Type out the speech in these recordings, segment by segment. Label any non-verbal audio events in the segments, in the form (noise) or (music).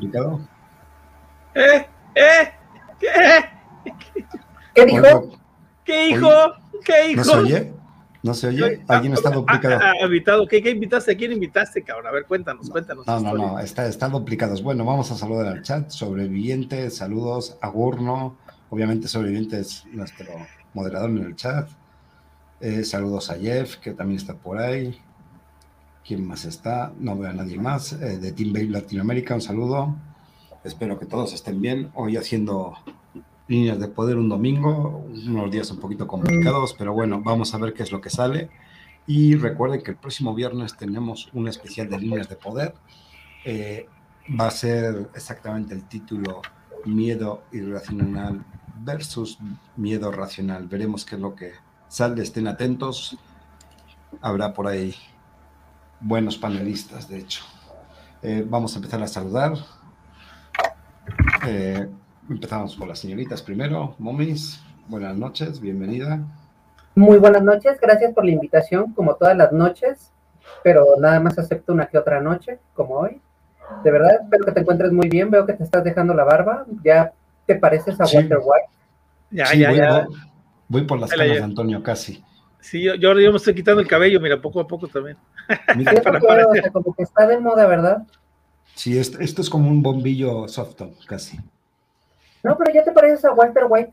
complicado. ¿Eh? ¿Eh? ¿Qué? ¿Qué dijo? ¿Qué dijo? ¿Qué dijo? ¿No se oye? ¿No se oye? ¿Alguien está duplicado? Ah, ah, invitado. ¿Qué, ¿Qué invitaste? ¿A quién invitaste, cabrón? A ver, cuéntanos, cuéntanos. No, no, no, está, están duplicados. Bueno, vamos a saludar al chat. Sobrevivientes, saludos a Gurno. Obviamente, sobrevivientes, nuestro moderador en el chat. Eh, saludos a Jeff, que también está por ahí. ¿Quién más está? No veo a nadie más. Eh, de Team Bay Latinoamérica, un saludo. Espero que todos estén bien. Hoy haciendo líneas de poder un domingo, unos días un poquito complicados, pero bueno, vamos a ver qué es lo que sale. Y recuerden que el próximo viernes tenemos un especial de líneas de poder. Eh, va a ser exactamente el título Miedo irracional versus miedo racional. Veremos qué es lo que sale, estén atentos. Habrá por ahí buenos panelistas, de hecho. Eh, vamos a empezar a saludar. Eh, Empezamos con las señoritas primero. Momis, buenas noches, bienvenida. Muy buenas noches, gracias por la invitación, como todas las noches, pero nada más acepto una que otra noche, como hoy. De verdad, espero que te encuentres muy bien, veo que te estás dejando la barba, ya te pareces a Walter White. Ya, ya, voy, ya. Voy, por las caras de Antonio casi. Sí, yo, yo, me estoy quitando el cabello, mira, poco a poco también. (laughs) Mira, (laughs) para, para, o sea, como que está de moda, ¿verdad? Sí, esto, esto es como un bombillo softon, casi. No, pero ya te pareces a Walter White.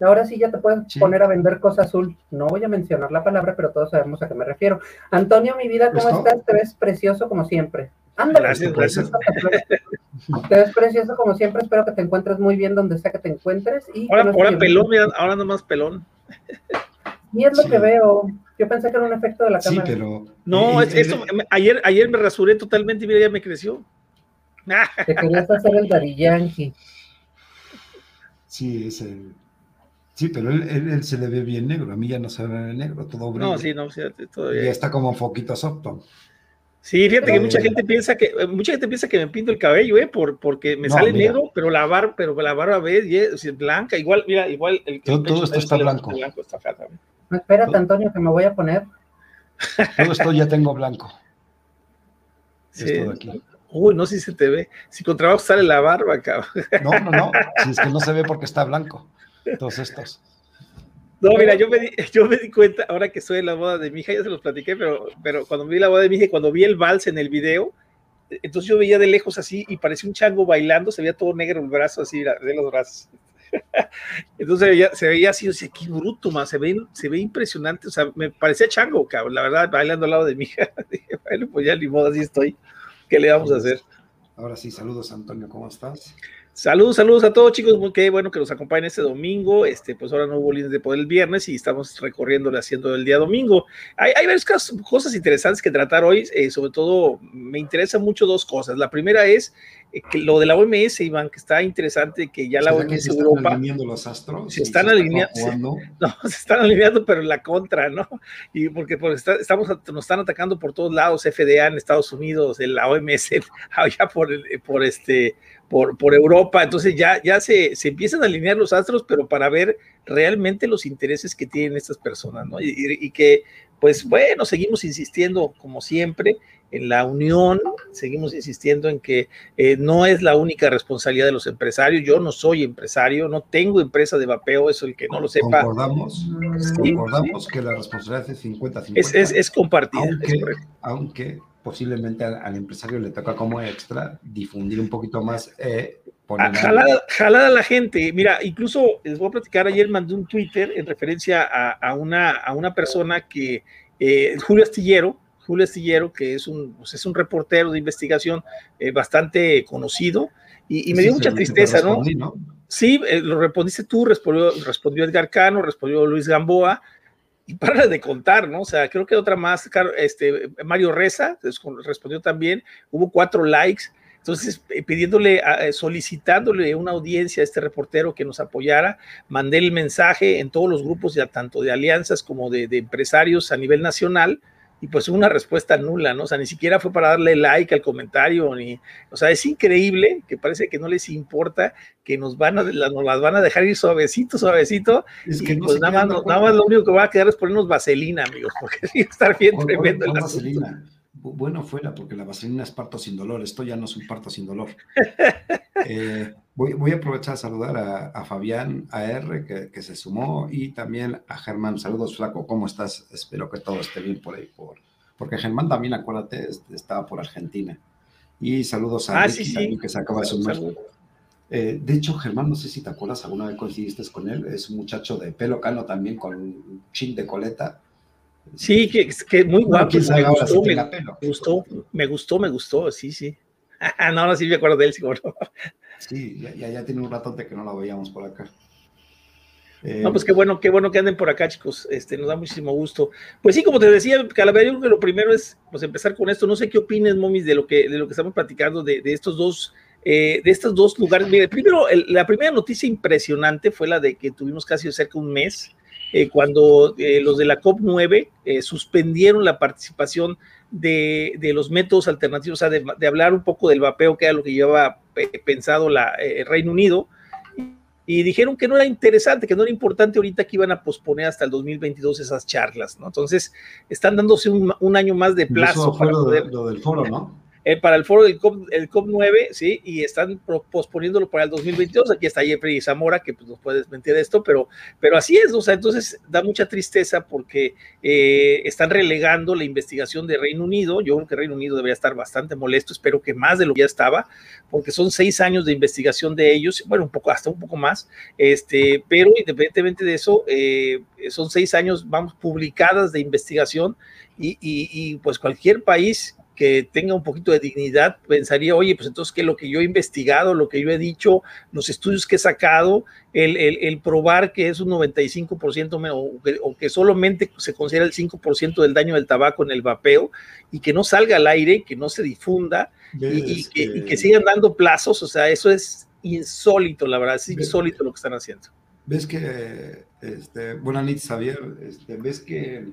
Ahora sí ya te puedes sí. poner a vender cosas azul. No voy a mencionar la palabra, pero todos sabemos a qué me refiero. Antonio, mi vida, ¿cómo estás? Te ves precioso como siempre. Ándale. Gracias, gracias. Te ves precioso como siempre. Espero que te encuentres muy bien donde sea que te encuentres. Y ahora, ahora pelón, mira, ahora nomás pelón. (laughs) Y es lo sí. que veo. Yo pensé que era un efecto de la cámara. Sí, pero. No, es, eso, ayer, ayer me rasuré totalmente y mira, ya me creció. Te querías hacer el Dari Yankee. Sí, es el... Sí, pero él, él, él, se le ve bien negro, a mí ya no se ve negro, todo brillo. No, sí, no, fíjate, todavía. Ya está como foquito Softon. Sí, fíjate que mucha gente piensa que mucha gente piensa que me pinto el cabello, eh, por, porque me no, sale mira. negro, pero la barba, pero la barba ves, es blanca, igual, mira, igual el todo, todo esto está blanco. blanco está acá también. No, espérate, Antonio, que me voy a poner. Todo esto ya tengo blanco. Sí. Esto de aquí. Uy, no sé si se te ve. Si con trabajo sale la barba, cabrón. No, no, no. Si es que no se ve porque está blanco. Todos estos. No, mira, yo me, di, (laughs) yo me di cuenta, ahora que soy en la boda de mi hija, ya se los platiqué, pero, pero cuando vi la boda de mi hija y cuando vi el vals en el video, entonces yo veía de lejos así y parecía un chango bailando, se veía todo negro el brazo así, de los brazos. (laughs) Entonces se veía, así, o sea, bruto, más, se ve, se ve impresionante, o sea, me parecía chango, cabrón, la verdad, bailando al lado de mi hija. (laughs) Bueno, pues ya ni modo, así estoy. ¿Qué le vamos a hacer? Ahora sí, saludos Antonio, ¿cómo estás? Saludos, saludos a todos chicos, muy qué bueno que nos acompañen este domingo, este, pues ahora no hubo líneas de poder el viernes y estamos recorriéndole haciendo el día domingo. Hay, hay varias cosas interesantes que tratar hoy, eh, sobre todo me interesan mucho dos cosas. La primera es eh, que lo de la OMS, Iván, que está interesante, que ya la OMS se Europa... Están alineando los astros? Se están alineando, (laughs) no, se están alineando, pero en la contra, ¿no? Y porque, porque está, estamos, nos están atacando por todos lados, FDA en Estados Unidos, la OMS (laughs) allá por, por este por, por Europa, entonces ya, ya se, se, empiezan a alinear los astros, pero para ver realmente los intereses que tienen estas personas, ¿no? Y, que, pues bueno, seguimos insistiendo, como siempre, en la unión, seguimos insistiendo en que eh, no es la única responsabilidad de los empresarios. Yo no soy empresario, no tengo empresa de vapeo, eso el que no lo sepa. Concordamos, sí, concordamos sí. que la responsabilidad es 50-50. Es, es, es, compartida. Aunque, aunque posiblemente al, al, empresario le toca como extra difundir un poquito más. Eh, jalada, jalada, a la gente. Mira, incluso les voy a platicar, ayer mandé un Twitter en referencia a, a una, a una persona que, eh, Julio Astillero, Julio Astillero, que es un, pues es un reportero de investigación eh, bastante conocido, y, y me dio mucha tristeza, ¿no? ¿no? Sí, eh, lo respondiste tú, respondió, respondió Edgar Cano, respondió Luis Gamboa, y para de contar, ¿no? O sea, creo que otra más, este, Mario Reza respondió también, hubo cuatro likes, entonces eh, pidiéndole, solicitándole una audiencia a este reportero que nos apoyara, mandé el mensaje en todos los grupos, ya tanto de alianzas como de, de empresarios a nivel nacional, y pues una respuesta nula, ¿no? O sea, ni siquiera fue para darle like al comentario, ni, o sea, es increíble que parece que no les importa que nos van a, nos las van a dejar ir suavecito, suavecito, es que y no pues nada más, nada más lo único que va a quedar es ponernos vaselina, amigos, (laughs) porque sí estar bien tremendo con vaselina. Bueno fuera, porque la vaselina es parto sin dolor. Esto ya no es un parto sin dolor. (laughs) Eh, voy, a aprovechar a saludar a, Fabián AR, que, que, se sumó, y también a Germán. Saludos, Flaco. ¿Cómo estás? Espero que todo esté bien por ahí. Por, porque Germán también, acuérdate, estaba por Argentina. Y saludos a ah, que se acaba de sumar. Eh, de hecho, Germán, no sé si te acuerdas, alguna vez coincidiste con él, es un muchacho de pelo cano también, con un chin de coleta. Sí, que, que muy guapo. me, gustó, me, gustó, me gustó, me gustó, sí, sí. (laughs) no, no, sí me acuerdo de él, sí, Sí, ya, ya, tiene un ratote que no lo veíamos por acá. no, pues qué bueno, qué bueno que anden por acá, chicos. Este, nos da muchísimo gusto. Pues sí, como te decía, Calavera, yo creo que lo primero es pues, empezar con esto. No sé qué opines, momis, de lo que, de lo que estamos platicando, de, de estos dos eh, de estos dos lugares. Mire, primero, la primera noticia impresionante fue la de que tuvimos casi cerca un mes eh, cuando eh, los de la COP9 suspendieron la participación de, los métodos alternativos, o sea, de, hablar un poco del vapeo, que era lo que llevaba pensado la, el Reino Unido, y dijeron que no era interesante, que no era importante ahorita que iban a posponer hasta el 2022 esas charlas, ¿no? Entonces, están dándose un, año más de plazo. para poder, lo del foro, ¿no? Eh, para el foro del COP, el COP 9, ¿sí? Y están posponiéndolo para el 2022. Aquí está Jeffrey Zamora, que pues, nos puede desmentir esto, pero, pero así es, o sea, entonces da mucha tristeza porque eh, están relegando la investigación de Reino Unido. Yo creo que Reino Unido debería estar bastante molesto, espero que más de lo que ya estaba, porque son seis años de investigación de ellos, bueno, un poco, hasta un poco más, este, pero independientemente de eso, eh, son seis años, vamos, publicadas de investigación y, y pues cualquier país que tenga un poquito de dignidad, pensaría, oye, pues entonces que lo que yo he investigado, lo que yo he dicho, los estudios que he sacado, el, el, probar que es un 95% o que, o que solamente se considera el 5% del daño del tabaco en el vapeo y que no salga al aire, que no se difunda y, que, sigan dando plazos, o sea, eso es insólito, la verdad, es insólito lo que están haciendo. Ves que, este, buenas noches, Javier, este, ves que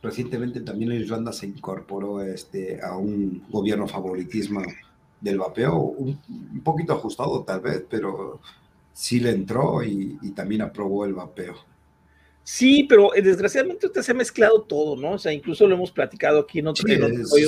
Recientemente también Irlanda se incorporó este, a un gobierno favoritismo del vapeo, un, poquito ajustado tal vez, pero sí le entró y, también aprobó el vapeo. Sí, pero eh, desgraciadamente usted se ha mezclado todo, ¿no? O sea, incluso lo hemos platicado aquí en otro,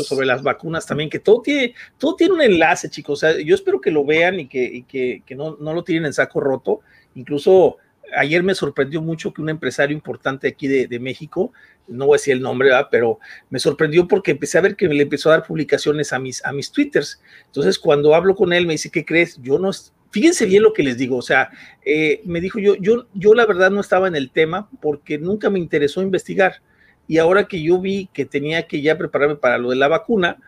sobre las vacunas también, que todo tiene, todo tiene un enlace, chicos. O sea, yo espero que lo vean y que, que, que no, no, lo tienen en saco roto. Incluso ayer me sorprendió mucho que un empresario importante aquí de, México, no voy a decir el nombre, pero me sorprendió porque empecé a ver que le empezó a dar publicaciones a mis, a mis twitters. Entonces, cuando hablo con él, me dice, ¿qué crees? Yo no, fíjense bien lo que les digo, o sea, eh, me dijo yo, yo, yo la verdad no estaba en el tema porque nunca me interesó investigar. Y ahora que yo vi que tenía que ya prepararme para lo de la vacuna,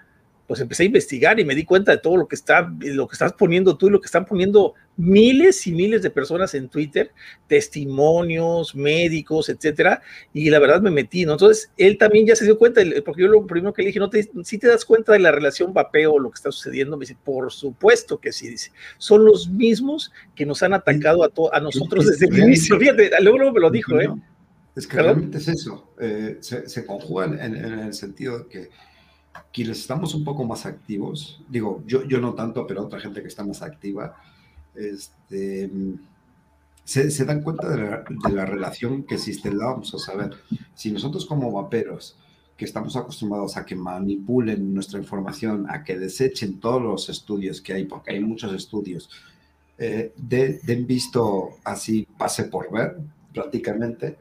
pues empecé a investigar y me di cuenta de todo lo que está, lo que estás poniendo tú y lo que están poniendo miles y miles de personas en Twitter, testimonios, médicos, etcétera, y la verdad me metí, ¿no? Entonces, él también ya se dio cuenta, porque yo lo primero que le dije, ¿no te, si te das cuenta de la relación vapeo, lo que está sucediendo? Me dice, por supuesto que sí, dice, son los mismos que nos han atacado a, a nosotros desde el inicio, fíjate, luego me lo dijo, ¿eh? Es que realmente es eso, eh, se, conjugan en, en el sentido de que quienes estamos un poco más activos, digo, yo, yo no tanto, pero otra gente que está más activa, este, se, dan cuenta de la, relación que existe. Vamos a saber, si nosotros como vaperos, que estamos acostumbrados a que manipulen nuestra información, a que desechen todos los estudios que hay, porque hay muchos estudios, eh, den visto así, pase por ver, prácticamente,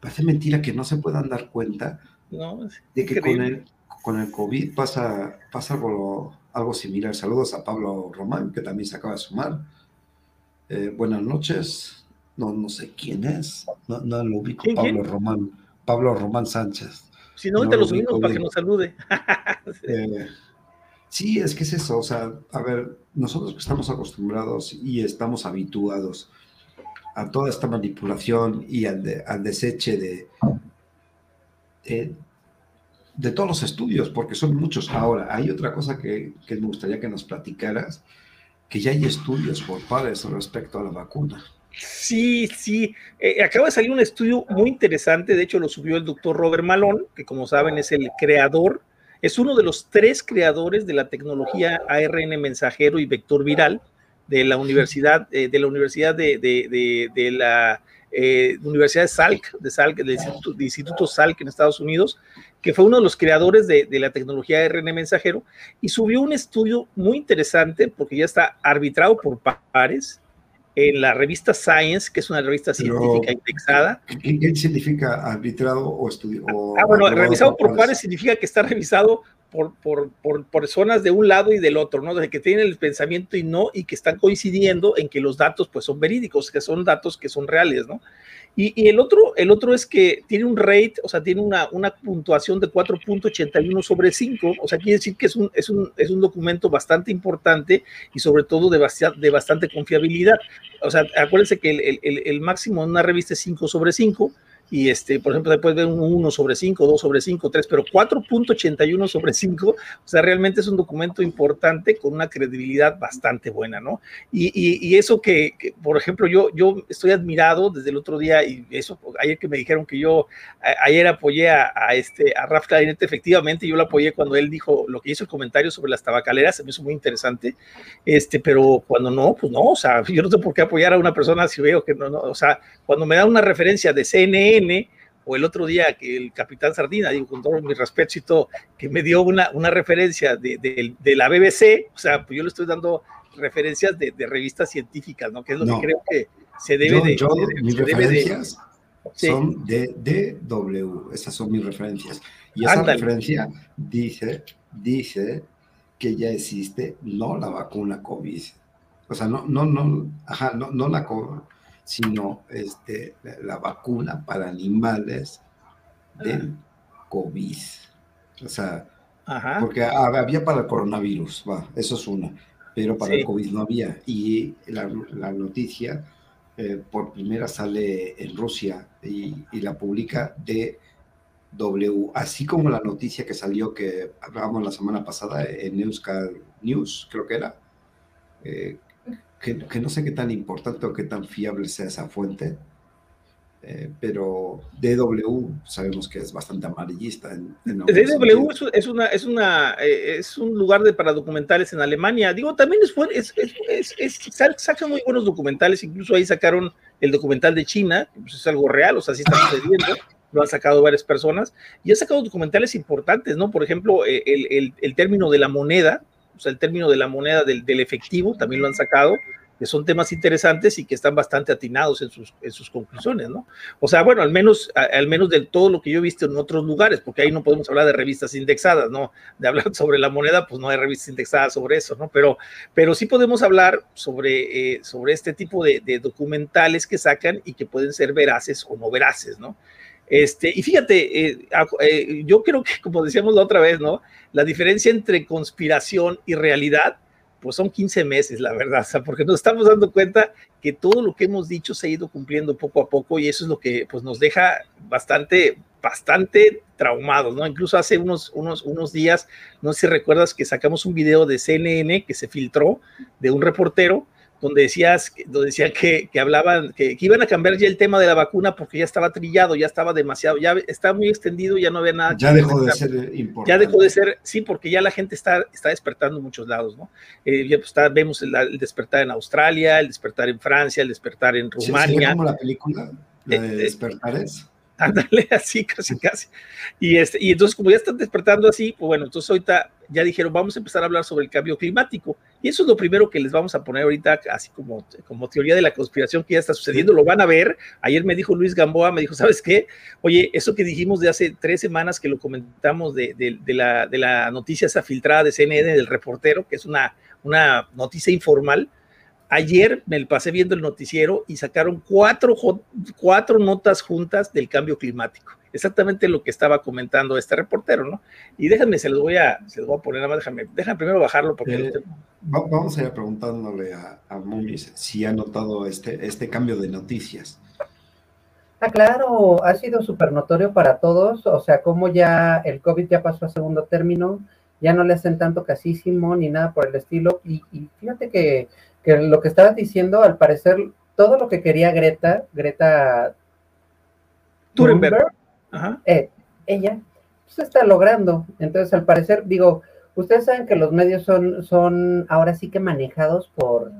parece mentira que no se puedan dar cuenta de que con el, con el COVID pasa, pasa algo, algo similar. Saludos a Pablo Román, que también se acaba de sumar. Eh, buenas noches. No, no sé quién es. No, no lo ubico. Pablo Román. Pablo Román Sánchez. Si no, te lo subimos para que nos salude. (laughs) Eh, sí, es que es eso. O sea, a ver, nosotros que estamos acostumbrados y estamos habituados a toda esta manipulación y al, al deseche de, de todos los estudios, porque son muchos. Ahora, hay otra cosa que, me gustaría que nos platicaras, que ya hay estudios por pares respecto a la vacuna. Sí, sí. Eh, acaba de salir un estudio muy interesante, de hecho lo subió el doctor Robert Malone, que como saben es el creador, es uno de los tres creadores de la tecnología ARN mensajero y vector viral de la Universidad, eh, de, la Universidad de, de, la eh, Universidad de Salk, de Salk, del Instituto, Instituto, Salk en Estados Unidos, que fue uno de los creadores de, de la tecnología de RNA mensajero, y subió un estudio muy interesante porque ya está arbitrado por pares en la revista Science, que es una revista científica indexada. ¿qué, significa arbitrado o estudio? ah, bueno, revisado por pares significa que está revisado por, por, por, personas de un lado y del otro, ¿no? De que tienen el pensamiento y no, y que están coincidiendo en que los datos pues son verídicos, que son datos que son reales, ¿no? Y, el, otro, el otro es que tiene un rate, o sea, tiene una, una puntuación de 4.81 sobre 5, o sea, quiere decir que es un, es, un, es un documento bastante importante y sobre todo de, de bastante confiabilidad. O sea, acuérdense que el, el, el máximo en una revista es 5 sobre 5, y este, por ejemplo, después de un 1 sobre 5, 2 sobre 5, 3, pero 4.81 sobre 5, o sea, realmente es un documento importante con una credibilidad bastante buena, ¿no? Y, y, eso que, por ejemplo, yo, yo estoy admirado desde el otro día, y eso, ayer que me dijeron que yo, ayer apoyé a, este, a Raf Clarinete, efectivamente, yo lo apoyé cuando él dijo lo que hizo el comentario sobre las tabacaleras, se me hizo muy interesante, este, pero cuando no, pues no, o sea, (laughs) yo no sé por qué apoyar a una persona si veo que no, no o sea, cuando me da una referencia de CNN, o el otro día que el capitán Sardina, digo con todo mi respeto y todo, que me dio una, una referencia de, de, la BBC, o sea, pues yo le estoy dando referencias de, revistas científicas, ¿no? Que es lo que creo que se debe de... Yo, mis referencias son de DW, esas son mis referencias. Y esa referencia dice, dice que ya existe no la vacuna COVID. O sea, no, no, no, ajá, no, no la COVID sino este, la, vacuna para animales del COVID. O sea, porque había para el coronavirus, va, eso es una, pero para el COVID no había. Y la, noticia eh, por primera sale en Rusia y, la publica de W, así como la noticia que salió que hablábamos la semana pasada en Euskal News, creo que era, eh, que, no sé qué tan importante o qué tan fiable sea esa fuente, eh, pero DW sabemos que es bastante amarillista. En, DW es, una, es, una, eh, es un lugar de, para documentales en Alemania. Digo, también es, es, es, sacan muy buenos documentales, incluso ahí sacaron el documental de China, que pues es algo real, o sea, sí está sucediendo. Lo han sacado varias personas y ha sacado documentales importantes, ¿no? Por ejemplo, eh, el, el, el término de la moneda, o sea, el término de la moneda del, efectivo, también lo han sacado, que son temas interesantes y que están bastante atinados en sus, conclusiones, ¿no? O sea, bueno, al menos, al menos de todo lo que yo he visto en otros lugares, porque ahí no podemos hablar de revistas indexadas, ¿no? De hablar (laughs) sobre la moneda, pues no hay revistas indexadas sobre eso, ¿no? Pero, pero sí podemos hablar sobre, eh, sobre este tipo de documentales que sacan y que pueden ser veraces o no veraces, ¿no? Este, y fíjate, eh, eh, yo creo que, como decíamos la otra vez, ¿no? La diferencia entre conspiración y realidad, pues son 15 meses, la verdad, porque nos estamos dando cuenta que todo lo que hemos dicho se ha ido cumpliendo poco a poco y eso es lo que pues, nos deja bastante, bastante traumados, ¿no? Incluso hace unos, unos, unos días, no sé si recuerdas que sacamos un video de CNN que se filtró de un reportero donde decías, donde decían que, que hablaban, que, iban a cambiar ya el tema de la vacuna porque ya estaba trillado, ya estaba demasiado, ya estaba muy extendido, ya no había nada. Ya dejó de ser importante. Ya dejó de ser, sí, porque ya la gente está, está despertando en muchos lados, ¿no? Eh, ya pues está, vemos el, despertar en Australia, el despertar en Francia, el despertar en Rumania. como la película, la de eh, eh, Despertares. Ándale, (laughs) así, casi, casi. Y, este, y entonces, como ya están despertando así, pues bueno, entonces ahorita ya dijeron, vamos a empezar a hablar sobre el cambio climático. Y eso es lo primero que les vamos a poner ahorita, así como, como teoría de la conspiración que ya está sucediendo. Lo van a ver. Ayer me dijo Luis Gamboa, me dijo, ¿sabes qué? Oye, eso que dijimos de hace tres semanas que lo comentamos de, de, la, de la noticia esa filtrada de CNN del reportero, que es una, una noticia informal Ayer me pasé viendo el noticiero y sacaron cuatro, cuatro notas juntas del cambio climático. Exactamente lo que estaba comentando este reportero, ¿no? Y déjenme, se los voy a, se los voy a poner nada más, déjame, déjame primero bajarlo porque... Eh, vamos a ir preguntándole a, a si ha notado este, este cambio de noticias. Ah, claro, ha sido súper notorio para todos, o sea, como ya el COVID ya pasó a segundo término, ya no le hacen tanto casísimo ni nada por el estilo, y, y fíjate que que lo que estabas diciendo, al parecer, todo lo que quería Greta, Greta Thunberg, eh, ella, se está logrando. Entonces, al parecer, digo, ustedes saben que los medios son, son ahora sí que manejados por,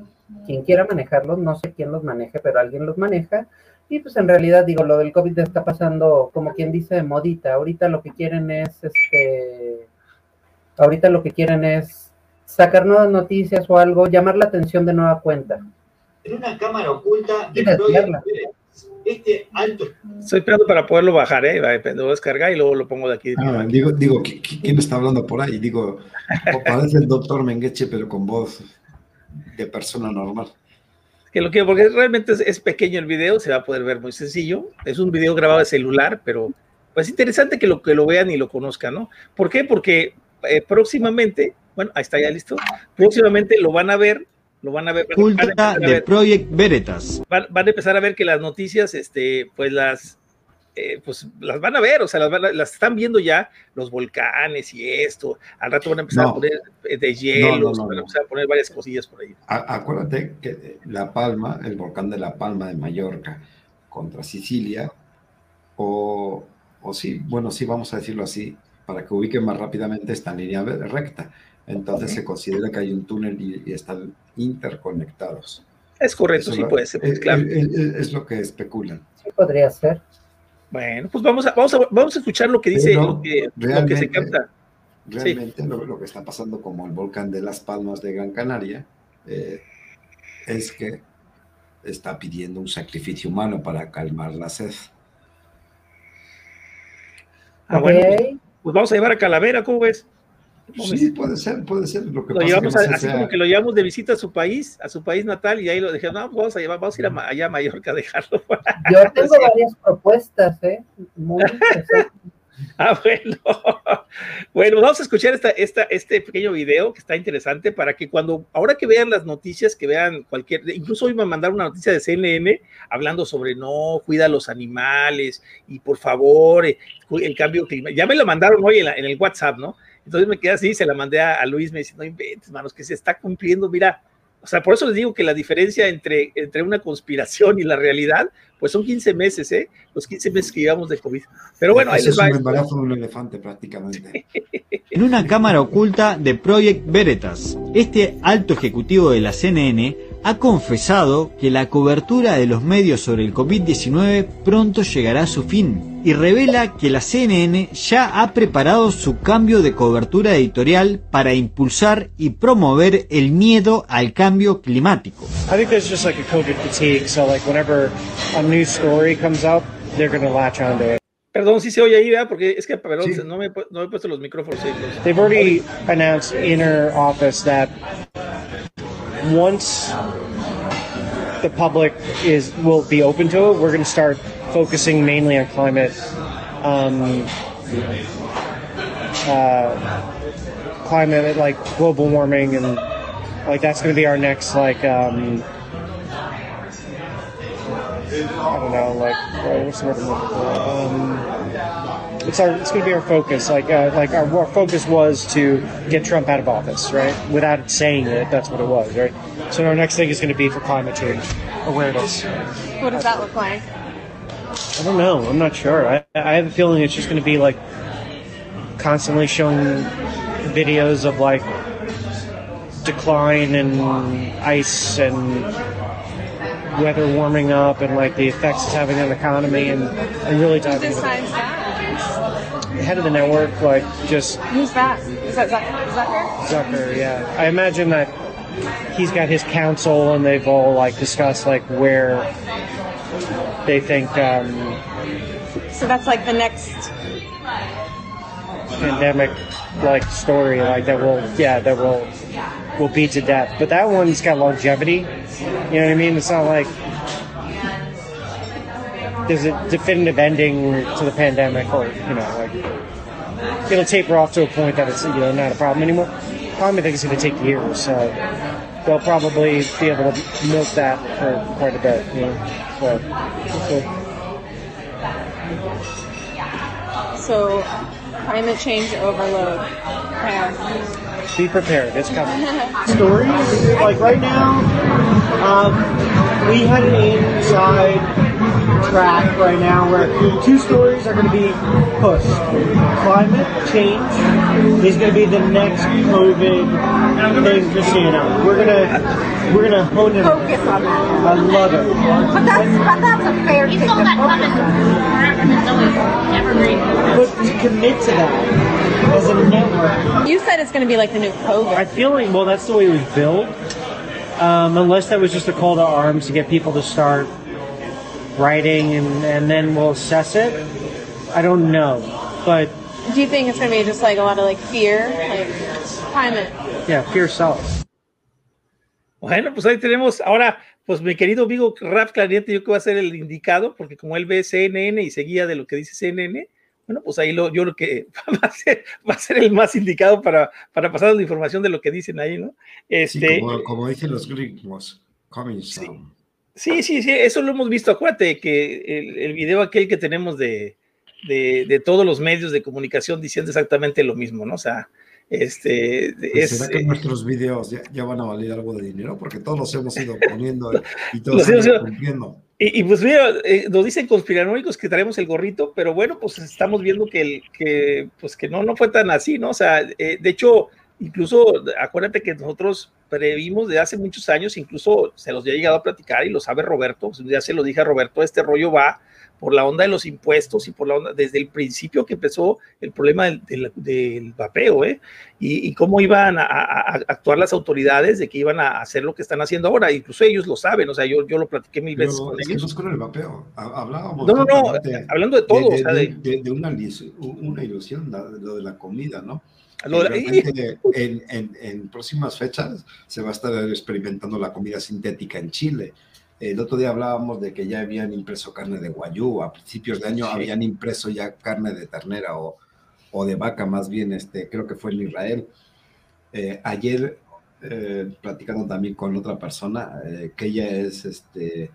quien quiera manejarlos, no sé quién los maneje, pero alguien los maneja. Y pues en realidad digo, lo del COVID está pasando como quien dice de modita. Ahorita lo que quieren es, este, ahorita lo que quieren es sacar nuevas noticias o algo, llamar la atención de nueva cuenta. En una cámara oculta de desviarla. este alto Estoy esperando para poderlo bajar, ¿eh? Lo descargar y luego lo pongo de aquí. Ah, digo, digo, ¿qui- qui- ¿quién está hablando por ahí? Digo, parece el doctor Mengeche, pero con voz de persona normal. Que lo quiero, porque realmente es, es pequeño el video, se va a poder ver muy sencillo. Es un video grabado de celular, pero pues interesante que lo, que lo vean y lo conozcan, ¿no? ¿Por qué? Porque eh, próximamente, bueno, ahí está ya listo, próximamente lo van a ver, lo van a ver, van a Culta empezar a de ver- Project Veritas. van, van a empezar a ver que las noticias, este, pues las, eh, pues las van a ver, o sea, las, van a- las están viendo ya los volcanes y esto. Al rato van a empezar No. a poner eh, de hielos, no, no, van a no. empezar a poner varias cosillas por ahí. A- acuérdate que La Palma, el volcán de La Palma de Mallorca contra Sicilia, o, o sí, bueno, sí, vamos a decirlo así, para que ubiquen más rápidamente esta línea recta. Entonces se considera que hay un túnel y, y están interconectados. Es correcto, Eso sí lo- puede ser, pues, es, claro. es- es- es lo que especulan. Sí, podría ser. Bueno, pues vamos a, vamos a, vamos a escuchar lo que dice, Pero lo que, lo que se realmente- capta. Realmente lo, lo que está pasando como el volcán de Las Palmas de Gran Canaria eh, es que está pidiendo un sacrificio humano para calmar la sed. Ah, bueno, pues, pues vamos a llevar a Calavera, ¿cómo ves? ¿Cómo Sí, puede ser, puede ser. Lo que Lo pasa llevamos que no a- sé así sea- como que lo llevamos de visita a su país, a su país natal, y ahí lo dije, no, pues vamos a llevar, vamos a ir a, allá a Mallorca a dejarlo. (laughs) Yo tengo varias propuestas, ¿eh? Muy. (laughs) Ah, bueno. (laughs) Bueno, vamos a escuchar esta, esta, este pequeño video que está interesante para que cuando, ahora que vean las noticias, que vean cualquier, incluso hoy me mandaron una noticia de CNN hablando sobre no, cuida a los animales y por favor, eh, el cambio climático. Ya me lo mandaron hoy en, la- en el WhatsApp, ¿no? Entonces me quedé así, se la mandé a, a Luis, me dice, no inventes, manos, que se está cumpliendo, mira. O sea, por eso les digo que la diferencia entre, entre una conspiración y la realidad, pues son 15 meses, ¿eh? Los 15 meses que llevamos de COVID. Pero bueno, ahí Eso les es va. un embarazo de un elefante prácticamente. (laughs) En una cámara oculta de Project Veritas, este alto ejecutivo de la CNN ha confesado que la cobertura de los medios sobre el COVID-19 pronto llegará a su fin y revela que la CNN ya ha preparado su cambio de cobertura editorial para impulsar y promover el miedo al cambio climático. I think there's just like a COVID fatigue. So like whenever a new story comes out, they're gonna latch onto it. Perdón si se oye ahí, ¿verdad? Porque es que perdón, Sí. no, me, no me he puesto los micrófonos. They've already announced inner office that once the public is will be open to it, we're going to start focusing mainly on climate, um, uh, climate like global warming, and like that's going to be our next like. Um, I don't know, like uh, what's the word? Um, it's our it's going to be our focus. Like uh, like our, our focus was to get Trump out of office, right? Without saying it, that's what it was, right? So our next thing is going to be for climate change awareness. What does that look like? I don't know. I'm not sure. I, I have a feeling it's just going to be like constantly showing videos of like decline in ice and weather warming up and like the effects it's having on the economy and, and really diving into that? the head of the network, like just Who's that? Is that Zucker? Zucker? Zucker. Yeah, I imagine that he's got his council and they've all like discussed like where they think um, So that's like the next. pandemic like story like that will yeah that will will be to death but that one's got longevity you know what i mean it's not like there's a definitive ending to the pandemic or you know like it'll taper off to a point that it's you know not a problem anymore Probably think is going to take years so they'll probably be able to milk that for quite a bit you know so we'll. So, climate change overload. Yeah. Be prepared. It's coming. Stories like right now, um, we had an inside track right now where two stories are going to be pushed. Climate change is going to be the next COVID thing for CNN. We're gonna we're gonna hone in. on it. Focus on that. I love it. But that's, but that's a fair thing to focus on. But to commit to that as a network, You said it's going to be like the new COVID. I feel like well, that's the way it was built. Um, unless that was just a call to arms to get people to start writing, and and then we'll assess it. I don't know, but Do you think it's going to be just like a lot of like fear, like climate? yeah, fear sells. Bueno, pues ahí tenemos ahora, pues mi querido amigo Rap Clariente, yo que voy a ser el indicado, porque como él ve CNN y seguía de lo que dice CNN, bueno, pues ahí lo, yo lo que (laughs) va a ser, va a ser el más indicado para, para pasar la información de lo que dicen ahí, ¿no? Sí, Este, como, como dicen los gringos, coming soon. Sí, sí, sí, eso lo hemos visto. Acuérdate que el, el video aquel que tenemos de, de, de todos los medios de comunicación diciendo exactamente lo mismo, ¿no? O sea, este, Pues, es, ¿Será que eh, nuestros videos ya, ya van a valer algo de dinero? Porque todos los hemos ido poniendo y todos (laughs) Los hemos ido- cumpliendo. Y, pues mira, eh, nos dicen conspiranoicos que traemos el gorrito, pero bueno, pues estamos viendo que, el, que, pues que no, no fue tan así, ¿no? O sea, eh, de hecho, incluso acuérdate que nosotros previmos de hace muchos años, incluso se los he llegado a platicar y lo sabe Roberto, ya se lo dije a Roberto, este rollo va por la onda de los impuestos y por la onda, desde el principio que empezó el problema del, del, del vapeo, ¿eh? Y, y cómo iban a, a- a actuar las autoridades de que iban a hacer lo que están haciendo ahora, incluso ellos lo saben, o sea, yo, yo lo platiqué mil veces Pero con es que no es con el vapeo. Ha- Hablábamos No, no, no, hablando de todo, de, o sea, de- de, de- de una, ilusión, lo de la comida, ¿no? de realmente en, en- en próximas fechas se va a estar experimentando la comida sintética en Chile. El otro día hablábamos de que ya habían impreso carne de guayú, a principios de año Sí. habían impreso ya carne de ternera o, o de vaca, más bien, este, creo que fue en Israel. Eh, ayer, eh, platicando también con otra persona, eh, que ella es este,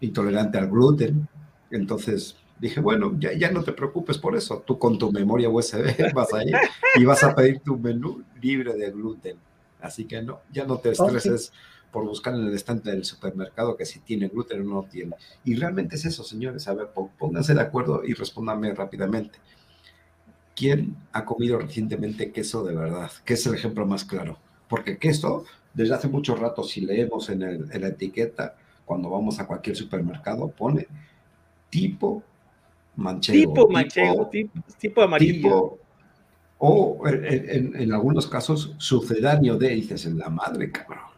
intolerante al gluten, entonces dije, bueno, ya, ya no te preocupes por eso, tú con tu memoria USB (laughs) vas a ir y vas a pedir tu menú libre de gluten. Así que no, ya no te estreses por buscar en el estante del supermercado que si tiene gluten o no tiene. Y realmente es eso, señores. A ver, pó- pónganse de acuerdo y respóndanme rápidamente. ¿Quién ha comido recientemente queso de verdad? ¿Qué es el ejemplo más claro? Porque queso, desde hace mucho rato, si leemos en, el- en la etiqueta, cuando vamos a cualquier supermercado, pone tipo manchego. tipo manchego, tipo, tipo amarillo. tipo- o en, en- en algunos casos sucedáneo de, dices, en la madre, cabrón.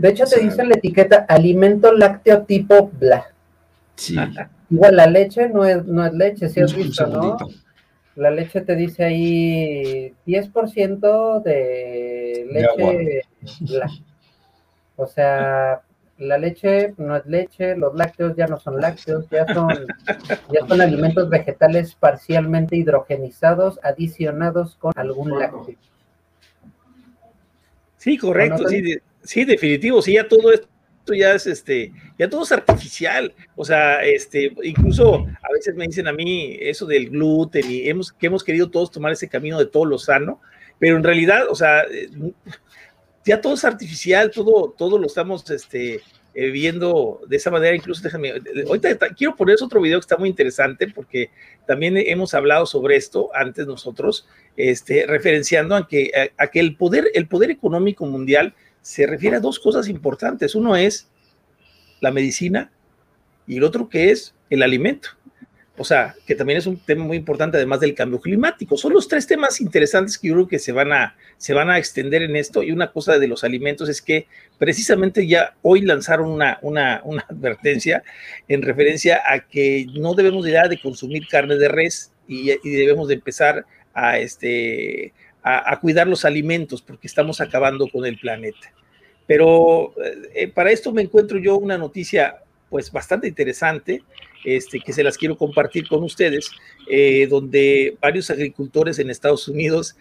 De hecho, O sea- te dice en la etiqueta alimento lácteo tipo bla. Sí, (laughs) Igual la leche no es, no es leche, si has un, un visto, ¿no? La leche te dice ahí 10% de leche bla. O sea, la leche no es leche, los lácteos ya no son lácteos, ya son, ya son alimentos vegetales parcialmente hidrogenizados, adicionados con algún lácteo. Sí, correcto, Bueno, sí, de- sí, definitivo, sí, ya todo esto ya es este, ya todo es artificial, o sea, este, incluso a veces me dicen a mí eso del gluten y hemos, que hemos querido todos tomar ese camino de todo lo sano, pero en realidad, o sea, eh, ya todo es artificial, todo, todo lo estamos, este, eh, viendo de esa manera, incluso déjame, ahorita ta- quiero poner otro video que está muy interesante porque también hemos hablado sobre esto antes nosotros, este, referenciando a que, a que el, poder, el poder económico mundial se refiere a dos cosas importantes. Uno es la medicina y el otro que es el alimento. O sea, que también es un tema muy importante además del cambio climático. Son los tres temas interesantes que yo creo que se van a, se van a extender en esto. Y una cosa de los alimentos es que precisamente ya hoy lanzaron una, una, una (laughs) advertencia en referencia a que no debemos de, de consumir carne de res y, y debemos de empezar a, este, a, cuidar los alimentos porque estamos acabando con el planeta. Pero eh, para esto me encuentro yo una noticia pues bastante interesante, este, que se las quiero compartir con ustedes, eh, donde varios agricultores en Estados Unidos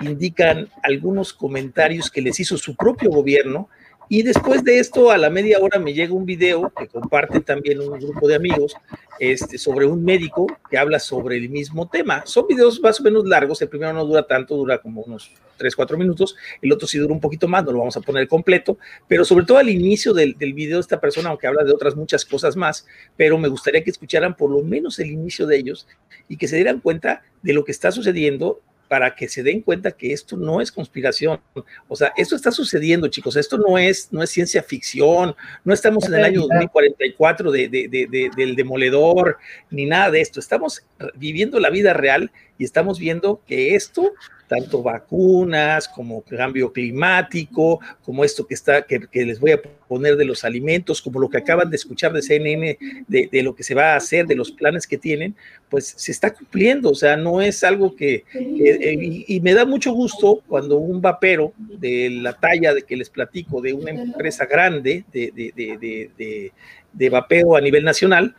indican algunos comentarios que les hizo su propio gobierno Y después de esto, a la media hora me llega un video que comparte también un grupo de amigos este, sobre un médico que habla sobre el mismo tema. Son videos más o menos largos, el primero no dura tanto, dura como unos 3, 4 minutos, el otro sí dura un poquito más, no lo vamos a poner completo, pero sobre todo al inicio del, del video esta persona, aunque habla de otras muchas cosas más, pero me gustaría que escucharan por lo menos el inicio de ellos y que se dieran cuenta de lo que está sucediendo para que se den cuenta que esto no es conspiración. O sea, esto está sucediendo, chicos. Esto no es, no es ciencia ficción. No estamos en el año 2044 de, de, de, del demoledor, ni nada de esto. Estamos viviendo la vida real y estamos viendo que esto tanto vacunas como cambio climático, como esto que está, que, les voy a poner de los alimentos, como lo que acaban de escuchar de CNN, de, de, lo que se va a hacer, de los planes que tienen, pues se está cumpliendo, o sea, no es algo que, que y, y, me da mucho gusto cuando un vapero de la talla de que les platico, de una empresa grande de, de, de vapeo a nivel nacional,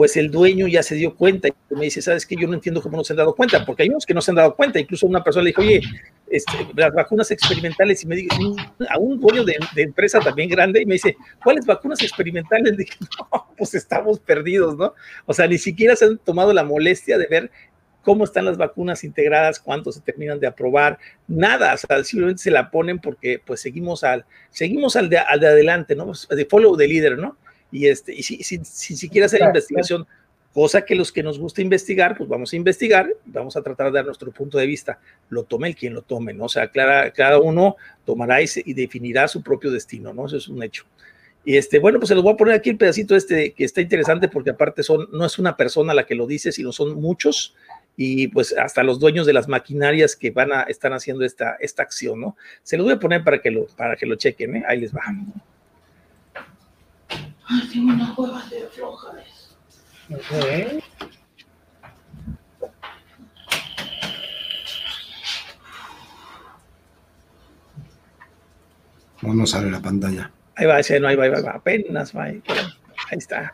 pues el dueño ya se dio cuenta y me dice, ¿sabes qué? Yo no entiendo cómo no se han dado cuenta, porque hay unos que no se han dado cuenta. Incluso una persona le dijo, oye, este, las vacunas experimentales, y me dice, a un dueño de, empresa también grande, y me dice, ¿cuáles vacunas experimentales? Le (laughs) dije, no, pues estamos perdidos, ¿no? O sea, ni siquiera se han tomado la molestia de ver cómo están las vacunas integradas, cuánto se terminan de aprobar, nada, o sea, simplemente se la ponen porque pues seguimos al, seguimos al de, al de adelante, ¿no? De follow the leader, ¿no? Y, este, y si, si, si siquiera hacer claro, investigación, claro. cosa que los que nos gusta investigar, pues vamos a investigar vamos a tratar de dar nuestro punto de vista. Lo tome el quien lo tome, ¿no? O sea, cada, cada uno tomará y, se, y definirá su propio destino, ¿no? Eso es un hecho. Y este, bueno, pues se los voy a poner aquí el pedacito este que está interesante porque aparte son, no es una persona la que lo dice, sino son muchos y pues hasta los dueños de las maquinarias que van a, están haciendo esta, esta acción, ¿no? Se los voy a poner para que lo, para que lo chequen, ¿eh? Ahí les va. Ay, tengo unas huevas de flojas. Okay. No nos sale la pantalla. Ahí va, ese no, ahí va, ahí va, apenas va, ahí, ahí está.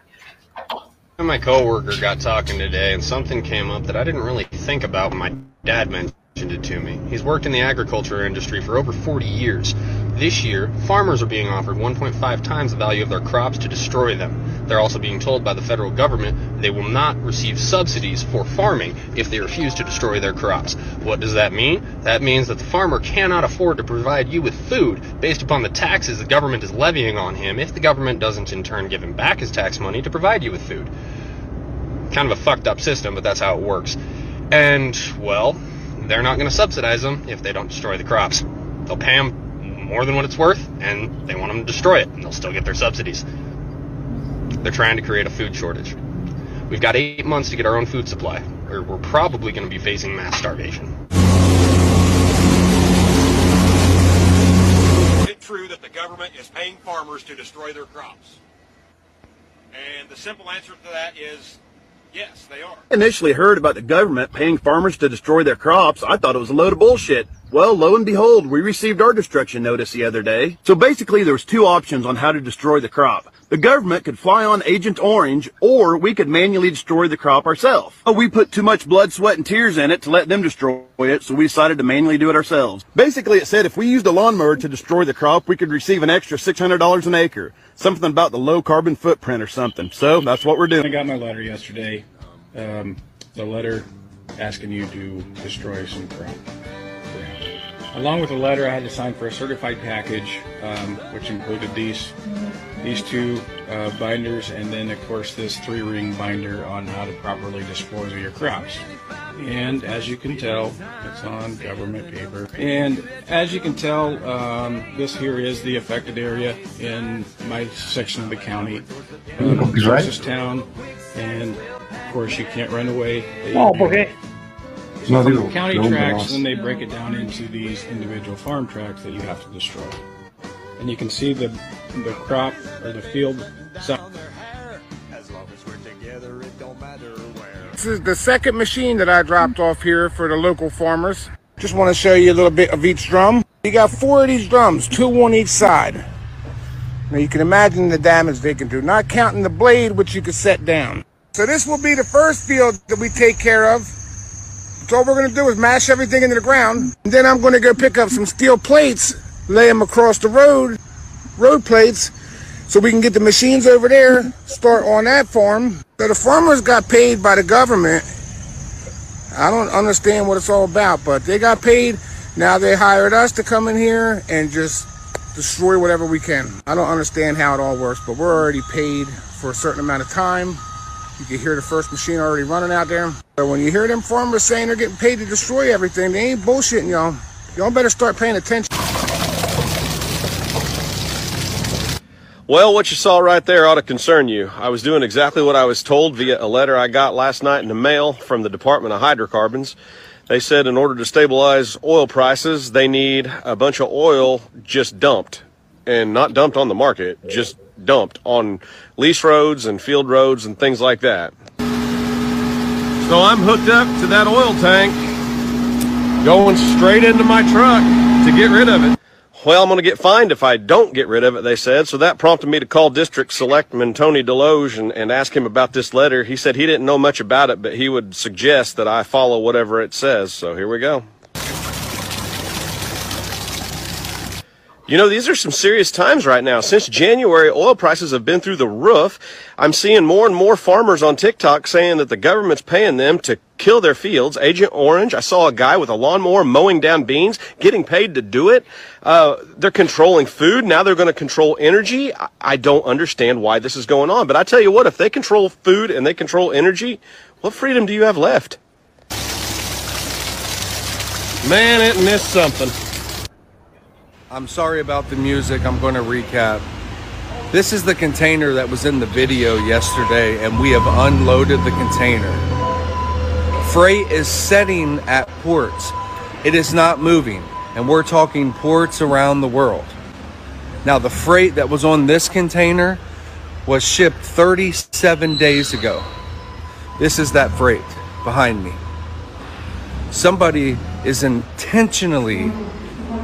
My coworker got talking today, and something came up that I didn't really think about. My dad mentioned it to me. He's worked in the agriculture industry for over 40 years. This year, farmers are being offered 1.5 times the value of their crops to destroy them. They're also being told by the federal government they will not receive subsidies for farming if they refuse to destroy their crops. What does that mean? That means that the farmer cannot afford to provide you with food based upon the taxes the government is levying on him if the government doesn't in turn give him back his tax money to provide you with food. Kind of a fucked up system, but that's how it works. And, well, they're not going to subsidize them if they don't destroy the crops. They'll pay them more than what it's worth, and they want them to destroy it, and they'll still get their subsidies. They're trying to create a food shortage. We've got eight months to get our own food supply, or we're probably going to be facing mass starvation. Is it true that the government is paying farmers to destroy their crops? And the simple answer to that is Yes, they are. Initially heard about the government paying farmers to destroy their crops, I thought it was a load of bullshit. Well, lo and behold, we received our destruction notice the other day. So basically there was two options on how to destroy the crop. The government could fly on Agent Orange, or we could manually destroy the crop ourselves. Oh, we put too much blood, sweat, and tears in it to let them destroy it, so we decided to manually do it ourselves. Basically, it said if we used a lawnmower to destroy the crop, we could receive an extra $600 an acre. Something about the low carbon footprint or something. So that's what we're doing. I got my letter yesterday. Um, the letter asking you to destroy some crop. Along with the letter, I had to sign for a certified package, um, which included these these two uh, binders, and then of course this three-ring binder on how to properly dispose of your crops. And as you can tell, it's on government paper. And as you can tell, um, this here is the affected area in my section of the county, um, closest town, and of course you can't run away. No, porque so no, from the county tracks, then they break it down into these individual farm tracks that you have to destroy. And you can see the the crop or the field. This is the second machine that I dropped off here for the local farmers. Just want to show you a little bit of each drum. You got four of these drums, two on each side. Now you can imagine the damage they can do, not counting the blade which you can set down. So this will be the first field that we take care of. So all we're to do is mash everything into the ground. And then I'm to go pick up some steel plates, lay them across the road, road plates so we can get the machines over there, start on that farm. So the farmers got paid by the government. I don't understand what it's all about, but they got paid. Now they hired us to come in here and just destroy whatever we can. I don't understand how it all works, but we're already paid for a certain amount of time. You can hear the first machine already running out there. But when you hear them farmers saying they're getting paid to destroy everything, they ain't bullshitting y'all. Y'all better start paying attention. Well, what you saw right there ought to concern you. I was doing exactly what I was told via a letter I got last night in the mail from the Department of Hydrocarbons. They said in order to stabilize oil prices, they need a bunch of oil just dumped. And not dumped on the market, just dumped on lease roads and field roads and things like that. So I'm hooked up to that oil tank, going straight into my truck to get rid of it. Well, I'm going to get fined if I don't get rid of it, they said. So that prompted me to call District Selectman Tony Deloge and, and ask him about this letter. He said he didn't know much about it, but he would suggest that I follow whatever it says. So here we go. You know, these are some serious times right now. Since January, oil prices have been through the roof. I'm seeing more and more farmers on TikTok saying that the government's paying them to kill their fields. Agent Orange, I saw a guy with a lawnmower mowing down beans, getting paid to do it. Uh, they're controlling food. Now they're going to control energy. I, don't understand why this is going on. But I tell you what, if they control food and they control energy, what freedom do you have left? Man, isn't this something? I'm sorry about the music. I'm going to recap. This is the container that was in the video yesterday, and we have unloaded the container. Freight is setting at ports, it is not moving, and we're talking ports around the world. Now, the freight that was on this container was shipped 37 days ago. This is that freight behind me. Somebody is intentionally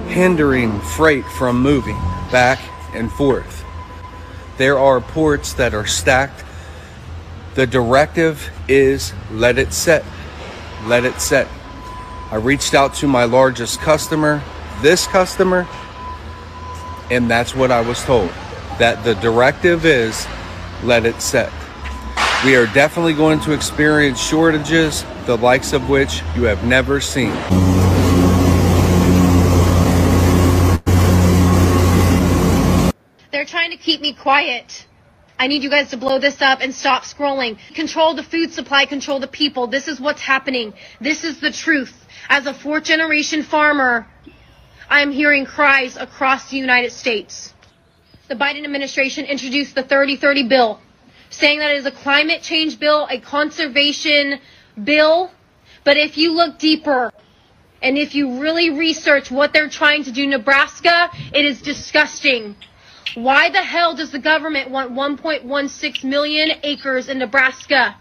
hindering freight from moving back and forth. There are ports that are stacked. The directive is let it set. Let it set. I reached out to my largest customer, this customer, and that's what I was told. That the directive is let it set. We are definitely going to experience shortages, the likes of which you have never seen. They're trying to keep me quiet. I need you guys to blow this up and stop scrolling. Control the food supply, control the people. This is what's happening. This is the truth. As a fourth generation farmer, I am hearing cries across the United States. The Biden administration introduced the 3030 bill, saying that it is a climate change bill, a conservation bill. But if you look deeper, and if you really research what they're trying to do Nebraska, it is disgusting. Why the hell does the government want 1.16 million acres in Nebraska?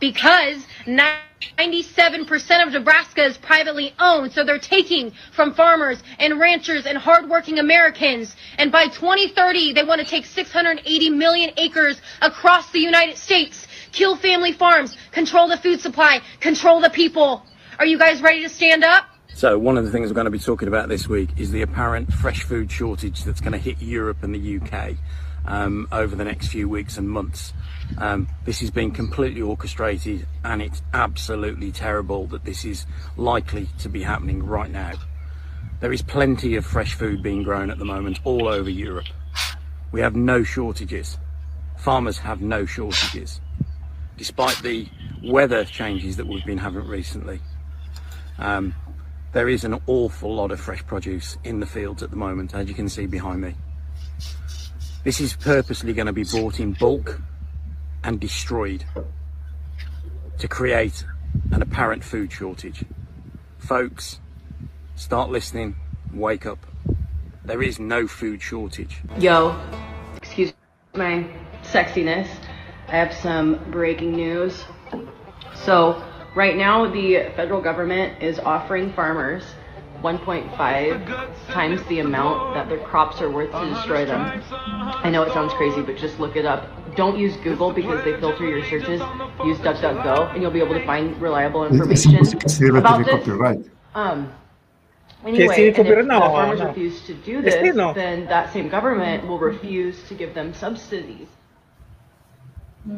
Because 97% of Nebraska is privately owned, so they're taking from farmers and ranchers and hardworking Americans. And by 2030, they want to take 680 million acres across the United States, kill family farms, control the food supply, control the people. Are you guys ready to stand up? So one of the things we're going to be talking about this week is the apparent fresh food shortage that's going to hit Europe and the UK um, over the next few weeks and months. Um, this has been completely orchestrated and it's absolutely terrible that this is likely to be happening right now. There is plenty of fresh food being grown at the moment all over Europe. We have no shortages. Farmers have no shortages, despite the weather changes that we've been having recently. Um, there is an awful lot of fresh produce in the fields at the moment, as you can see behind me. This is purposely going to be brought in bulk and destroyed to create an apparent food shortage. Folks, start listening, wake up. There is no food shortage. Yo, excuse my sexiness. I have some breaking news. So, Right now, the federal government is offering farmers 1.5 times the amount that their crops are worth to destroy them. I know it sounds crazy, but just look it up. Don't use Google because they filter your searches. Use DuckDuckGo, and you'll be able to find reliable information about this. Um, Anyway, and if copyright? the No, farmers no. refuse to do Este this, no. then that same government will refuse to give them subsidies.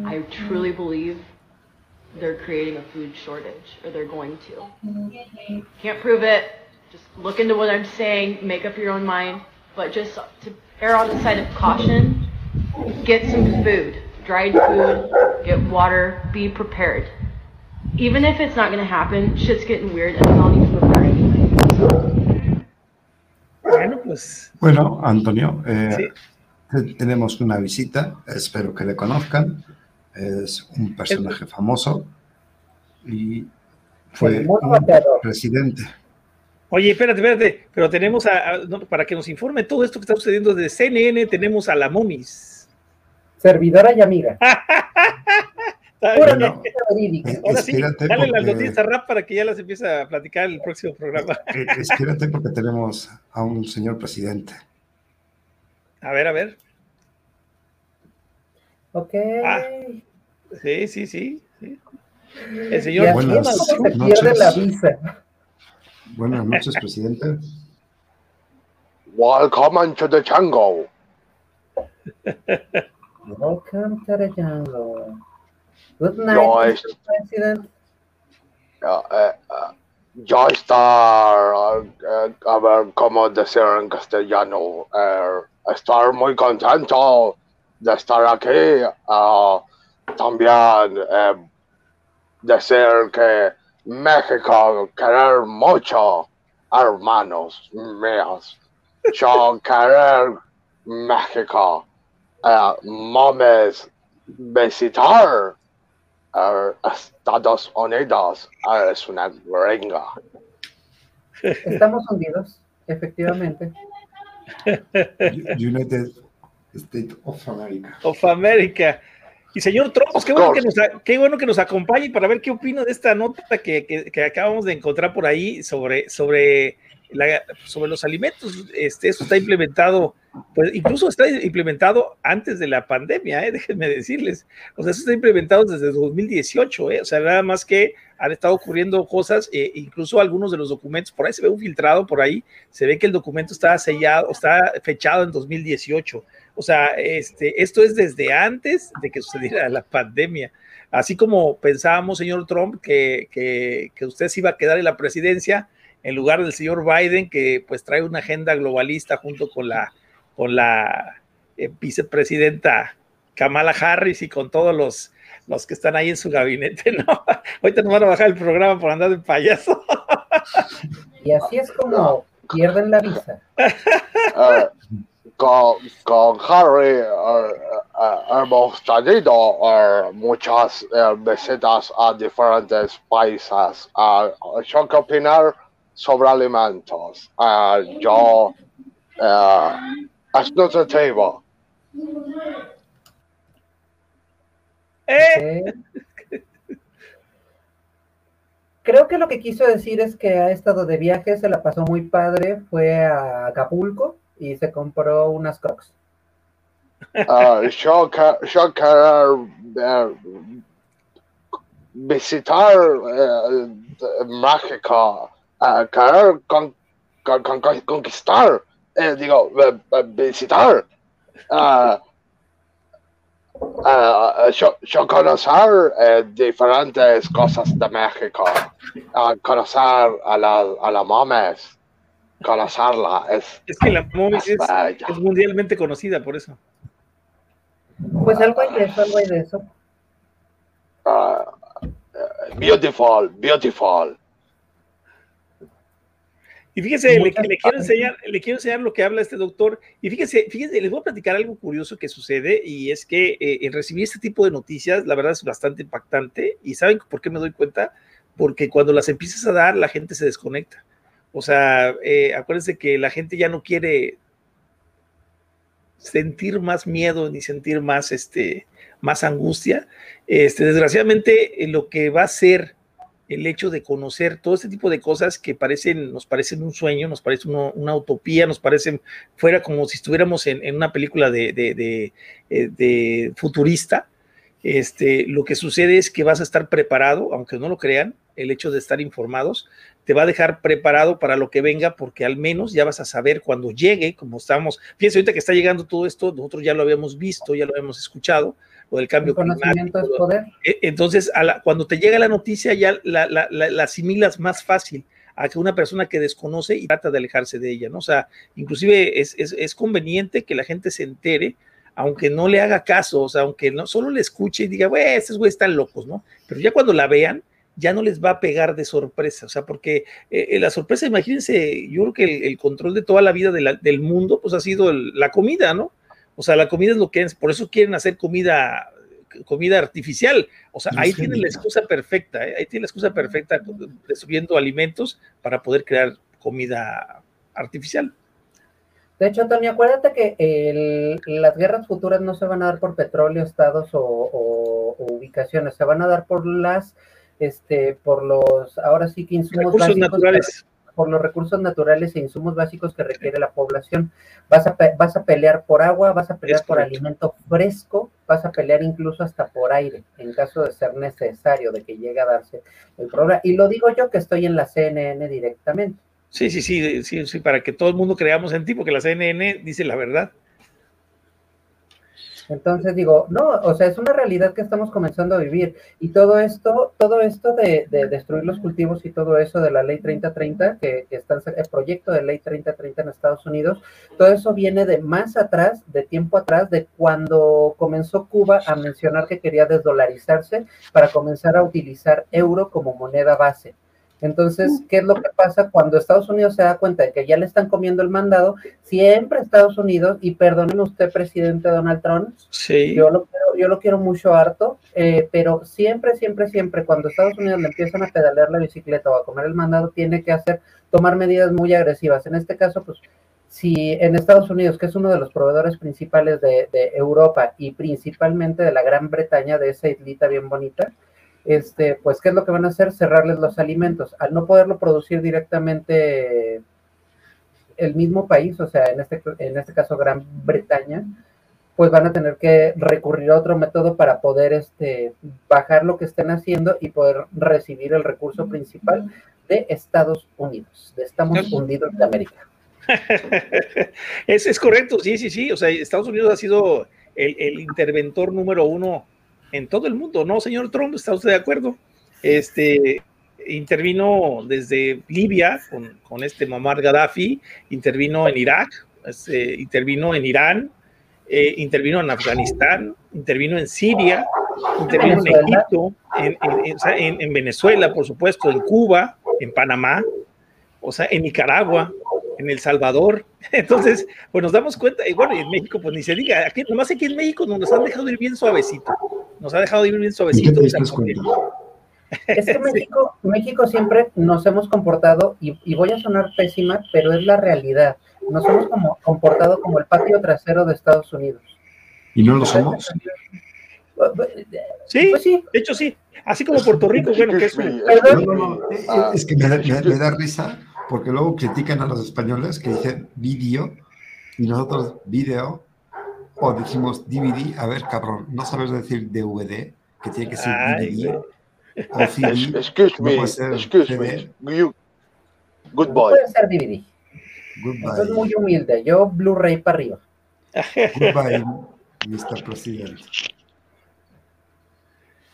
I truly believe they're creating a food shortage, or they're going to. Can't prove it. Just look into what I'm saying, make up your own mind. But just to err on the side of caution, get some food, dried food, get water, be prepared. Even if it's not going to happen, shit's getting weird, and we all need to prepare anyway. Bueno, pues Bueno, Antonio, eh, te- tenemos una visita, espero que le conozcan. Es un personaje famoso y fue un presidente. Oye, espérate, espérate, pero tenemos a, a- no, para que nos informe todo esto que está sucediendo desde CNN, tenemos a la momis. Servidora y amiga. (laughs) Bueno. Ahora sí, espérate dale las porque- noticias rap para que ya las empiece a platicar el próximo programa. (laughs) Eh, Espérate porque tenemos a un señor presidente. A ver, a ver. Ok. Ah. Sí, sí, sí. sí. El señor. Buenas se noches. pierde la visa. Buenas noches, presidente. Welcome to the jungle. Welcome to the jungle. Good night, Joyce. Mr. President. Uh, uh, uh, uh, uh, a ver cómo decir en castellano, uh, estar muy contento de estar aquí. Uh, también uh, decir que México querer mucho, hermanos míos. Yo querer México. Uh, mames visitar uh, Estados Unidos uh, es una gringa. Estamos hundidos, efectivamente. (laughs) United States of America. of America. Y señor Trump, pues qué bueno, que nos, qué bueno que nos acompañe para ver qué opina de esta nota que, que- que acabamos de encontrar por ahí sobre, sobre, la- sobre los alimentos. Este, eso está implementado, pues incluso está implementado antes de la pandemia, ¿eh? (laughs) déjenme decirles. O sea, eso está implementado desde 2018, ¿eh? o sea, nada más que han estado ocurriendo cosas, eh, incluso algunos de los documentos, por ahí se ve un filtrado, por ahí se ve que el documento está sellado, está fechado en 2018. O sea, este, esto es desde antes de que sucediera la pandemia. Así como pensábamos, señor Trump, que, que, que usted se iba a quedar en la presidencia en lugar del señor Biden, que pues trae una agenda globalista junto con la, con la eh, vicepresidenta Kamala Harris y con todos los, los que están ahí en su gabinete, ¿no? (laughs) Ahorita nos van a bajar el programa por andar de payaso. (laughs) Y así es como pierden la visa. Uh, (laughs) con, con Harry uh, uh, hemos tenido uh, muchas uh, visitas a diferentes países. Uh, yo qué opinar sobre alimentos. Uh, yo uh, es nutritivo. ¿Eh? Creo que lo que quiso decir es que ha estado de viaje, se la pasó muy padre, fue a Acapulco y se compró unas crocs. Uh, yo, que- yo quiero uh, visitar uh, México, uh, querer con, con- con- con- conquistar, eh, digo, eh, eh, visitar, uh, uh, yo, yo conocer eh, diferentes cosas de México, uh, conocer a la, a la mames, conocerla, es, Es que la momis es, mundialmente conocida por eso. Pues algo hay de eso, algo hay de eso. uh, beautiful, beautiful. Y fíjese, le, quiero enseñar, le quiero enseñar lo que habla este doctor. Y fíjese, fíjese, les voy a platicar algo curioso que sucede, y es que eh, en recibir este tipo de noticias, la verdad es bastante impactante. ¿Y saben por qué me doy cuenta? Porque cuando las empiezas a dar, la gente se desconecta. O sea, eh, acuérdense que la gente ya no quiere sentir más miedo ni sentir más, este, más angustia. Este, desgraciadamente, eh, lo que va a ser el hecho de conocer todo este tipo de cosas que parecen, nos parecen un sueño, nos parece una utopía, nos parecen fuera como si estuviéramos en, en una película de, de- de, eh, de futurista. Este, lo que sucede es que vas a estar preparado, aunque no lo crean, el hecho de estar informados, te va a dejar preparado para lo que venga, porque al menos ya vas a saber cuando llegue, como estamos, fíjense ahorita que está llegando todo esto, nosotros ya lo habíamos visto, ya lo habíamos escuchado, lo del cambio conocimiento climático. es poder. E- Entonces, a la- cuando te llega la noticia, ya la, la- la- la asimilas más fácil a que una persona que desconoce y trata de alejarse de ella, ¿no? O sea, inclusive es, es, es conveniente que la gente se entere, aunque no le haga caso, o sea, aunque no solo le escuche y diga, güey, estos güeyes están locos, ¿no? Pero ya cuando la vean, ya no les va a pegar de sorpresa, o sea, porque eh, eh, la sorpresa, imagínense, yo creo que el, el control de toda la vida de la- del mundo, pues ha sido el- la comida, ¿no? O sea, la comida es lo que es, por eso quieren hacer comida comida artificial. O sea, ahí tienen la excusa perfecta, ¿eh? ahí tienen la excusa perfecta destruyendo alimentos para poder crear comida artificial. De hecho, Tony, acuérdate que el- las guerras futuras no se van a dar por petróleo, estados o, o- o ubicaciones, se van a dar por las, este, por los, ahora sí que insumos Recursos básicos, naturales. Por los recursos naturales e insumos básicos que requiere la población. Vas a, pe- vas a pelear por agua, vas a pelear Es por correcto. alimento fresco, vas a pelear incluso hasta por aire, en caso de ser necesario, de que llegue a darse el problema. Y lo digo yo que estoy en la CNN directamente. Sí, sí, sí, sí, sí, para que todo el mundo creamos en ti, porque la CNN dice la verdad. Entonces digo, no, o sea, es una realidad que estamos comenzando a vivir. Y todo esto, todo esto de, de destruir los cultivos y todo eso de la ley 3030, que, que está el proyecto de ley 3030 en Estados Unidos, todo eso viene de más atrás, de tiempo atrás, de cuando comenzó Cuba a mencionar que quería desdolarizarse para comenzar a utilizar euro como moneda base. Entonces, ¿qué es lo que pasa cuando Estados Unidos se da cuenta de que ya le están comiendo el mandado? Siempre Estados Unidos, y perdónenme usted, presidente Donald Trump, Sí. yo lo quiero, yo lo quiero mucho harto, eh, pero siempre, siempre, siempre, cuando Estados Unidos le empiezan a pedalear la bicicleta o a comer el mandado, tiene que hacer, tomar medidas muy agresivas. En este caso, pues, si en Estados Unidos, que es uno de los proveedores principales de, de Europa y principalmente de la Gran Bretaña, de esa islita bien bonita, este, pues, ¿qué es lo que van a hacer? Cerrarles los alimentos. Al no poderlo producir directamente el mismo país, o sea, en este, en este caso Gran Bretaña, pues van a tener que recurrir a otro método para poder este, bajar lo que estén haciendo y poder recibir el recurso principal de Estados Unidos, de estamos hundidos de América. (laughs) Es, es correcto, sí, sí, sí. O sea, Estados Unidos ha sido el, el interventor número uno en todo el mundo, ¿no, señor Trump? ¿Está usted de acuerdo? Este intervino desde Libia con, con este Muammar Gaddafi, intervino en Irak, este, intervino en Irán, eh, intervino en Afganistán, intervino en Siria, intervino en. Egipto, en Venezuela, por supuesto, en Cuba, en Panamá, o sea, en Nicaragua, en El Salvador. (laughs) Entonces, pues nos damos cuenta, y bueno, y en México, pues ni se diga, aquí, nomás aquí en México nos han dejado ir bien suavecito, nos ha dejado ir bien suavecito. (laughs) Es que México, México siempre nos hemos comportado, y, y voy a sonar pésima, pero es la realidad. Nos hemos como, comportado como el patio trasero de Estados Unidos. Y no lo somos. Sí, de hecho sí, así como Puerto Rico, (laughs) bueno, que es un... No, no, no, es que me da, me- me da risa porque luego critican a los españoles que dicen vídeo y nosotros video o decimos DVD. A ver, cabrón, no sabes decir DVD, que tiene que ser Ay, DVD o CD. (laughs) excuse no me, puede ser excuse CD. me. You, goodbye. Puede ser DVD. Goodbye. Esto es muy humilde. Yo Blu-ray para arriba. Goodbye, Mr. President.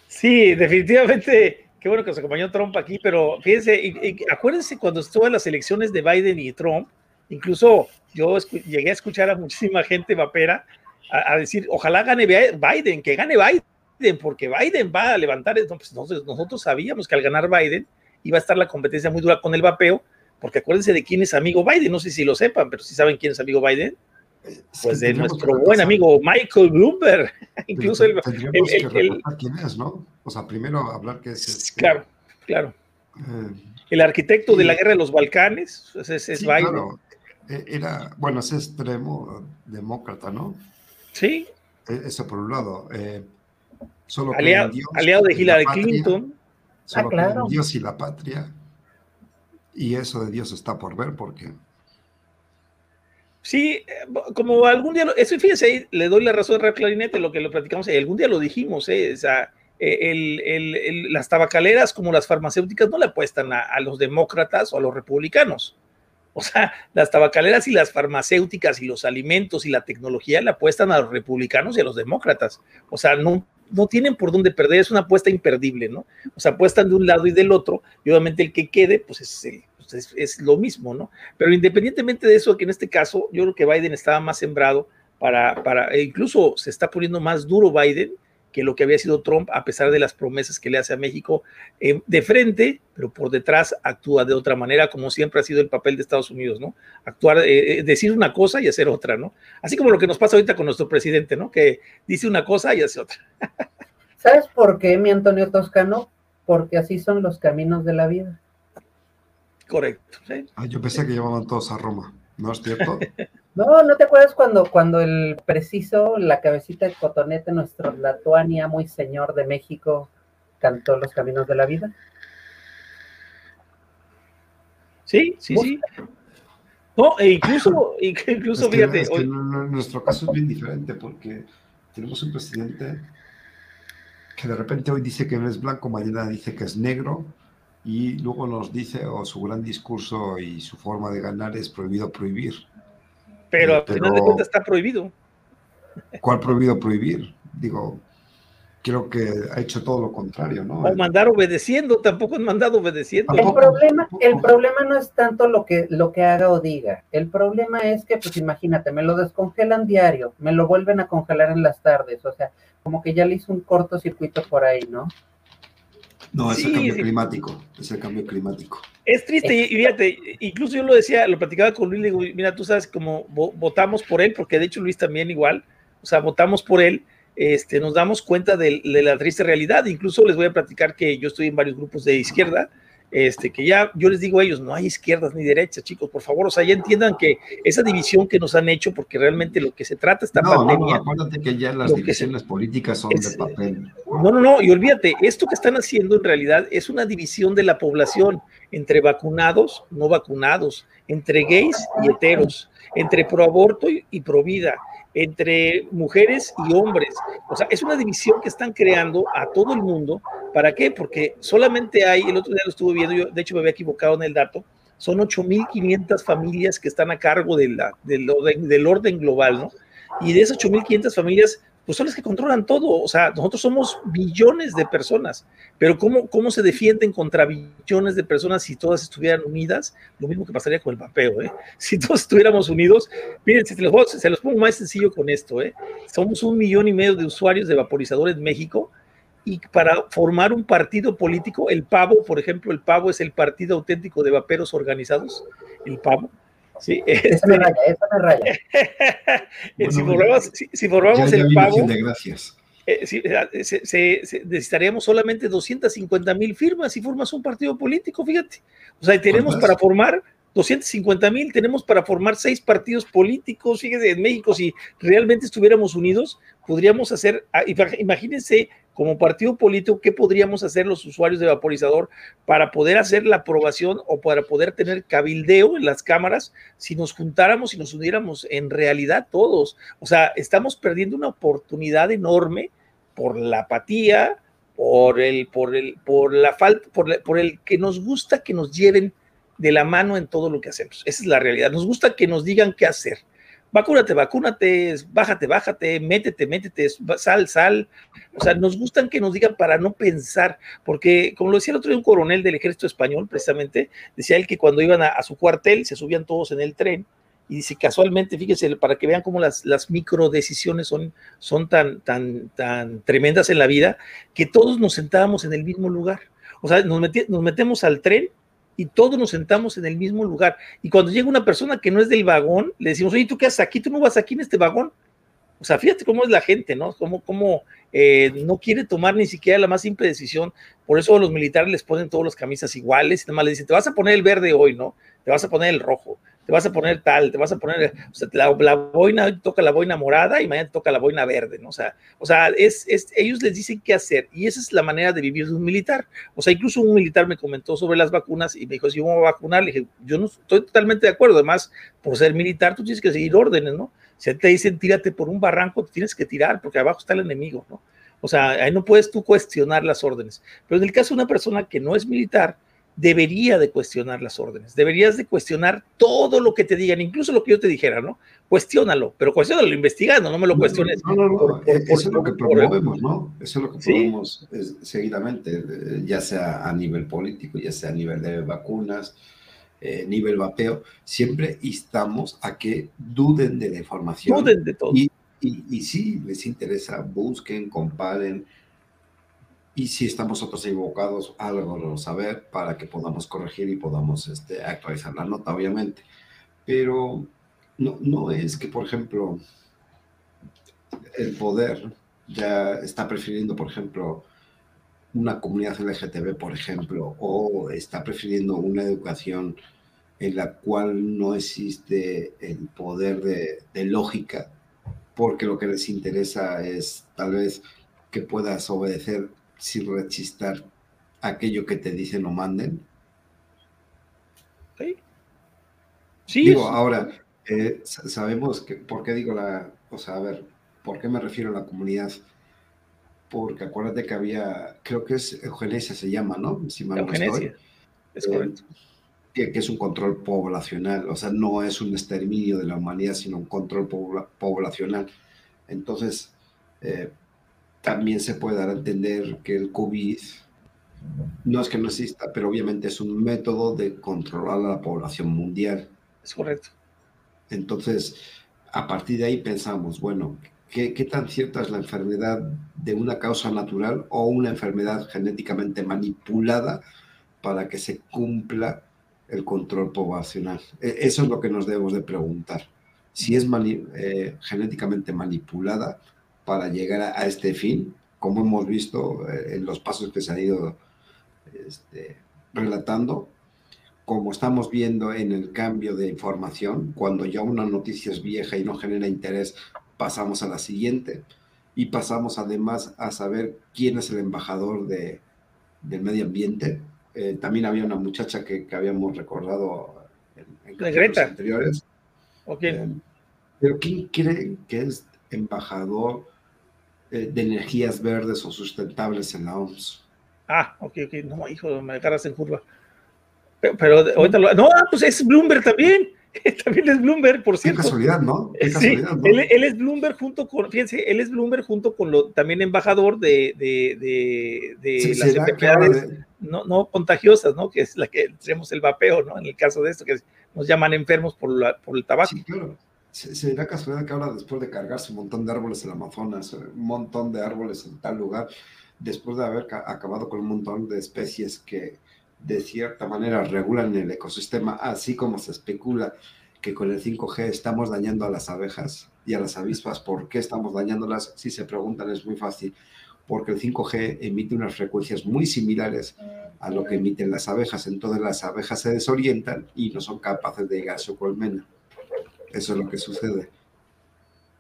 Sí, definitivamente, qué bueno que nos acompañó Trump aquí, pero fíjense, acuérdense cuando estuvo en las elecciones de Biden y Trump, incluso yo llegué a escuchar a muchísima gente vapera a, decir, ojalá gane Bi- Biden, que gane Biden, porque Biden va a levantar, no, pues nosotros, sabíamos que al ganar Biden iba a estar la competencia muy dura con el vapeo, porque acuérdense de quién es amigo Biden, no sé si lo sepan, pero si saben quién es amigo Biden, pues de nuestro buen amigo Michael Bloomberg, (laughs) incluso el, el- que el- quién es, ¿no? O sea, primero hablar que es. este, Claro, claro. eh, El arquitecto de la guerra de los Balcanes pues, es, es sí, Biden. claro. Eh, Era, bueno, es extremo demócrata, ¿no? Sí. Eh, Eso por un lado. Eh, solo Aliado, Dios aliado de Hillary patria, Clinton. Solo Ah, claro. Dios y la patria. Y eso de Dios está por ver porque Sí, eh, como algún día, lo- eso fíjense, le doy la razón a Rap Clarinete, lo que lo platicamos ahí, algún día lo dijimos, eh, o sea, eh, el, las tabacaleras como las farmacéuticas no le apuestan a, a, los demócratas o a los republicanos. O sea, las tabacaleras y las farmacéuticas y los alimentos y la tecnología le apuestan a los republicanos y a los demócratas. O sea, no, no tienen por dónde perder, es una apuesta imperdible, ¿no? O sea, apuestan de un lado y del otro, y obviamente el que quede, pues es, el, pues es, lo mismo, ¿no? Pero independientemente de eso, que en este caso yo creo que Biden estaba más sembrado para, para e incluso se está poniendo más duro Biden que lo que había sido Trump, a pesar de las promesas que le hace a México eh, de frente, pero por detrás actúa de otra manera, como siempre ha sido el papel de Estados Unidos, ¿no? Actuar, eh, decir una cosa y hacer otra, ¿no? Así como lo que nos pasa ahorita con nuestro presidente, ¿no? Que dice una cosa y hace otra. ¿Sabes por qué, mi Antonio Toscano? Porque así son los caminos de la vida. Correcto. ¿sí? Ah, yo pensé que llevaban todos a Roma, ¿no es cierto? (laughs) No, ¿no te acuerdas cuando, cuando el preciso, la cabecita de cotonete, nuestro Latuania, muy señor de México, cantó Los Caminos de la Vida? Sí, sí, sí. No, e incluso, (laughs) incluso es que, fíjate. es que hoy, no, no, nuestro caso es bien diferente porque tenemos un presidente que de repente hoy dice que no es blanco, mañana dice que es negro y luego nos dice, o su gran discurso y su forma de ganar es prohibido prohibir. pero al final de cuentas está prohibido. ¿Cuál prohibido prohibir? Digo, creo que ha hecho todo lo contrario, ¿no? O mandar obedeciendo, tampoco han mandado obedeciendo. El problema, el problema no es tanto lo que, lo que haga o diga. El problema es que, pues imagínate, me lo descongelan diario, me lo vuelven a congelar en las tardes, o sea, como que ya le hizo un cortocircuito por ahí, ¿no? No, es Sí, el cambio sí. climático, es el cambio climático. Es triste, y fíjate, incluso yo lo decía, lo platicaba con Luis, le digo, mira, tú sabes cómo vo- votamos por él, porque de hecho Luis también igual, o sea, votamos por él, este, nos damos cuenta de, de la triste realidad, incluso les voy a platicar que yo estoy en varios grupos de izquierda, este, que ya yo les digo a ellos, no hay izquierdas ni derechas, chicos, por favor, o sea, ya entiendan que esa división que nos han hecho, porque realmente lo que se trata esta No, no, no, pandemia, acuérdate que ya las divisiones políticas son es- de papel. no, no, no, y olvídate, esto que están haciendo en realidad es una división de la población entre vacunados, no vacunados, entre gays y heteros, entre proaborto y, y pro vida, entre mujeres y hombres. O sea, es una división que están creando a todo el mundo. ¿Para qué? Porque solamente hay, el otro día lo estuve viendo, yo de hecho me había equivocado en el dato, son 8.500 familias que están a cargo del, orden, del orden global, ¿no? Y de esas 8.500 familias, pues son las que controlan todo. O sea, nosotros somos billones de personas, pero ¿cómo, cómo se defienden contra billones de personas si todas estuvieran unidas? Lo mismo que pasaría con el vapeo, ¿eh? (laughs) Si todos estuviéramos unidos, miren, se los, se los pongo más sencillo con esto, ¿eh? Somos un millón y medio de usuarios de vaporizador en México y para formar un partido político, el pavo, por ejemplo, el pavo es el partido auténtico de vaperos organizados, el pavo. Sí, Esa me raya, esa me raya. (laughs) Si formamos, si, si formamos Ya, ya el de gracias. eh, se- se- se- necesitaríamos solamente 250 mil firmas si formas un partido político, fíjate. O sea, tenemos ¿Cuántas? para formar 250 mil, tenemos para formar seis partidos políticos, fíjese, en México, si realmente estuviéramos unidos, podríamos hacer, ah, ima- imagínense como partido político, ¿qué podríamos hacer los usuarios de vaporizador para poder hacer la aprobación o para poder tener cabildeo en las cámaras si nos juntáramos y nos uniéramos en realidad todos? O sea, estamos perdiendo una oportunidad enorme por la apatía, por el, por el, por la falta, por, por el que nos gusta que nos lleven de la mano en todo lo que hacemos. Esa es la realidad. Nos gusta que nos digan qué hacer. Vacúnate, vacúnate, bájate, bájate, métete, métete, sal, sal. O sea, nos gustan que nos digan para no pensar, porque como lo decía el otro día un coronel del ejército español, precisamente, decía él que cuando iban a, su cuartel se subían todos en el tren y dice casualmente, fíjense, para que vean cómo las, las micro decisiones son, tan, tan, tan tremendas en la vida, que todos nos sentábamos en el mismo lugar. O sea, nos, meti- nos metemos al tren y todos nos sentamos en el mismo lugar. Y cuando llega una persona que no es del vagón, le decimos, oye, ¿tú qué haces aquí? ¿Tú no vas aquí en este vagón? O sea, fíjate cómo es la gente, ¿no? Cómo, cómo eh, no quiere tomar ni siquiera la más simple decisión. Por eso los militares les ponen todas las camisas iguales y nada más les dicen, te vas a poner el verde hoy, ¿no? Te vas a poner el rojo, te vas a poner tal, te vas a poner, o sea, la, la boina, toca la boina morada y mañana toca la boina verde, ¿no? O sea, o sea es, es, ellos les dicen qué hacer y esa es la manera de vivir de un militar. O sea, incluso un militar me comentó sobre las vacunas y me dijo, si yo me voy a vacunar, le dije, yo no estoy totalmente de acuerdo, además, por ser militar, tú tienes que seguir órdenes, ¿no? Si te dicen tírate por un barranco, tienes que tirar porque abajo está el enemigo, ¿no? O sea, ahí no puedes tú cuestionar las órdenes. Pero en el caso de una persona que no es militar, debería de cuestionar las órdenes, deberías de cuestionar todo lo que te digan, incluso lo que yo te dijera, ¿no? Cuestiónalo, pero cuestiónalo investigando, no me lo cuestiones. No, no, no, eso es lo que promovemos, ¿no? Eso es lo que promovemos seguidamente, eh, ya sea a nivel político, ya sea a nivel de vacunas, eh, nivel vapeo, siempre instamos a que duden de la información. Duden de todo. Y, y, y si les interesa, busquen, comparen, y si estamos nosotros equivocados, algo saber para que podamos corregir y podamos este, actualizar la nota, obviamente. Pero no, no es que, por ejemplo, el poder ya está prefiriendo, por ejemplo, una comunidad LGTB, por ejemplo, o está prefiriendo una educación en la cual no existe el poder de, de lógica, porque lo que les interesa es tal vez que puedas obedecer sin rechistar aquello que te dicen o manden. Sí. sí digo, ahora, eh, sabemos que, ¿por qué digo la, o sea, a ver, ¿por qué me refiero a la comunidad? Porque acuérdate que había, creo que es eugenesia se llama, ¿no? Si mal eugenesia, es correcto. que, que, es un control poblacional, o sea, no es un exterminio de la humanidad, sino un control poblacional. Entonces, eh, también se puede dar a entender que el COVID no es que no exista, pero obviamente es un método de controlar a la población mundial. Es correcto. Entonces, a partir de ahí pensamos, bueno, ¿qué, ¿qué, tan cierta es la enfermedad de una causa natural o una enfermedad genéticamente manipulada para que se cumpla el control poblacional? E, eso es lo que nos debemos de preguntar. Si es mani eh, genéticamente manipulada, para llegar a, este fin, como hemos visto eh, en los pasos que se han ido este, relatando, como estamos viendo en el cambio de información, cuando ya una noticia es vieja y no genera interés, pasamos a la siguiente y pasamos además a saber quién es el embajador de, del medio ambiente. Eh, también había una muchacha que, que habíamos recordado en, en anteriores. Okay. Eh, pero ¿quién cree que es embajador eh, de energías verdes o sustentables en la OMS. Ah, ok, ok, no, hijo, me agarras en curva. Pero, pero ahorita lo, no, pues es Bloomberg también. (laughs) También es Bloomberg, por cierto. Qué casualidad, ¿no? Qué sí, casualidad, ¿no? Él, él, es Bloomberg junto con, fíjense, él es Bloomberg junto con lo también embajador de, de, de, de Sí, las enfermedades de- no, no contagiosas, ¿no? Que es la que tenemos el vapeo, ¿no? En el caso de esto, que nos llaman enfermos por, la, por el tabaco. Sí, claro. Se- Será casualidad que ahora, después de cargarse un montón de árboles en Amazonas, un montón de árboles en tal lugar, después de haber ca- acabado con un montón de especies que de cierta manera regulan el ecosistema, así como se especula que con el 5G estamos dañando a las abejas y a las avispas. ¿Por qué estamos dañándolas? Si se preguntan, es muy fácil. Porque el 5G emite unas frecuencias muy similares a lo que emiten las abejas. Entonces las abejas se desorientan y no son capaces de llegar a su colmena. Eso es lo que sucede.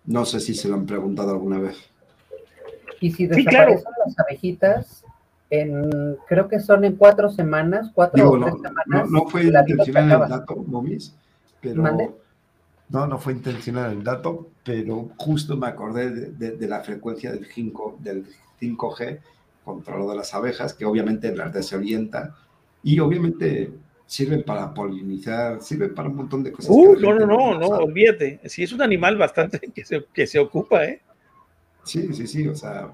No sé si se lo han preguntado alguna vez. Y si Sí, claro. desaparecen las abejitas, en, creo que son en cuatro semanas, cuatro Digo, o no, tres no, semanas. no fue intencional el dato, Momis, pero ¿Mande? no, no fue intencional el dato, pero justo me acordé de, de- de la frecuencia del 5, del 5G contra lo de las abejas, que obviamente las desorienta y obviamente sirven para polinizar, sirven para un montón de cosas. Uh, no, no, no, no, olvídate. Sí, es un animal bastante que se, que se ocupa, ¿eh? Sí, sí, sí, o sea,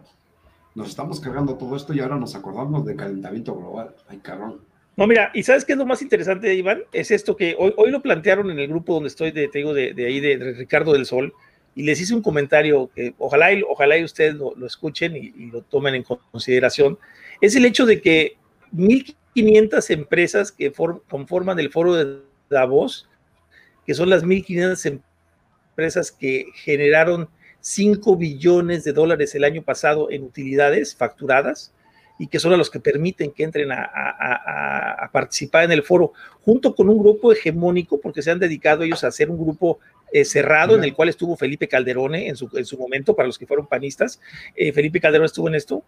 nos estamos cargando todo esto y ahora nos acordamos del calentamiento global. Ay, cabrón. No, mira, ¿y sabes qué es lo más interesante, Iván? Es esto que hoy, hoy lo plantearon en el grupo donde estoy, de, te digo, de, de ahí, de, de Ricardo del Sol, y les hice un comentario que ojalá y, ojalá y ustedes lo, lo escuchen y, y lo tomen en consideración. Es el hecho de que 1.500 empresas que for- conforman el foro de Davos, que son las 1.500 empresas que generaron 5 billones de dólares el año pasado en utilidades facturadas, y que son a los que permiten que entren a, participar en el foro, junto con un grupo hegemónico, porque se han dedicado ellos a hacer un grupo eh, cerrado en el cual estuvo Felipe Calderone en su, en su momento, para los que fueron panistas. Eh, Felipe Calderón estuvo en esto.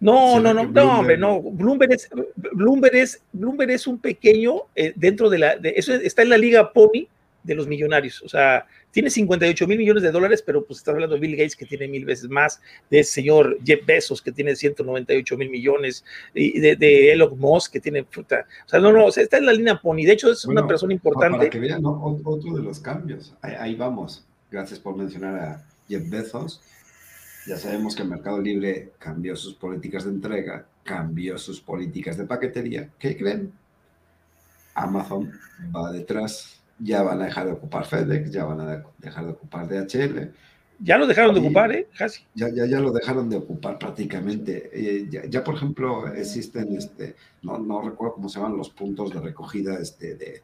No, ¿Será no, no, no, Bloomberg- hombre, no. Bloomberg es, Bloomberg es, Bloomberg es un pequeño eh, dentro de la. de- eso está en la liga Pony de los millonarios. O sea, tiene 58 mil millones de dólares, pero pues estás hablando de Bill Gates que tiene mil veces más, de ese señor Jeff Bezos que tiene 198 mil millones, y de, de, Elon Musk que tiene puta. O sea, no, no, o sea, está en la línea Pony. De hecho, es Bueno, una persona importante. Para que vean, otro de los cambios. Ahí, ahí vamos. Gracias por mencionar a Jeff Bezos. Ya sabemos que el Mercado Libre cambió sus políticas de entrega, cambió sus políticas de paquetería. ¿Qué creen? Amazon va detrás. Ya van a dejar de ocupar FedEx, ya van a de- dejar de ocupar DHL. Ya lo dejaron de ocupar, ¿eh? Casi. Ya, ya, ya lo dejaron de ocupar prácticamente. Eh, ya, ya, por ejemplo, existen, este, no, no recuerdo cómo se llaman los puntos de recogida este, de,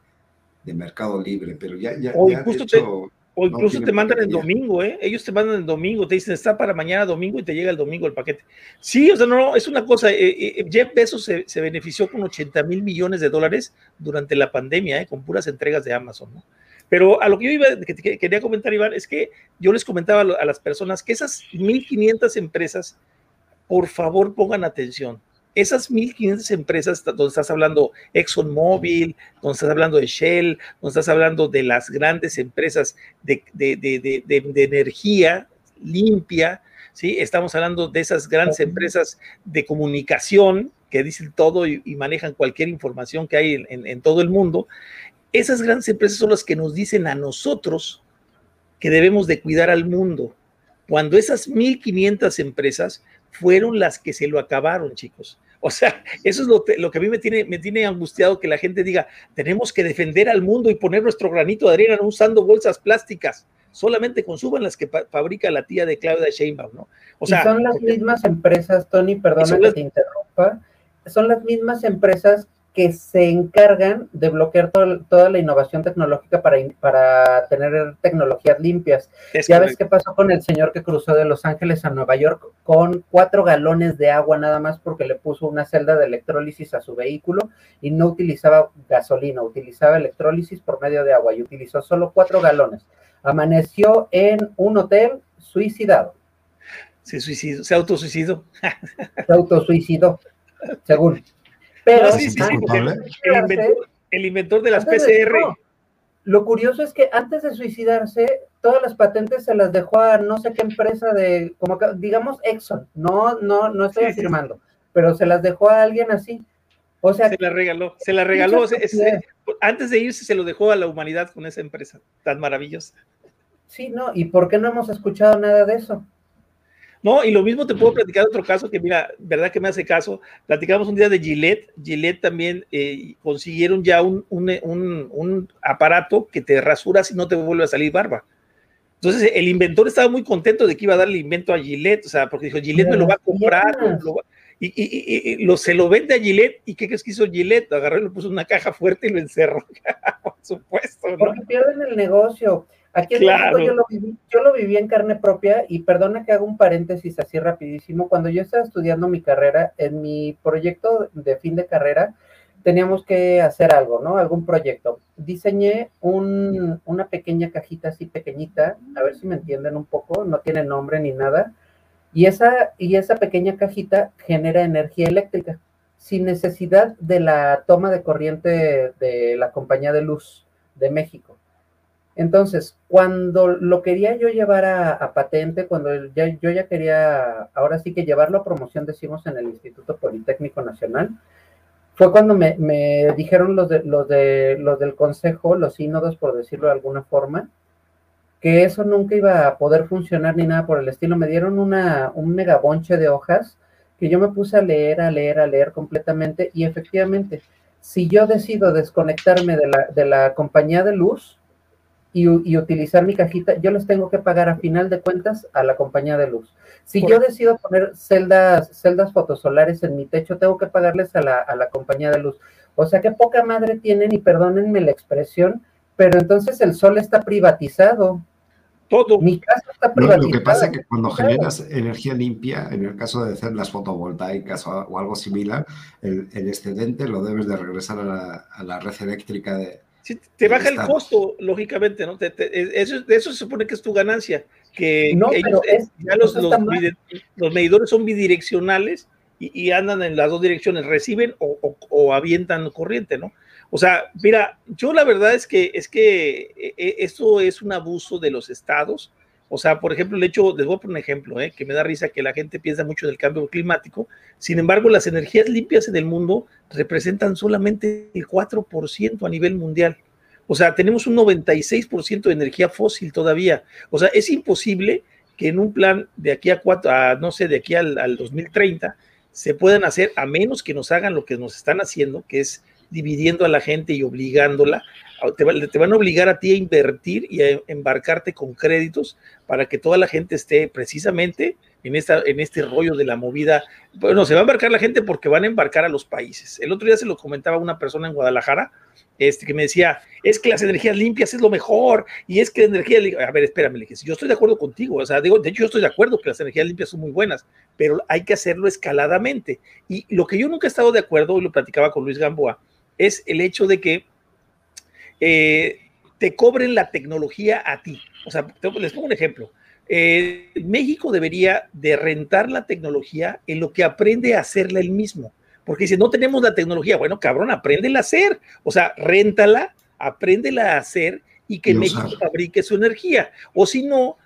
de Mercado Libre, pero ya, ya, O ya, de te- hecho, O incluso te mandan el domingo, ¿eh? Ellos te mandan el domingo, te dicen, está para mañana domingo y te llega el domingo el paquete. Sí, o sea, no, no, es una cosa. eh, eh, Jeff Bezos se, se benefició con 80 mil millones de dólares durante la pandemia, ¿eh? Con puras entregas de Amazon, ¿no? Pero a lo que yo iba, que, que quería comentar, Iván, es que yo les comentaba a las personas que esas 1.500 empresas, por favor pongan atención. Esas 1.500 empresas donde estás hablando ExxonMobil, donde estás hablando de Shell, donde estás hablando de las grandes empresas de, de- de- de- de- de energía limpia, ¿sí? Estamos hablando de esas grandes empresas de comunicación que dicen todo y, y manejan cualquier información que hay en- en- en todo el mundo. Esas grandes empresas son las que nos dicen a nosotros que debemos de cuidar al mundo, cuando esas 1.500 empresas fueron las que se lo acabaron, chicos. O sea, eso es lo, que a mí me tiene, me tiene angustiado que la gente diga, tenemos que defender al mundo y poner nuestro granito de arena no usando bolsas plásticas. Solamente consuman las que fabrica la tía de Claudia Sheinbaum, ¿no? O sea, y son las mismas empresas, Tony, perdona que las- te interrumpa, son las mismas empresas que se encargan de bloquear todo- toda la innovación tecnológica para, para tener tecnologías limpias. Es ya ves qué pasó con el señor que cruzó de Los Ángeles a Nueva York con cuatro galones de agua nada más porque le puso una celda de electrólisis a su vehículo y no utilizaba gasolina, utilizaba electrólisis por medio de agua y utilizó solo cuatro galones. Amaneció en un hotel suicidado. se suicidó, se autosuicidó. se autosuicidó, según. Pero No, sí, sí, sí, porque antes de el, inventor, el inventor de las antes de- PCR. no, lo curioso es que antes de suicidarse, todas las patentes se las dejó a no sé qué empresa de, como digamos Exxon, no, no, no estoy Sí, sí. afirmando, pero se las dejó a alguien así. O sea, se la regaló, se la regaló. Estupidez. antes de irse, se lo dejó a la humanidad con esa empresa tan maravillosa. sí, no, ¿y por qué no hemos escuchado nada de eso? No, y lo mismo te puedo platicar de otro caso que, mira, verdad que me hace caso. Platicamos un día de Gillette. Gillette también eh, consiguieron ya un, un, un- un aparato que te rasuras y no te vuelve a salir barba. Entonces, el inventor estaba muy contento de que iba a darle invento a Gillette, o sea, porque dijo, Gillette me lo va a comprar, lo- lo va- y, y- y- y lo, se lo vende a Gillette, ¿y qué crees que hizo Gillette? Agarró y lo puso en una caja fuerte y lo encerró, (laughs) por supuesto, ¿no? Porque pierden el negocio. Aquí en Claro. México yo lo, viví, yo lo viví en carne propia y perdona que haga un paréntesis así rapidísimo. Cuando yo estaba estudiando mi carrera, en mi proyecto de fin de carrera, teníamos que hacer algo, ¿no? Algún proyecto. Diseñé un- una pequeña cajita así pequeñita, a ver si me entienden un poco, no tiene nombre ni nada. Y esa, y esa pequeña cajita genera energía eléctrica sin necesidad de la toma de corriente de la compañía de luz de México. Entonces, cuando lo quería yo llevar a, patente, cuando ya, yo ya quería, ahora sí que llevarlo a promoción, decimos en el Instituto Politécnico Nacional, fue cuando me, me dijeron los, de, los, de, los del consejo, los sínodos, por decirlo de alguna forma, que eso nunca iba a poder funcionar ni nada por el estilo. Me dieron una, un megabonche de hojas que yo me puse a leer, a leer, a leer completamente y efectivamente, si yo decido desconectarme de la, de la compañía de luz, y, y, utilizar mi cajita, yo les tengo que pagar a final de cuentas a la compañía de luz. Si yo decido poner celdas, celdas fotosolares en mi techo, tengo que pagarles a la, a la compañía de luz. O sea, que poca madre tienen, y perdónenme la expresión, pero entonces el sol está privatizado. Todo. Mi casa está No, privatizada. lo que pasa es que cuando generas energía limpia, en el caso de hacer las fotovoltaicas o, o algo similar, el, el excedente lo debes de regresar a la, a la red eléctrica de, Sí, te baja el costo, lógicamente, ¿no? Te- te- eso, de eso se supone que es tu ganancia, que No, ellos, pero es- ya los, los, medidores son bidireccionales y, y andan en las dos direcciones, reciben o, o- o avientan corriente, ¿no? O sea, mira, yo la verdad es que es que eh, eh, esto es un abuso de los estados. O sea, por ejemplo, el hecho, les voy a poner un ejemplo, eh, que me da risa que la gente piensa mucho en el cambio climático. Sin embargo, las energías limpias en el mundo representan solamente el 4% a nivel mundial. O sea, tenemos un 96% de energía fósil todavía. O sea, es imposible que en un plan de aquí a cuatro, a, no sé, de aquí al, al 2030, se puedan hacer, a menos que nos hagan lo que nos están haciendo, que es dividiendo a la gente y obligándola. Te, van a obligar a ti a invertir y a embarcarte con créditos para que toda la gente esté precisamente en, esta, en este rollo de la movida. Bueno, se va a embarcar la gente porque van a embarcar a los países. El otro día se lo comentaba una persona en Guadalajara, este, que me decía, es que las energías limpias es lo mejor, y es que la energía, a ver, espérame, le dije, yo estoy de acuerdo contigo, o sea, digo, de hecho yo estoy de acuerdo que las energías limpias son muy buenas, pero hay que hacerlo escaladamente. Y lo que yo nunca he estado de acuerdo, y lo platicaba con Luis Gamboa, es el hecho de que eh, te cobren la tecnología a ti. O sea, les pongo un ejemplo. Eh, México debería de rentar la tecnología en lo que aprende a hacerla él mismo. Porque dice, no tenemos la tecnología. Bueno, cabrón, apréndela a hacer. O sea, réntala, apréndela a hacer y que México fabrique su energía. O si no,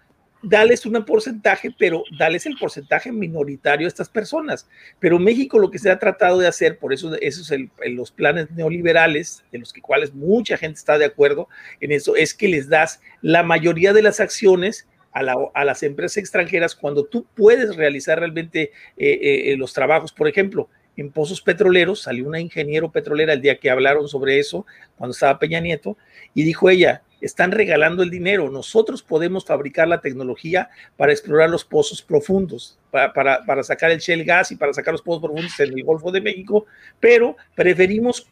dales un porcentaje, pero dales el porcentaje minoritario a estas personas. Pero México lo que se ha tratado de hacer, por eso esos es los planes neoliberales, de los cuales mucha gente está de acuerdo en eso, es que les das la mayoría de las acciones a, las empresas extranjeras cuando tú puedes realizar realmente eh, eh, los trabajos. Por ejemplo, en pozos petroleros, salió una ingeniero petrolera el día que hablaron sobre eso, cuando estaba Peña Nieto, y dijo ella, están regalando el dinero, nosotros podemos fabricar la tecnología para explorar los pozos profundos, para, para, para sacar el shell gas y para sacar los pozos profundos en el Golfo de México, pero preferimos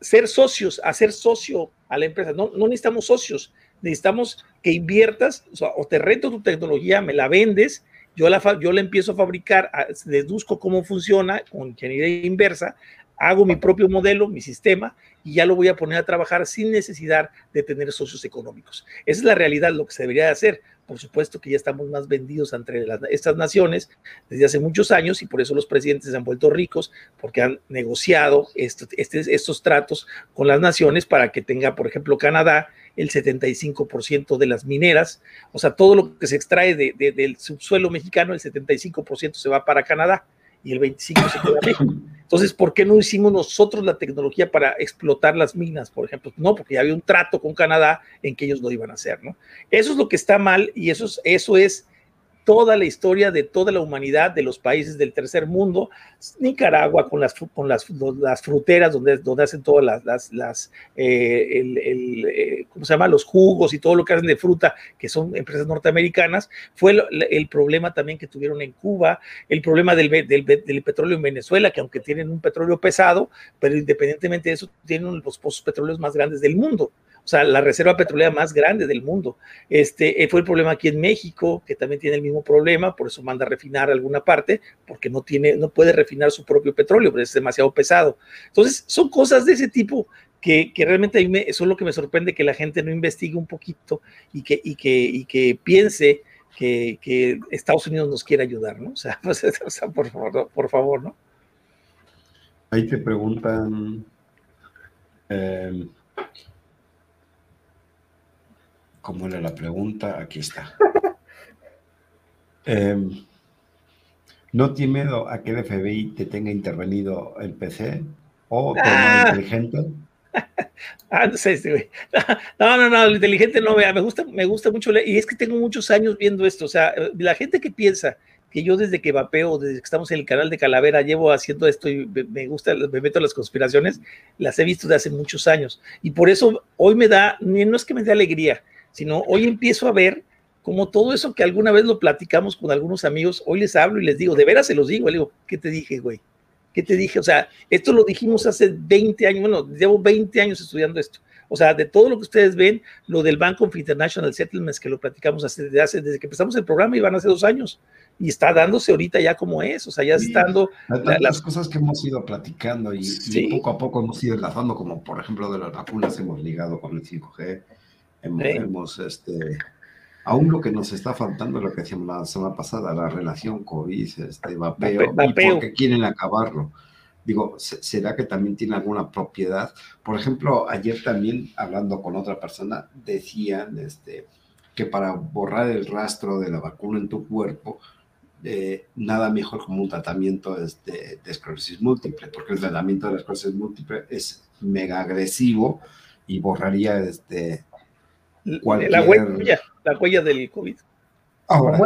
ser socios, hacer socio a la empresa. No, no necesitamos socios, necesitamos que inviertas, o, sea, o te rento tu tecnología, me la vendes yo la, yo la empiezo a fabricar, deduzco cómo funciona con ingeniería inversa, hago mi propio modelo, mi sistema, y ya lo voy a poner a trabajar sin necesidad de tener socios económicos. Esa es la realidad, lo que se debería de hacer. Por supuesto que ya estamos más vendidos entre estas naciones desde hace muchos años y por eso los presidentes se han vuelto ricos, porque han negociado estos, estos tratos con las naciones para que tenga, por ejemplo, Canadá el 75% de las mineras, o sea, todo lo que se extrae de, de, del subsuelo mexicano, el 75% se va para Canadá y el 25% se queda México. Entonces, ¿por qué no hicimos nosotros la tecnología para explotar las minas, por ejemplo? No, porque ya había un trato con Canadá en que ellos lo iban a hacer, ¿no? Eso es lo que está mal y eso es, eso es toda la historia de toda la humanidad, de los países del tercer mundo, Nicaragua con las, con las, fruteras donde, hacen todas las, eh, el, eh, ¿cómo se llama? Los jugos y todo lo que hacen de fruta, que son empresas norteamericanas, fue el, problema también que tuvieron en Cuba, el problema del, del, petróleo en Venezuela, que aunque tienen un petróleo pesado, pero independientemente de eso, tienen los pozos petroleros más grandes del mundo o sea, la reserva petrolera más grande del mundo. Este eh, fue el problema aquí en México, que también tiene el mismo problema, por eso manda a refinar alguna parte, porque no tiene, no puede refinar su propio petróleo, pero es demasiado pesado. Entonces, son cosas de ese tipo que, que realmente a eso es lo que me sorprende, que la gente no investigue un poquito y que, y que, y que piense que, Estados Unidos nos quiere ayudar, ¿no? O sea, (laughs) pues, (laughs) o sea por, favor, por favor, ¿no? Ahí te preguntan, eh, ¿Cómo era la pregunta? Aquí está. (laughs) Eh, ¿No tiene miedo a que el FBI te tenga intervenido el PC o ah. inteligente? (laughs) Ah, no sé, güey. (laughs) No, no, no, el inteligente no, vea, me gusta, me gusta mucho leer, y es que tengo muchos años viendo esto, o sea, la gente que piensa que yo desde que vapeo, desde que estamos en el canal de Calavera, llevo haciendo esto y me gusta, me meto en las conspiraciones, las he visto desde hace muchos años, y por eso hoy me da, no es que me dé alegría, sino hoy empiezo a ver como todo eso que alguna vez lo platicamos con algunos amigos, hoy les hablo y les digo, de veras se los digo, le digo, ¿qué te dije, güey? ¿Qué te dije? O sea, esto lo dijimos hace 20 años, bueno, llevo 20 años estudiando esto. O sea, de todo lo que ustedes ven, lo del Bank of International Settlements que lo platicamos hace, desde, hace, desde que empezamos el programa, iban hace dos años, y está dándose ahorita ya como es, o sea, ya sí. La, las cosas que hemos ido platicando y, sí. y, poco a poco hemos ido enlazando, como por ejemplo de las vacunas hemos ligado con el 5G, hemos, sí. este, aún lo que nos está faltando, lo que decíamos la semana pasada, la relación COVID, este, vapeo, vapeo. y porque quieren acabarlo. Digo, ¿será que también tiene alguna propiedad? Por ejemplo, ayer también, hablando con otra persona, decían este, que para borrar el rastro de la vacuna en tu cuerpo, eh, nada mejor como un tratamiento este, de esclerosis múltiple, porque el tratamiento de la esclerosis múltiple es mega agresivo y borraría este, cualquier... la, huella, la huella del COVID. Ahora,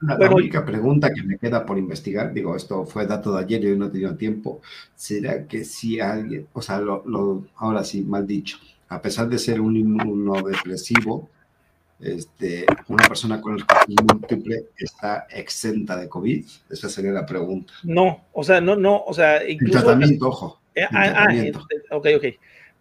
la, única pregunta que me queda por investigar, digo, esto fue dato de ayer y hoy no he tenido tiempo, será que si alguien, o sea, lo, ahora sí, mal dicho, a pesar de ser un inmunodepresivo, este, una persona con el múltiple está exenta de COVID? Esa sería la pregunta. No, o sea, no, no, o sea, incluso... El tratamiento, ojo. Eh, ah, ah ok, ok.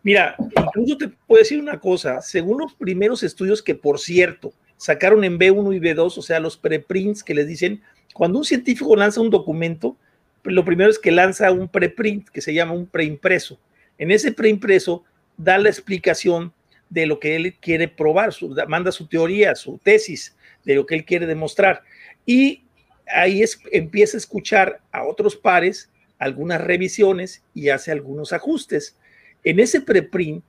Mira, incluso te puedo decir una cosa, según los primeros estudios que, por cierto, sacaron en B1 y B2, o sea, los preprints que les dicen, cuando un científico lanza un documento, lo primero es que lanza un preprint que se llama un preimpreso. En ese preimpreso da la explicación de lo que él quiere probar, manda su teoría, su tesis de lo que él quiere demostrar. Y ahí es, empieza a escuchar a otros pares, algunas revisiones y hace algunos ajustes. En ese preprint,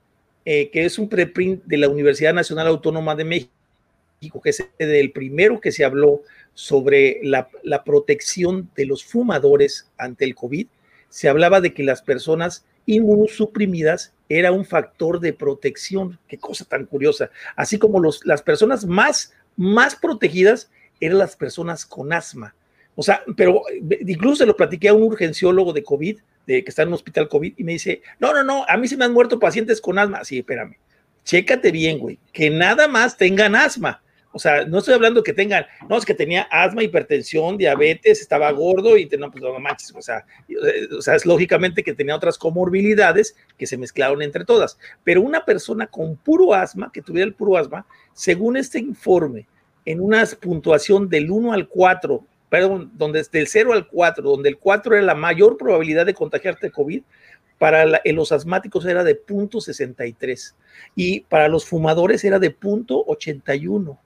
eh, que es un preprint de la Universidad Nacional Autónoma de México, que es el primero que se habló sobre la, protección de los fumadores ante el COVID, se hablaba de que las personas inmunosuprimidas era un factor de protección. Qué cosa tan curiosa. Así como las personas más, más protegidas eran las personas con asma. O sea, pero incluso se lo platiqué a un urgenciólogo de COVID, que está en un hospital COVID, y me dice, no, no, no, a mí se me han muerto pacientes con asma. Sí, espérame, chécate bien, güey, que nada más tengan asma. O sea, no estoy hablando que tengan, no, es que tenía asma, hipertensión, diabetes, estaba gordo y no, pues no manches, o sea, o sea, es lógicamente que tenía otras comorbilidades que se mezclaron entre todas. Pero una persona con puro asma, que tuviera el puro asma, según este informe, en una puntuación del 1 al 4, perdón, donde del 0 al 4, donde el 4 era la mayor probabilidad de contagiarte de COVID, para los asmáticos era de 0.63 y para los fumadores era de 0.81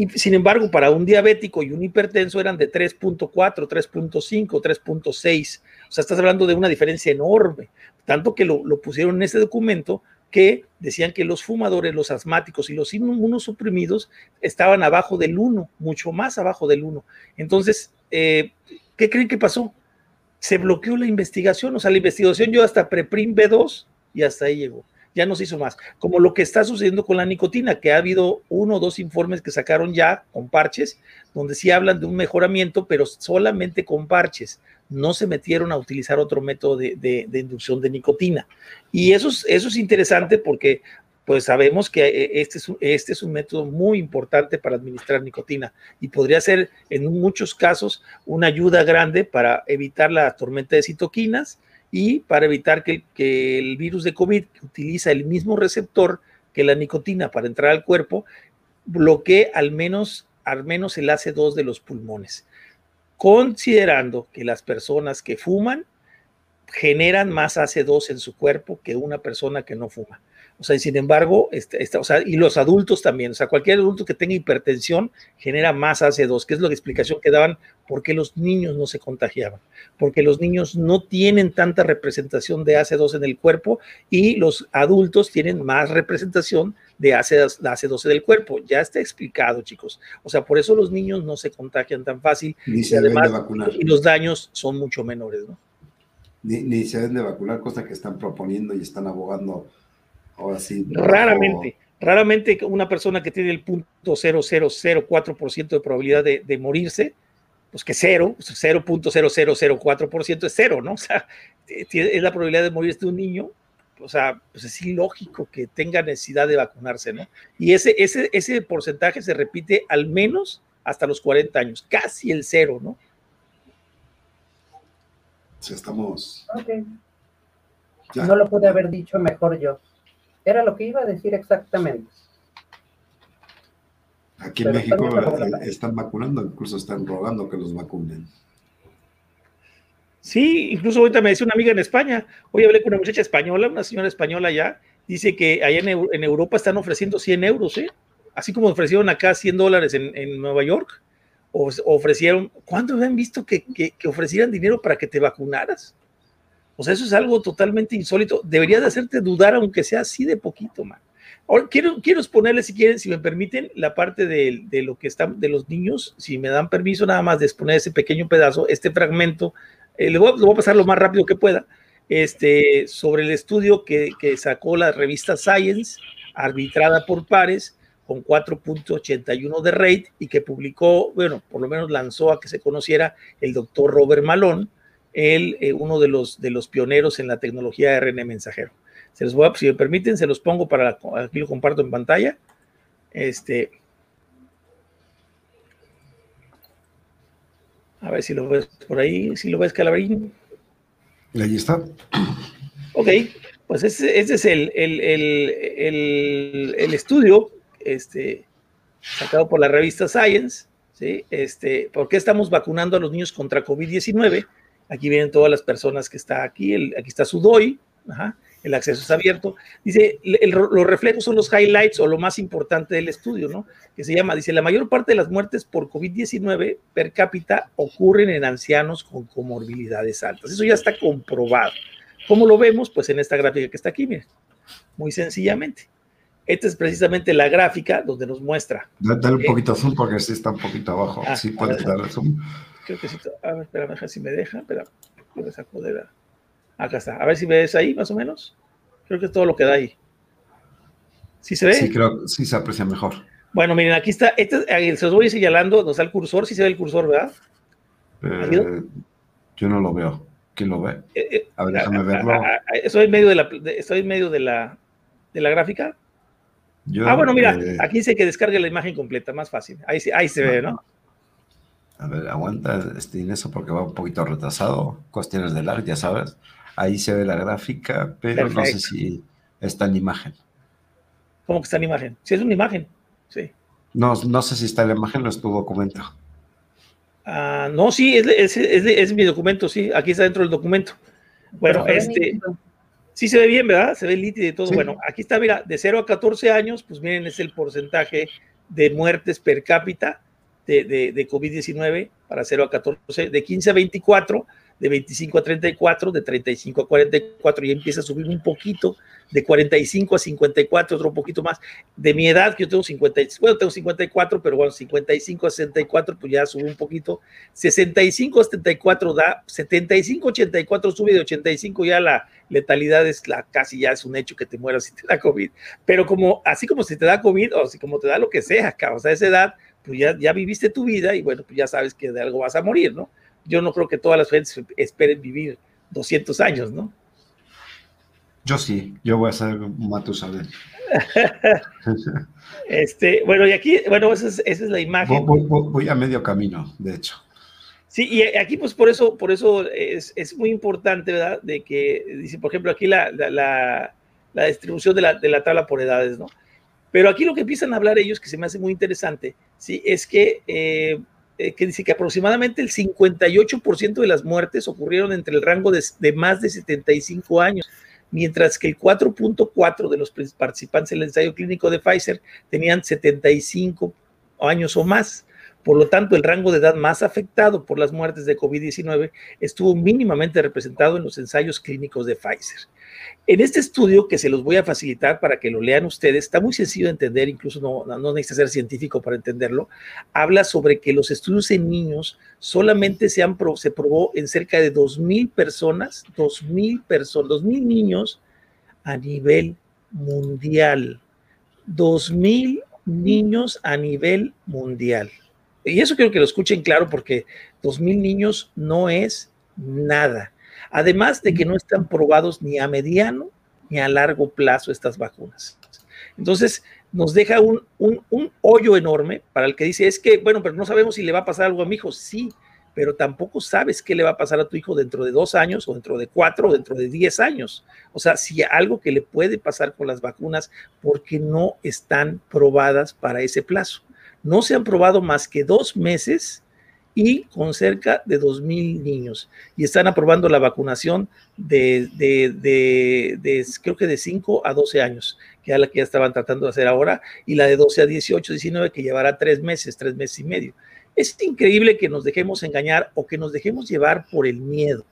y sin embargo, para un diabético y un hipertenso eran de 3.4, 3.5, 3.6. O sea, estás hablando de una diferencia enorme. Tanto que lo, pusieron en ese documento que decían que los fumadores, los asmáticos y los inmunosuprimidos estaban abajo del 1, mucho más abajo del 1. Entonces, eh, ¿qué creen que pasó? Se bloqueó la investigación, o sea, la investigación yo hasta preprim B2 y hasta ahí llegó ya no se hizo más. Como lo que está sucediendo con la nicotina, que ha habido uno o dos informes que sacaron ya con parches, donde sí hablan de un mejoramiento, pero solamente con parches. No se metieron a utilizar otro método de, inducción de nicotina. Y eso es, interesante porque pues sabemos que eh, este es, este es un método muy importante para administrar nicotina y podría ser en muchos casos una ayuda grande para evitar la tormenta de citoquinas y para evitar que, el virus de COVID, que utiliza el mismo receptor que la nicotina para entrar al cuerpo, bloquee al menos, al menos el AC2 de los pulmones, considerando que las personas que fuman generan más AC2 en su cuerpo que una persona que no fuma. O sea, y sin embargo, este, este, o sea, y los adultos también, o sea, cualquier adulto que tenga hipertensión genera más AC2, que es la explicación que daban por qué los niños no se contagiaban, porque los niños no tienen tanta representación de AC2 en el cuerpo y los adultos tienen más representación de AC12 del cuerpo. Ya está explicado, chicos. O sea, por eso los niños no se contagian tan fácil y además y los daños son mucho menores, ¿no? Ni, ni se deben de vacunar, cosa que están proponiendo y están abogando Raramente, raramente una persona que tiene el punto 0.004% de probabilidad de, morirse, pues que cero, 0.0004% es cero, ¿no? O sea, es la probabilidad de morirse de un niño, o sea, pues es ilógico que tenga necesidad de vacunarse, ¿no? Y ese, ese, ese porcentaje se repite al menos hasta los 40 años, casi el cero, ¿no? Sí, estamos. No lo pude haber dicho mejor yo. Era lo que iba a decir exactamente. Aquí en México están vacunando, incluso están rogando que los vacunen. Sí, incluso ahorita me decía una amiga en España, hoy hablé con una muchacha española, una señora española ya, dice que allá en, Europa están ofreciendo 100 euros, ¿eh? Así como ofrecieron acá 100 dólares en, Nueva York, o, ofrecieron, ¿cuándo habían visto que, que, ofrecieran dinero para que te vacunaras? O sea, eso es algo totalmente insólito. Debería de hacerte dudar, aunque sea así de poquito, man. Ahora, quiero, quiero exponerles, si quieren, si me permiten, la parte de, lo que están de los niños, si me dan permiso nada más de exponer ese pequeño pedazo, este fragmento, eh, lo voy a pasar lo más rápido que pueda, este, sobre el estudio que, que sacó la revista Science, arbitrada por pares, con 4.81 de rate y que publicó, bueno, por lo menos lanzó a que se conociera el doctor Robert Malone, él, eh, uno de los, de los pioneros en la tecnología de RNA mensajero. Se los voy a, si me permiten, se los pongo para, la- aquí lo comparto en pantalla. Este, a ver si lo ves por ahí, si lo ves, Calabrín. Y ahí está. Ok, pues ese, ese es el, el, el, el- el estudio este, sacado por la revista Science, ¿sí? Este, ¿Por qué estamos vacunando a los niños contra COVID-19? Aquí vienen todas las personas que está aquí, el, aquí está su DOI, ajá, el acceso es abierto. Dice, el- los reflejos son los highlights o lo más importante del estudio, ¿no? Que se llama, dice, la mayor parte de las muertes por COVID-19 per cápita ocurren en ancianos con comorbilidades altas. Eso ya está comprobado. ¿Cómo lo vemos? Pues en esta gráfica que está aquí, miren, muy sencillamente. Esta es precisamente la gráfica donde nos muestra. Da- Dale un Eh, poquito zoom porque sí está un poquito abajo. Ah, sí puedes darle zoom. Creo que sí. A ver, espera, deja si me deja. Espera, saco de la- Acá está. A ver si ves ahí, más o menos. Creo que es todo lo que da ahí. ¿Sí se ve? Sí, creo que sí se aprecia mejor. Bueno, miren, aquí está. Este, se los voy señalando. Nos da el cursor. Sí se ve el cursor, ¿verdad? Eh, yo no lo veo. ¿Quién lo ve? Eh, eh, A ver, déjame verlo. estoy en medio de la, de- estoy en medio de la, de la gráfica. Yo, ah, bueno, mira, eh, aquí dice que descargue la imagen completa, más fácil. Ahí, ahí se ve, ¿no? A ver, aguanta este en eso porque va un poquito retrasado. Cuestiones de lag, ya sabes. Ahí se ve la gráfica, pero no sé si está en imagen. ¿Cómo que está en imagen? Sí, es una imagen. Sí. No, no sé si está en la imagen o es tu documento. Ah, no, sí, es, es, es- es mi documento, sí, aquí está dentro del documento. Bueno, Pero este, sí se ve bien, ¿verdad? Se ve nítido y todo. Sí. Bueno, aquí está, mira, de 0 a 14 años, pues miren, es el porcentaje de muertes per cápita de, de, de COVID-19 para 0 a 14, de 15 a 24, de 25 a 34, de 35 a 44, y empieza a subir un poquito, de 45 a 54, otro poquito más. De mi edad, que yo tengo 50, bueno, tengo 54, pero bueno, 55 a 64, pues ya sube un poquito. 65 a 74 da, 75 a 84 sube, de 85 ya la letalidad es la casi ya es un hecho que te mueras si te da COVID. Pero como, así como si te da COVID, o así como te da lo que sea, o sea, esa edad, pues ya, ya viviste tu vida y bueno, pues ya sabes que de algo vas a morir, ¿no? Yo no creo que todas las gentes esperen vivir 200 años, ¿no? Yo sí, yo voy a ser Matusalén. (laughs) Este, bueno, y aquí, bueno, esa es, esa es la imagen. Voy, voy- voy a medio camino, de hecho. Sí, y aquí pues por eso, por eso es, es muy importante, ¿verdad? De que, dice, por ejemplo, aquí la, la, la- la distribución de la, de la tabla por edades, ¿no? Pero aquí lo que empiezan a hablar ellos, que se me hace muy interesante, sí, es que, eh, eh, que dice que aproximadamente el 58% de las muertes ocurrieron entre el rango de, de más de 75 años, mientras que el 4.4 de los participantes en el ensayo clínico de Pfizer tenían 75 años o más. Por lo tanto, el rango de edad más afectado por las muertes de COVID-19 estuvo mínimamente representado en los ensayos clínicos de Pfizer. En este estudio, que se los voy a facilitar para que lo lean ustedes, está muy sencillo de entender, incluso no, necesita ser científico para entenderlo, habla sobre que los estudios en niños solamente se, han se probó en cerca de 2.000 personas, 2.000 personas, 2.000 niños a nivel mundial. 2.000 niños a nivel mundial. Y eso quiero que lo escuchen claro porque 2.000 niños no es nada. Además de que no están probados ni a mediano ni a largo plazo estas vacunas. Entonces, nos deja un, un, un hoyo enorme para el que dice, es que, bueno, pero no sabemos si le va a pasar algo a mi hijo. Sí, pero tampoco sabes qué le va a pasar a tu hijo dentro de dos años o dentro de cuatro o dentro de diez años. O sea, si algo que le puede pasar con las vacunas porque no están probadas para ese plazo. No se han probado más que dos meses y con cerca de 2.000 niños. Y están aprobando la vacunación de, de, creo que de 5 a 12 años, que es la que ya estaban tratando de hacer ahora, y la de 12 a 18, 19, que llevará tres meses, tres meses y medio. Es increíble que nos dejemos engañar o que nos dejemos llevar por el miedo.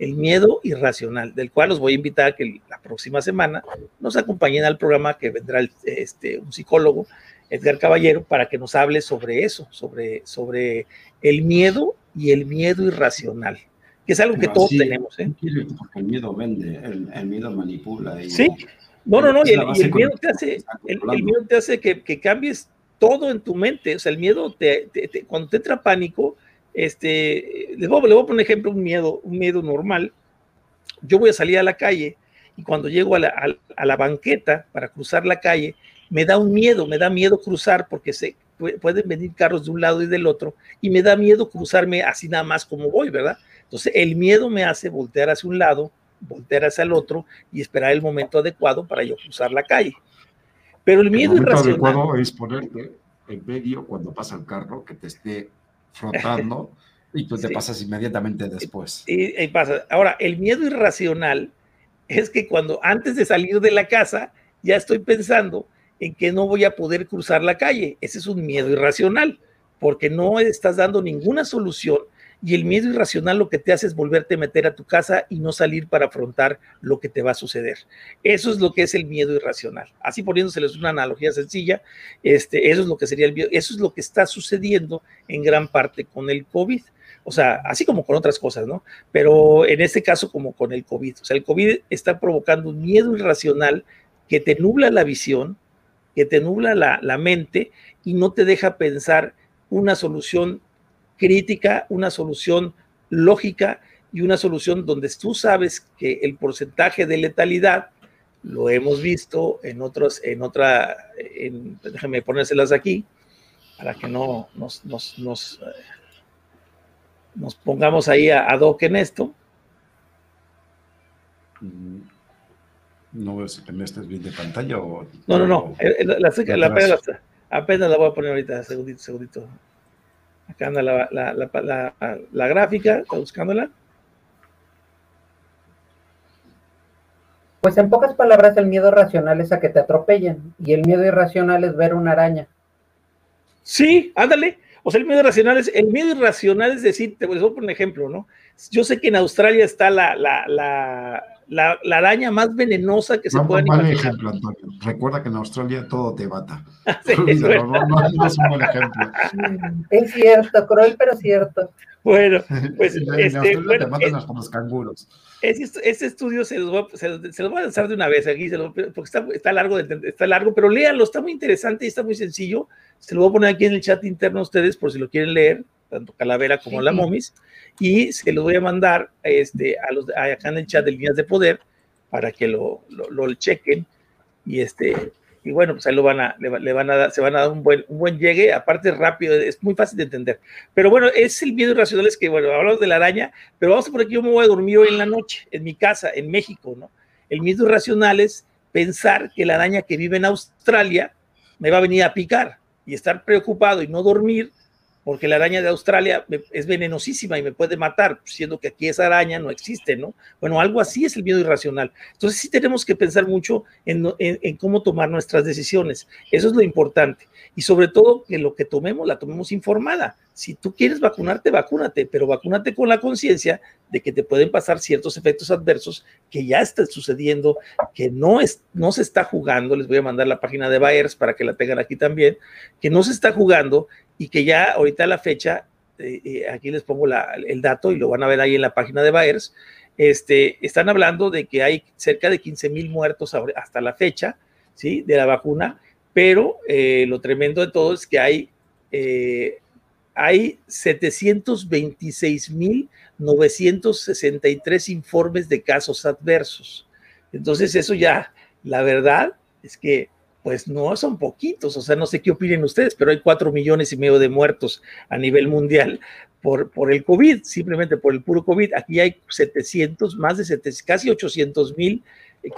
el miedo irracional, del cual los voy a invitar a que la próxima semana nos acompañen al programa que vendrá este, un psicólogo, Edgar Caballero, para que nos hable sobre eso, sobre, sobre el miedo y el miedo irracional, que es algo que todos Sí, tenemos. ¿eh? Porque el miedo vende, el, el miedo manipula. Y, Sí, no, no, no, y el, y el miedo te hace, el, el miedo te hace que, que cambies todo en tu mente, o sea, el miedo te, te- te- cuando te entra pánico, este, les voy, le voy a poner ejemplo un miedo, un miedo normal, yo voy a salir a la calle y cuando llego a la, a- a la banqueta para cruzar la calle, me da un miedo, me da miedo cruzar porque se, pu- pueden venir carros de un lado y del otro y me da miedo cruzarme así nada más como voy, ¿verdad? Entonces el miedo me hace voltear hacia un lado, voltear hacia el otro y esperar el momento adecuado para yo cruzar la calle. Pero el El miedo momento irracional, adecuado es ponerte en medio cuando pasa el carro que te esté frotando y tú te Sí. pasas inmediatamente después. y, y pasa. Ahora, el miedo irracional es que cuando antes de salir de la casa ya estoy pensando en que no voy a poder cruzar la calle. Ese es un miedo irracional, porque no estás dando ninguna solución y el miedo irracional lo que te hace es volverte a meter a tu casa y no salir para afrontar lo que te va a suceder. Eso es lo que es el miedo irracional. Así poniéndoseles una analogía sencilla, este, eso es lo que sería el miedo, eso es lo que está sucediendo en gran parte con el COVID. O sea, así como con otras cosas, ¿no? Pero en este caso como con el COVID. O sea, el COVID está provocando un miedo irracional que te nubla la visión, que te nubla la, la mente y no te deja pensar una solución crítica, una solución lógica y una solución donde tú sabes que el porcentaje de letalidad lo hemos visto en otros, en otra, en, déjame ponérselas aquí para que no nos, nos, nos, eh, pongamos ahí a, hoc en esto. No veo si me estás viendo de pantalla o... No, no, no. eh, eh, La, la- la- la- atrás. apenas, apenas la voy a poner ahorita, segundito, segundito. Acá anda la, la, la, la- la gráfica, está buscándola. Pues en pocas palabras, el miedo racional es a que te atropellen y el miedo irracional es ver una araña. Sí, ándale. O sea, el miedo irracional es, el miedo irracional es decir, te voy a poner un ejemplo, ¿no? Yo sé que en Australia está la, la, la, la, la araña más venenosa que se No, pueda imaginar. ejemplo, Antonio. Recuerda que en Australia todo te bata. (laughs) Sí, (laughs) Olvídalo, no, no, no es un buen ejemplo. (laughs) Es cierto, cruel pero cierto. Bueno, pues en este, Australia bueno, te matan hasta los canguros. Ese, ese estudio se los, voy a, se, los- se los voy a lanzar de una vez aquí, se los- porque está, está largo, está largo, pero léanlo, está muy interesante y está muy sencillo. Se lo voy a poner aquí en el chat interno a ustedes por si lo quieren leer, tanto Calavera como Sí. la Momis, y se los voy a mandar este, a los, a- acá en el chat de Líneas de Poder para que lo, lo, lo chequen y este y bueno, pues ahí lo van a, le, le van a dar, se van a dar un buen, un buen llegue, aparte rápido, es muy fácil de entender. Pero bueno, es el miedo irracional, es que, bueno, hablamos de la araña, pero vamos por aquí, yo me voy a dormir hoy en la noche, en mi casa, en México, ¿no? El miedo irracional es pensar que la araña que vive en Australia me va a venir a picar y estar preocupado y no dormir porque la araña de Australia es venenosísima y me puede matar, siendo que aquí esa araña no existe, ¿no? Bueno, algo así es el miedo irracional. Entonces sí tenemos que pensar mucho en, en- en cómo tomar nuestras decisiones. Eso es lo importante. Y sobre todo que lo que tomemos la tomemos informada. Si tú quieres vacunarte, vacúnate, pero vacúnate con la conciencia de que te pueden pasar ciertos efectos adversos que ya están sucediendo, que no, es, no se está jugando. Les voy a mandar la página de Bayers para que la tengan aquí también, que no se está jugando y que ya ahorita a la fecha, eh, eh, aquí les pongo el dato y lo van a ver ahí en la página de Bayers, este, están hablando de que hay cerca de 15 mil muertos hasta la fecha, ¿sí? De la vacuna, pero eh, lo tremendo de todo es que hay, hay 726 mil 963 informes de casos adversos. Entonces eso ya, la verdad es que pues no son poquitos, o sea, no sé qué opinen ustedes, pero hay cuatro millones y medio de muertos a nivel mundial por, por el COVID, simplemente por el puro COVID. Aquí hay 700, más de 700, casi 800 mil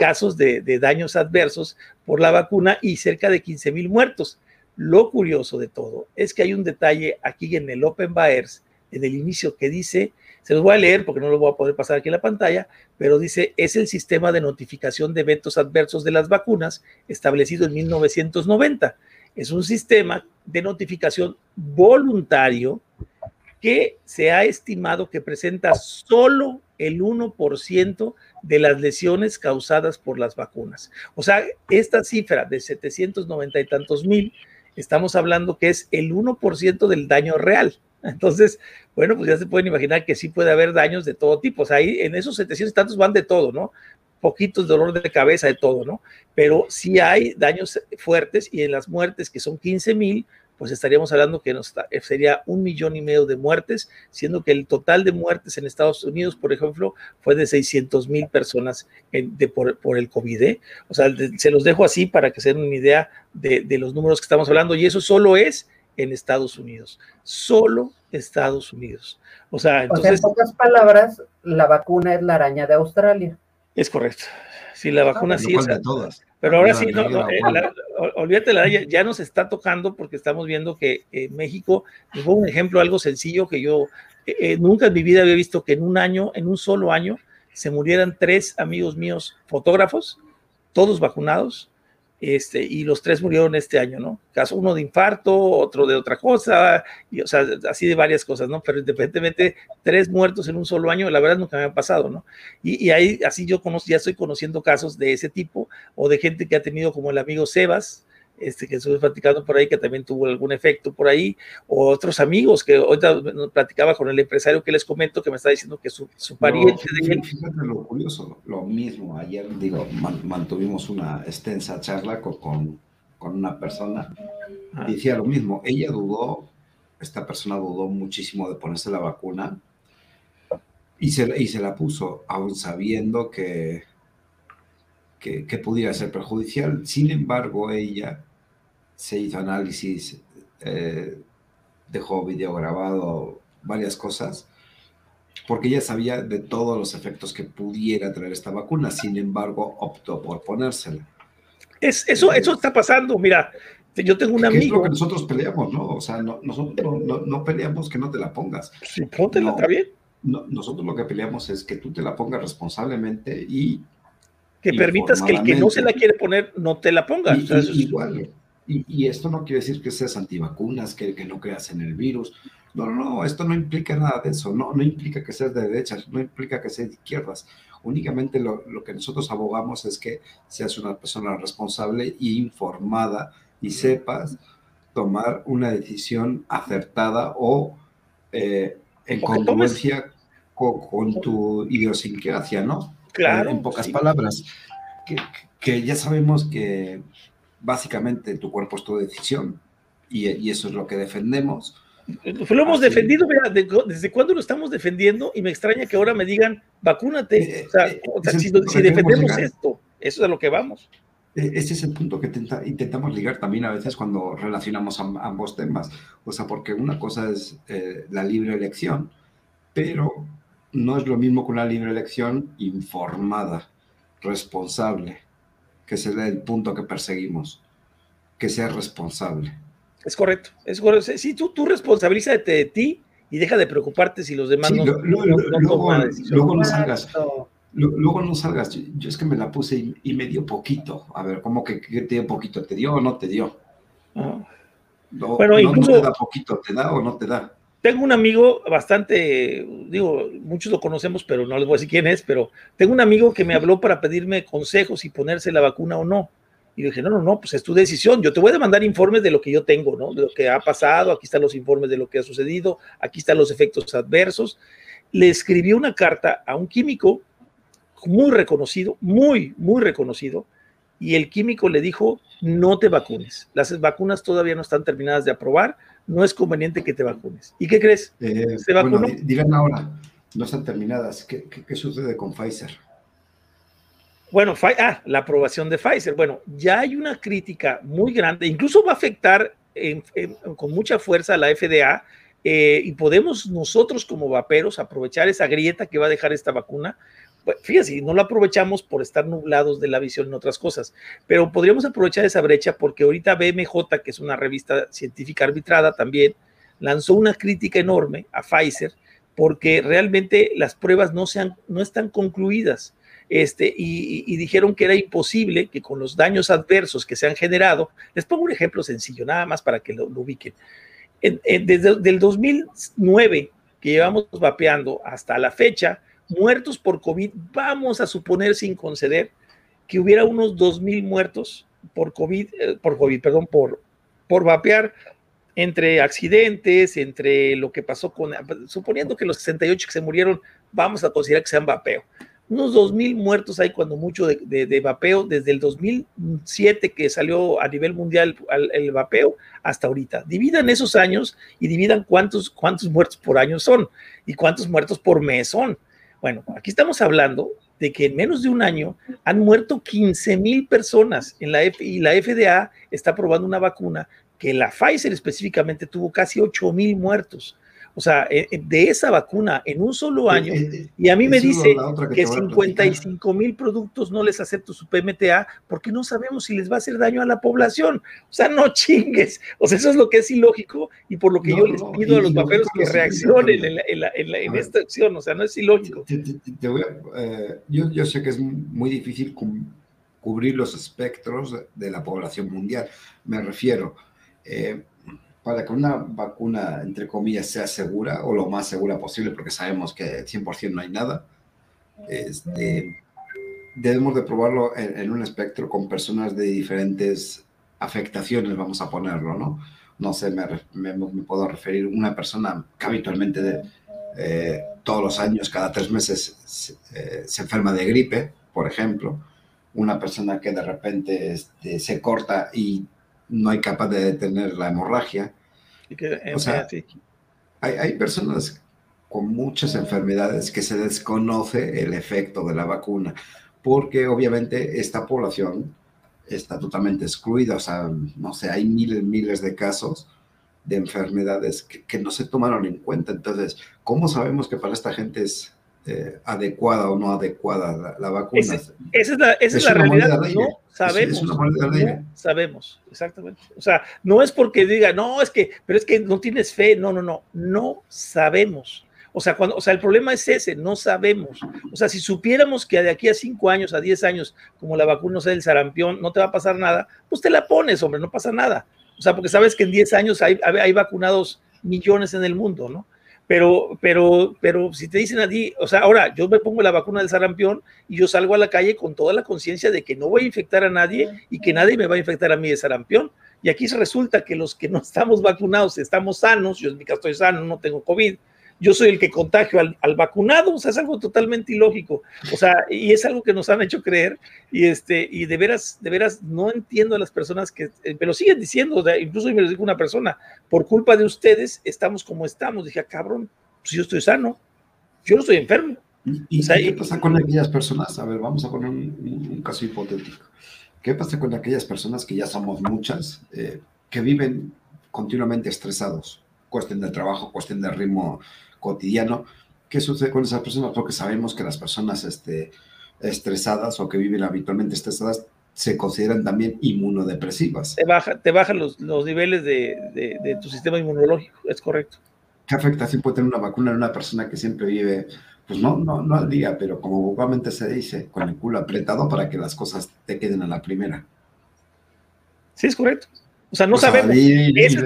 casos de, de daños adversos por la vacuna y cerca de 15 mil muertos. Lo curioso de todo es que hay un detalle aquí en el Open Baers, en el inicio, que dice, se los voy a leer porque no lo voy a poder pasar aquí en la pantalla, pero dice, es el sistema de notificación de eventos adversos de las vacunas establecido en 1990. Es un sistema de notificación voluntario que se ha estimado que presenta solo el 1% de las lesiones causadas por las vacunas. O sea, esta cifra de 790 y tantos mil, estamos hablando que es el 1% del daño real. Entonces, bueno, pues ya se pueden imaginar que sí puede haber daños de todo tipo. O sea, ahí en esos 700 y tantos van de todo, ¿no? Poquitos dolor de cabeza, de todo, ¿no? Pero sí hay daños fuertes y en las muertes, que son 15 mil, pues estaríamos hablando que nos, sería un millón y medio de muertes, siendo que el total de muertes en Estados Unidos, por ejemplo, fue de 600 mil personas de, por, por, el COVID. ¿eh? O sea, de, se los dejo así para que se den una idea de, de los números que estamos hablando, y eso solo es en Estados Unidos, solo Estados Unidos. O sea, entonces, o sea, en pocas palabras, la vacuna es la araña de Australia. Es correcto. Sí, la vacuna sí es. todas. Pero ahora sí, no, no, eh, la, olvídate, la, ya, ya, nos está tocando porque estamos viendo que eh, México, fue un ejemplo algo sencillo que yo eh, nunca en mi vida había visto que en un año, en un solo año, se murieran tres amigos míos fotógrafos, todos vacunados, este, y los tres murieron este año, ¿no? Caso uno de infarto, otro de otra cosa, y, o sea, así de varias cosas, ¿no? Pero independientemente, tres muertos en un solo año, la verdad nunca me ha pasado, ¿no? Y, ahí, así yo conozco, ya estoy conociendo casos de ese tipo, o de gente que ha tenido como el amigo Sebas, este, que estuve platicando por ahí, que también tuvo algún efecto por ahí, o otros amigos que ahorita platicaba con el empresario que les comento, que me está diciendo que su, su pariente no, de él... Fíjate lo curioso, lo mismo, ayer, digo, mantuvimos una extensa charla con, con, con una persona, ah. decía lo mismo, ella dudó, esta persona dudó muchísimo de ponerse la vacuna, y se, y se la puso, aún sabiendo que, que, que, pudiera ser perjudicial. Sin embargo, ella se hizo análisis, eh, dejó video grabado, varias cosas, porque ella sabía de todos los efectos que pudiera traer esta vacuna. Sin embargo, optó por ponérsela. Es, eso, eso está pasando. Mira, yo tengo un amigo. Es lo que nosotros peleamos, ¿no? O sea, no, nosotros no, no, peleamos que no te la pongas. Sí, póntela, está bien. nosotros lo que peleamos es que tú te la pongas responsablemente y que permitas que el que no se la quiere poner no te la ponga. Y, o sea, y, igual. Y, y, esto no quiere decir que seas antivacunas, que, que, no creas en el virus. No, no, no, esto no implica nada de eso. No, no implica que seas de derechas, no implica que seas de izquierdas. Únicamente lo, lo que nosotros abogamos es que seas una persona responsable e informada y sepas tomar una decisión acertada o eh, en congruencia con, con, tu idiosincrasia, ¿no? Claro. En, pocas sí. palabras, que, que, ya sabemos que básicamente tu cuerpo es tu decisión y, y eso es lo que defendemos. Lo hemos Así. defendido, mira, de, ¿desde cuándo lo estamos defendiendo? Y me extraña que ahora me digan, vacúnate. Eh, o sea, eh, o sea si, si defendemos esto, eso es a lo que vamos. Ese es el punto que tenta, intentamos ligar también a veces cuando relacionamos ambos temas. O sea, porque una cosa es eh, la libre elección, pero no es lo mismo que una libre elección informada, responsable, que es el punto que perseguimos, que sea responsable. Es correcto, es correcto. Sí, tú, tú responsabilízate de ti y deja de preocuparte si los demás sí, no, lo, lo, no, no luego, luego, no salgas. Luego no salgas. Yo, yo, es que me la puse y, y, me dio poquito. A ver, ¿cómo que, que, te dio poquito? ¿Te dio o no te dio? Ah. No, bueno, incluso, no te da poquito, ¿te da o no te da? Tengo un amigo bastante, digo, muchos lo conocemos, pero no les voy a decir quién es, pero tengo un amigo que me habló para pedirme consejos y ponerse la vacuna o no. Y le dije, no, no, no, pues es tu decisión. Yo te voy a mandar informes de lo que yo tengo, ¿no? De lo que ha pasado, aquí están los informes de lo que ha sucedido, aquí están los efectos adversos. Le escribí una carta a un químico muy reconocido, muy, muy reconocido, y el químico le dijo, no te vacunes. Las vacunas todavía no están terminadas de aprobar, no es conveniente que te vacunes. ¿Y qué crees? Eh, ¿Se vacunó? Bueno, digan ahora, no están terminadas. ¿Qué, qué, qué sucede con Pfizer? Bueno, ah, la aprobación de Pfizer. Bueno, ya hay una crítica muy grande, incluso va a afectar en, en, con mucha fuerza a la FDA eh, y podemos nosotros como vaperos aprovechar esa grieta que va a dejar esta vacuna. Fíjate, no lo aprovechamos por estar nublados de la visión en otras cosas, pero podríamos aprovechar esa brecha porque ahorita BMJ, que es una revista científica arbitrada también, lanzó una crítica enorme a Pfizer porque realmente las pruebas no, sean, no están concluidas. Este, y, dijeron que era imposible que con los daños adversos que se han generado, les pongo un ejemplo sencillo, nada más para que lo, lo ubiquen. desde el 2009 que llevamos vapeando hasta la fecha, muertos por COVID, vamos a suponer sin conceder que hubiera unos 2.000 muertos por COVID, eh, por COVID, perdón, por, por vapear entre accidentes, entre lo que pasó con, suponiendo que los 68 que se murieron, vamos a considerar que sean vapeo. Unos 2.000 muertos hay cuando mucho de, vapeo desde el 2007 que salió a nivel mundial el, vapeo hasta ahorita. Dividan esos años y dividan cuántos, cuántos muertos por año son y cuántos muertos por mes son. Bueno, aquí estamos hablando de que en menos de un año han muerto 15 mil personas en la y la FDA está probando una vacuna que la Pfizer específicamente tuvo casi 8 mil muertos. O sea, eh, eh, de esa vacuna en un solo año, y a mí me dice que, 55 mil productos no les acepto su PMTA porque no sabemos si les va a hacer daño a la población. O sea, no chingues. O sea, eso es lo que es ilógico y por lo que yo les pido a los papeles que reaccionen en, esta acción. O sea, no es ilógico. Eh, yo, yo, sé que es muy difícil cubrir los espectros de la población mundial. Me refiero. Eh, para que una vacuna, entre comillas, sea segura o lo más segura posible, porque sabemos que 100% no hay nada, este, debemos de probarlo en, un espectro con personas de diferentes afectaciones, vamos a ponerlo, ¿no? No sé, me, me, puedo referir una persona que habitualmente de, eh, todos los años, cada tres meses, se, eh, se, enferma de gripe, por ejemplo, una persona que de repente este, se corta y no hay capaz de detener la hemorragia. o sea, hay, hay, personas con muchas enfermedades que se desconoce el efecto de la vacuna, porque obviamente esta población está totalmente excluida, o sea, no sé, hay miles, miles de casos de enfermedades que, que no se tomaron en cuenta. Entonces, ¿cómo sabemos que para esta gente es eh, adecuada o no adecuada la, vacuna. esa es la, esa es la realidad. No sabemos. no sabemos, exactamente. O sea, no es porque diga, no, es que, pero es que no tienes fe. No, no, no. No sabemos. O sea, cuando, o sea, el problema es ese, no sabemos. O sea, si supiéramos que de aquí a cinco años, a diez años, como la vacuna sea del sarampión, no te va a pasar nada, pues te la pones, hombre, no pasa nada. O sea, porque sabes que en diez años hay, hay vacunados millones en el mundo, ¿no? Pero, pero, pero si te dicen a ti, o sea, ahora yo me pongo la vacuna del sarampión y yo salgo a la calle con toda la conciencia de que no voy a infectar a nadie y que nadie me va a infectar a mí de sarampión. Y aquí resulta que los que no estamos vacunados estamos sanos, yo en mi caso estoy sano, no tengo COVID, yo soy el que contagio al, vacunado, o sea, es algo totalmente ilógico, o sea, y es algo que nos han hecho creer, y este, y de veras, de veras, no entiendo a las personas que, eh, pero siguen diciendo, incluso me lo dijo una persona, por culpa de ustedes estamos como estamos, dije, ah, cabrón, pues yo estoy sano, yo no estoy enfermo. ¿Y, qué pasa con aquellas personas? A ver, vamos a poner un, caso hipotético. ¿Qué pasa con aquellas personas que ya somos muchas, eh, que viven continuamente estresados? Cuestión de trabajo, cuestión de ritmo cotidiano. ¿Qué sucede con esas personas? Porque sabemos que las personas este, estresadas o que viven habitualmente estresadas se consideran también inmunodepresivas. Te, baja, te bajan los, los niveles de, de, tu sistema inmunológico, es correcto. ¿Qué afectación puede tener una vacuna en una persona que siempre vive, pues no, no, no al día, pero como vulgarmente se dice, con el culo apretado para que las cosas te queden a la primera? Sí, es correcto. O sea, no sabemos. eso,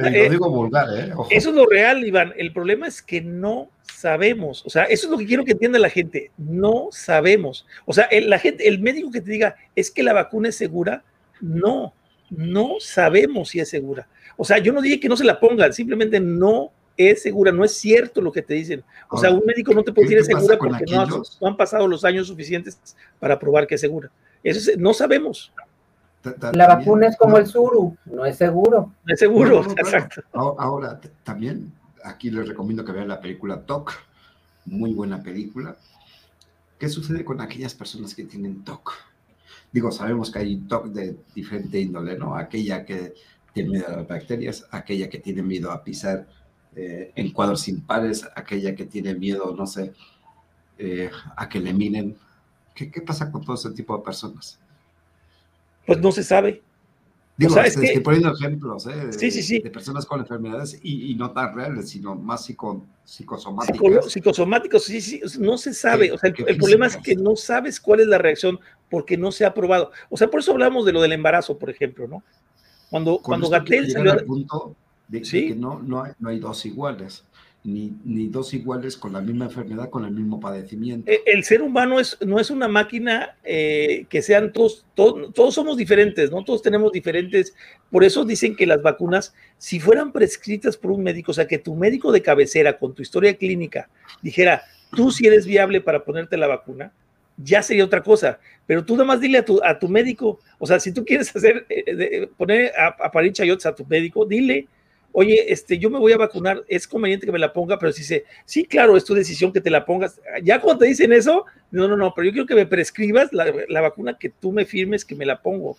es lo real, Iván. El problema es que no sabemos. O sea, eso es lo que quiero que entienda la gente. No sabemos. O sea, el, la gente, el médico que te diga es que la vacuna es segura, no, no sabemos si es segura. O sea, yo no dije que no se la pongan, simplemente no es segura, no es cierto lo que te dicen. O sea, un médico no te puede decir es segura porque no, han pasado los años suficientes para probar que es segura. Eso no sabemos. La vacuna es como el suru, no es seguro. No es seguro, exacto. Ahora, también aquí les recomiendo que vean la película TOC, muy buena película. ¿Qué sucede con aquellas personas que tienen TOC? Digo, sabemos que hay TOC de diferente índole, ¿no? Aquella que tiene miedo a las bacterias, aquella que tiene miedo a pisar eh, en cuadros impares, aquella que tiene miedo, no sé, eh, a que le minen. ¿Qué, ¿Qué pasa con todo ese tipo de personas? Pues no se sabe. Digo, estoy poniendo ejemplos ¿eh? de, sí, sí, sí. de personas con enfermedades y, no tan reales, sino más psico, psicosomáticas. psicosomáticos, sí, sí, no se sabe. o sea, el, problema es que no sabes cuál es la reacción porque no se ha probado. O sea, por eso hablamos de lo del embarazo, por ejemplo, ¿no? Cuando, cuando Gatel salió. Al punto de, de que no, no, hay, no hay dos iguales. Ni, dos iguales con la misma enfermedad, con el mismo padecimiento. El, el ser humano es, no es una máquina eh, que sean todos, todos, somos diferentes, ¿no? Todos tenemos diferentes, por eso dicen que las vacunas, si fueran prescritas por un médico, o sea, que tu médico de cabecera con tu historia clínica dijera, tú si eres viable para ponerte la vacuna, ya sería otra cosa. Pero tú nada más dile a tu, a tu médico, o sea, si tú quieres hacer, eh, poner a, a parir chayotes a tu médico, dile, oye, este, yo me voy a vacunar, es conveniente que me la ponga, pero si dice, sí, claro, es tu decisión que te la pongas. Ya cuando te dicen eso, no, no, no, pero yo quiero que me prescribas la, la vacuna que tú me firmes que me la pongo.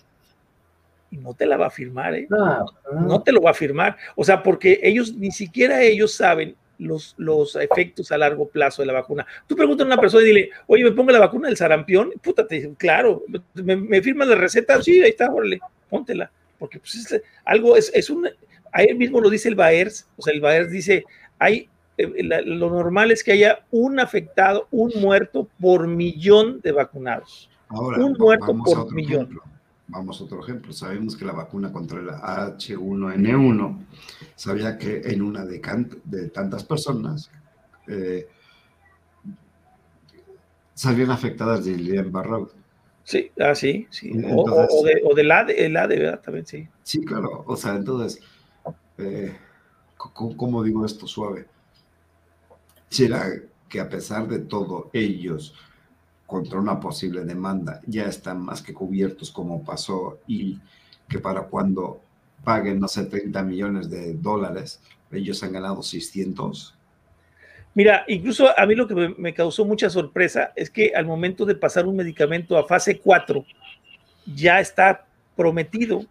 Y no te la va a firmar, ¿eh? No, no. no te lo va a firmar. O sea, porque ellos, ni siquiera ellos saben los, los, efectos a largo plazo de la vacuna. Tú preguntas a una persona y dile, oye, ¿me pongo la vacuna del sarampión? Puta, te dicen, claro, ¿me, me firmas la receta? Sí, ahí está, órale, póntela. Porque pues, es, algo, es, es un, ahí mismo lo dice el BAERS, o sea, el BAERS dice, hay, eh, la, lo normal es que haya un afectado, un muerto por millón de vacunados. Ahora, un muerto por millón. Ejemplo. Vamos a otro ejemplo. Sabemos que la vacuna contra el H1N1, sabía que en una de, de tantas personas eh, salían afectadas de Guillain-Barré. Sí, ah, sí, sí. Entonces, o, o, de, o del ADE, el ADE, ¿verdad? También, sí. Sí, claro. O sea, entonces, eh, ¿cómo digo esto suave? ¿Será que a pesar de todo ellos contra una posible demanda ya están más que cubiertos como pasó y que para cuando paguen, no sé, 30 millones de dólares, ellos han ganado 600. Mira, incluso a mí lo que me, causó mucha sorpresa es que al momento de pasar un medicamento a fase 4, ya está prometido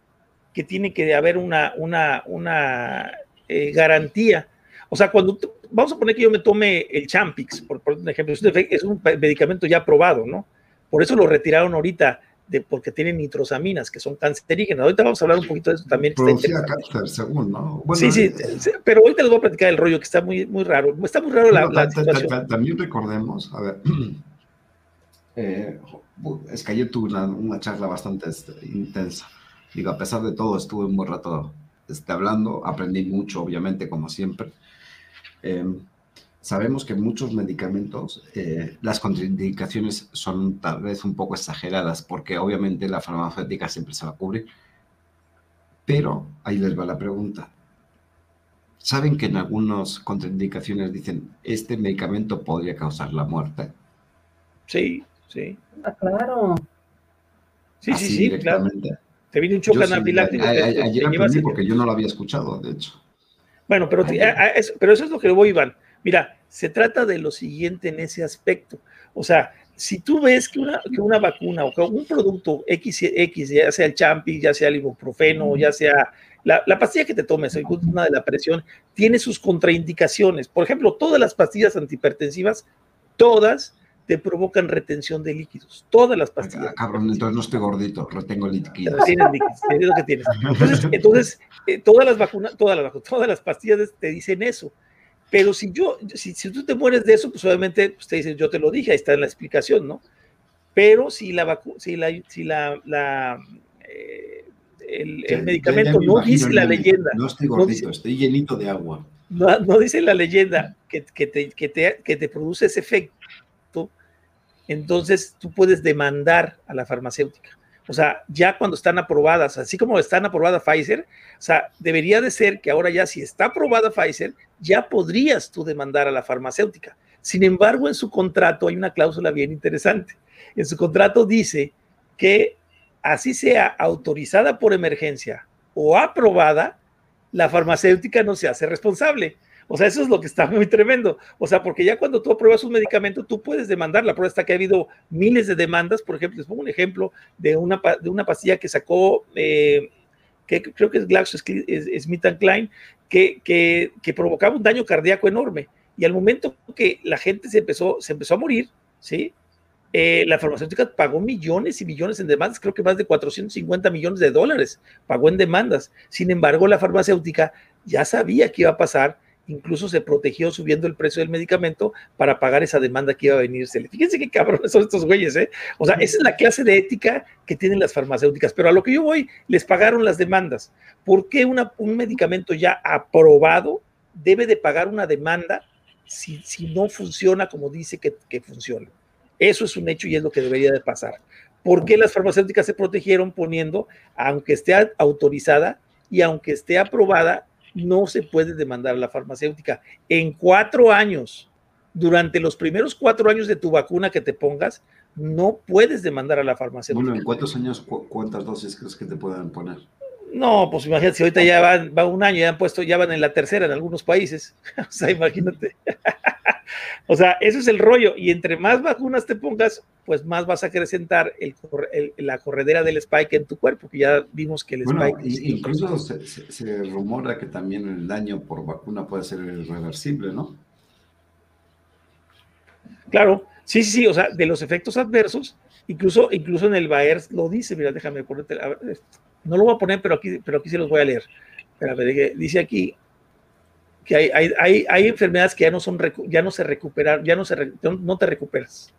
que tiene que haber una, una, una eh, garantía. O sea, cuando vamos a poner que yo me tome el Champix, por, por ejemplo, es un medicamento ya aprobado, ¿no? Por eso lo retiraron ahorita, de, porque tiene nitrosaminas, que son cancerígenas. Ahorita vamos a hablar un poquito de eso también. Producía cáncer, según, ¿no? Bueno, sí, sí, eh, pero ahorita les voy a platicar el rollo, que está muy, muy raro. Está muy raro la, la situación. También recordemos, a ver, (clears throat) eh, es que ayer tuve una, una charla bastante este, intensa. Digo, a pesar de todo, estuve un buen rato este, hablando, aprendí mucho, obviamente, como siempre. Eh, sabemos que muchos medicamentos, eh, las contraindicaciones son tal vez un poco exageradas, porque obviamente la farmacéutica siempre se va a cubrir. Pero ahí les va la pregunta. ¿Saben que en algunas contraindicaciones dicen, este medicamento podría causar la muerte? Sí, sí. Ah, claro. Sí, Así sí, sí, claro. Te viene un choque anafiláctico. Ayer, aprendí porque yo no lo había escuchado, de hecho. Bueno, pero, a, a, es, pero eso es lo que voy, Iván. Mira, se trata de lo siguiente en ese aspecto. O sea, si tú ves que una, que una vacuna o que un producto X, X, ya sea el champi, ya sea el ibuprofeno, ya sea la, la pastilla que te tomes, una de la presión, tiene sus contraindicaciones. Por ejemplo, todas las pastillas antihipertensivas, todas te provocan retención de líquidos. Todas las pastillas. Ah, cabrón, entonces no estoy gordito, retengo líquidos. Tienes líquidos, es lo que tienes. Entonces, entonces eh, todas las vacunas, todas las, todas las pastillas te dicen eso. Pero si yo, si, si tú te mueres de eso, pues obviamente pues te dicen, yo te lo dije, ahí está en la explicación, ¿no? Pero si la vacuna, si la, si la, la eh, el, el, medicamento no dice la leyenda. No estoy gordito, no dice, estoy llenito de agua. No, no dice la leyenda que, que, te, que, te, que te produce ese efecto entonces tú puedes demandar a la farmacéutica. O sea, ya cuando están aprobadas, así como están aprobada Pfizer, o sea, debería de ser que ahora ya si está aprobada Pfizer, ya podrías tú demandar a la farmacéutica. Sin embargo, en su contrato hay una cláusula bien interesante. En su contrato dice que así sea autorizada por emergencia o aprobada, la farmacéutica no se hace responsable. O sea, eso es lo que está muy tremendo. O sea, porque ya cuando tú apruebas un medicamento, tú puedes demandar. La prueba está que ha habido miles de demandas. Por ejemplo, les pongo un ejemplo de una, de una pastilla que sacó, eh, que creo que es GlaxoSmithKline, que, que, que provocaba un daño cardíaco enorme. Y al momento que la gente se empezó, se empezó a morir, ¿sí? Eh, la farmacéutica pagó millones y millones en demandas, creo que más de 450 millones de dólares pagó en demandas. Sin embargo, la farmacéutica ya sabía que iba a pasar incluso se protegió subiendo el precio del medicamento para pagar esa demanda que iba a venirse. Fíjense qué cabrones son estos güeyes, ¿eh? O sea, esa es la clase de ética que tienen las farmacéuticas, pero a lo que yo voy, les pagaron las demandas. ¿Por qué un medicamento ya aprobado debe de pagar una demanda si, si no funciona como dice que, que funciona? Eso es un hecho y es lo que debería de pasar. ¿Por qué las farmacéuticas se protegieron poniendo, aunque esté autorizada y aunque esté aprobada, no se puede demandar a la farmacéutica? En cuatro años, durante los primeros cuatro años de tu vacuna que te pongas, no puedes demandar a la farmacéutica. Bueno, ¿en cuántos años, cu cuántas dosis crees que te puedan poner? No, pues imagínate, si ahorita ya van, va un año, ya han puesto, ya van en la tercera en algunos países. (laughs) o sea, imagínate. O sea, eso es el rollo. Y entre más vacunas te pongas, pues más vas a acrecentar el, el, la corredera del spike en tu cuerpo, que ya vimos que el bueno, spike. Incluso se, se, se, rumora que también el daño por vacuna puede ser irreversible, ¿no? Claro, sí, sí, sí, o sea, de los efectos adversos, incluso, incluso en el Bayer lo dice, mira, déjame ponerte, ver, no lo voy a poner, pero aquí, pero aquí se los voy a leer. Espérame, dice aquí que hay, hay, hay, hay, enfermedades que ya no son, ya no se recuperan, ya no se, no te recuperas.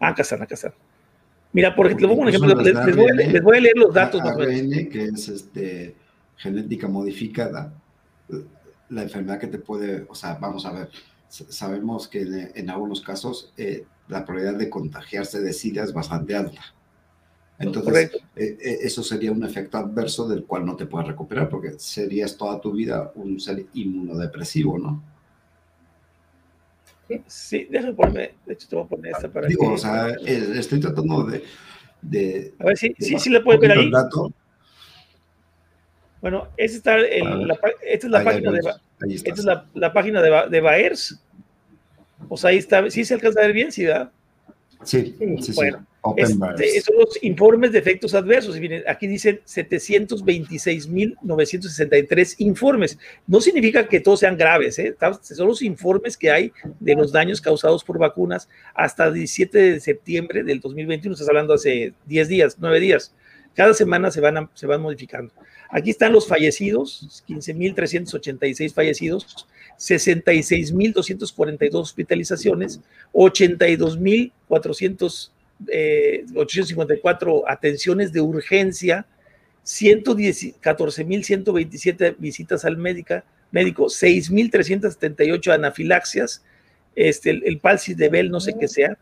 Ah, acá están, acá están. Mira, por ejemplo, les, les, voy a, les, voy a, leer los datos. ARN, que es este, genética modificada, la enfermedad que te puede, o sea, vamos a ver, sabemos que en, en algunos casos eh, la probabilidad de contagiarse de SIDA es bastante alta. Entonces, eh, eh, eso sería un efecto adverso del cual no te puedes recuperar, porque serías toda tu vida un ser inmunodepresivo, ¿no? Sí, déjame ponerme, de hecho te voy a poner esta para Digo, que... o sea, estoy tratando de... de a ver si sí, sí, sí, le puede ver ahí. Dato. Bueno, esta, está el, la, esta es la ahí, página ahí, de esta es la, la, página de, de Baers. O sea, ahí está, sí se alcanza a ver bien, sí, ¿verdad? Sí, sí, sí. Bueno, este, son los informes de efectos adversos. Y miren, aquí dicen 726.963 informes. No significa que todos sean graves, ¿eh? son los informes que hay de los daños causados por vacunas hasta el 17 de septiembre del 2021. Estás hablando hace 10 días, 9 días. Cada semana se van, a, se van modificando. Aquí están los fallecidos, 15.386 fallecidos, 66.242 hospitalizaciones, 82.400 eh, 854 atenciones de urgencia, 14.127 visitas al médica, médico, 6.378 anafilaxias, este, el, el palsis de Bell, no sé qué sea,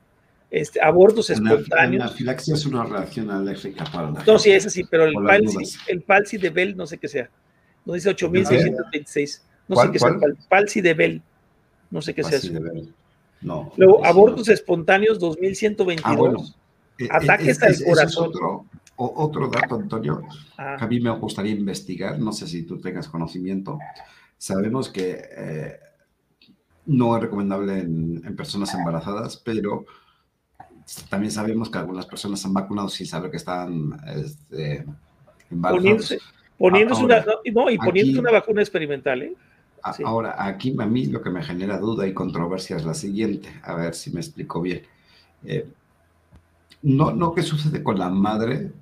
este, abortos espontáneos. Anafilaxia es una reacción alérgica para la No, sí, es así, pero el palsi, el palsi de Bell, no sé qué sea. No dice 8.626. No sé qué sea. El palsi de Bell. No sé qué sea. No. Luego, abortos espontáneos 2122. Ah, bueno. Ataques al corazón. Es otro, otro, dato, Antonio, ah. que a mí me gustaría investigar. No sé si tú tengas conocimiento. Sabemos que eh, no es recomendable en, en personas embarazadas, pero también sabemos que algunas personas han vacunado sin saber que están este, embarazadas. Poniéndose, ahora, una, no, y poniéndose aquí, una vacuna experimental, ¿eh? Sí. Ahora, aquí a mí lo que me genera duda y controversia es la siguiente, a ver si me explico bien. Eh, no, no qué sucede con la madre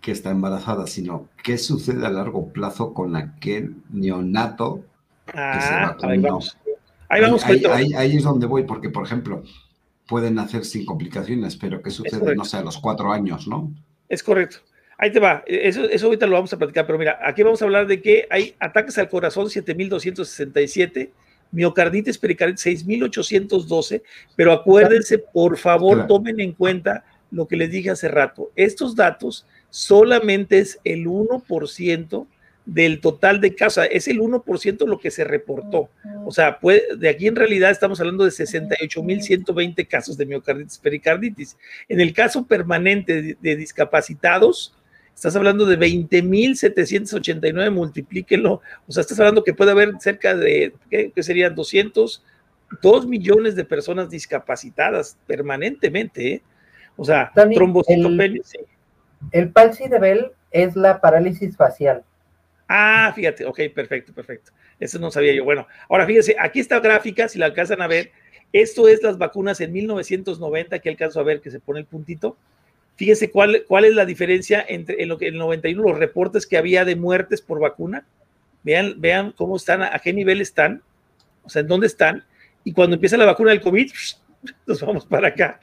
que está embarazada, sino qué sucede a largo plazo con aquel neonato ah, que se vacunó. Ahí vamos, ahí, vamos ahí, ahí, ahí, es donde voy, porque, por ejemplo, pueden nacer sin complicaciones, pero ¿qué sucede, no sé, a los cuatro años, no? Es correcto. Ahí te va. Eso, eso ahorita lo vamos a platicar, pero mira, aquí vamos a hablar de que hay ataques al corazón 7267, miocarditis pericarditis 6812, pero acuérdense, por favor, tomen en cuenta lo que les dije hace rato. Estos datos solamente es el 1% del total de casos, es el 1% lo que se reportó. O sea, puede, de aquí en realidad estamos hablando de 68.120 casos de miocarditis pericarditis. En el caso permanente de, de discapacitados, estás hablando de 20.789, multiplíquenlo. O sea, estás hablando que puede haber cerca de, ¿qué, qué serían? 200, 2 millones de personas discapacitadas permanentemente. ¿eh? O sea, trombocitopenia. El, sí. el palsy de Bell es la parálisis facial. Ah, fíjate, ok, perfecto, perfecto. Eso no sabía yo. Bueno, ahora fíjense, aquí está gráfica, si la alcanzan a ver, esto es las vacunas en 1990, que alcanzo a ver que se pone el puntito. Fíjense cuál, cuál es la diferencia entre en lo que en el 91 los reportes que había de muertes por vacuna vean, vean cómo están, a qué nivel están, o sea, en dónde están, y cuando empieza la vacuna del COVID, (laughs) nos vamos para acá.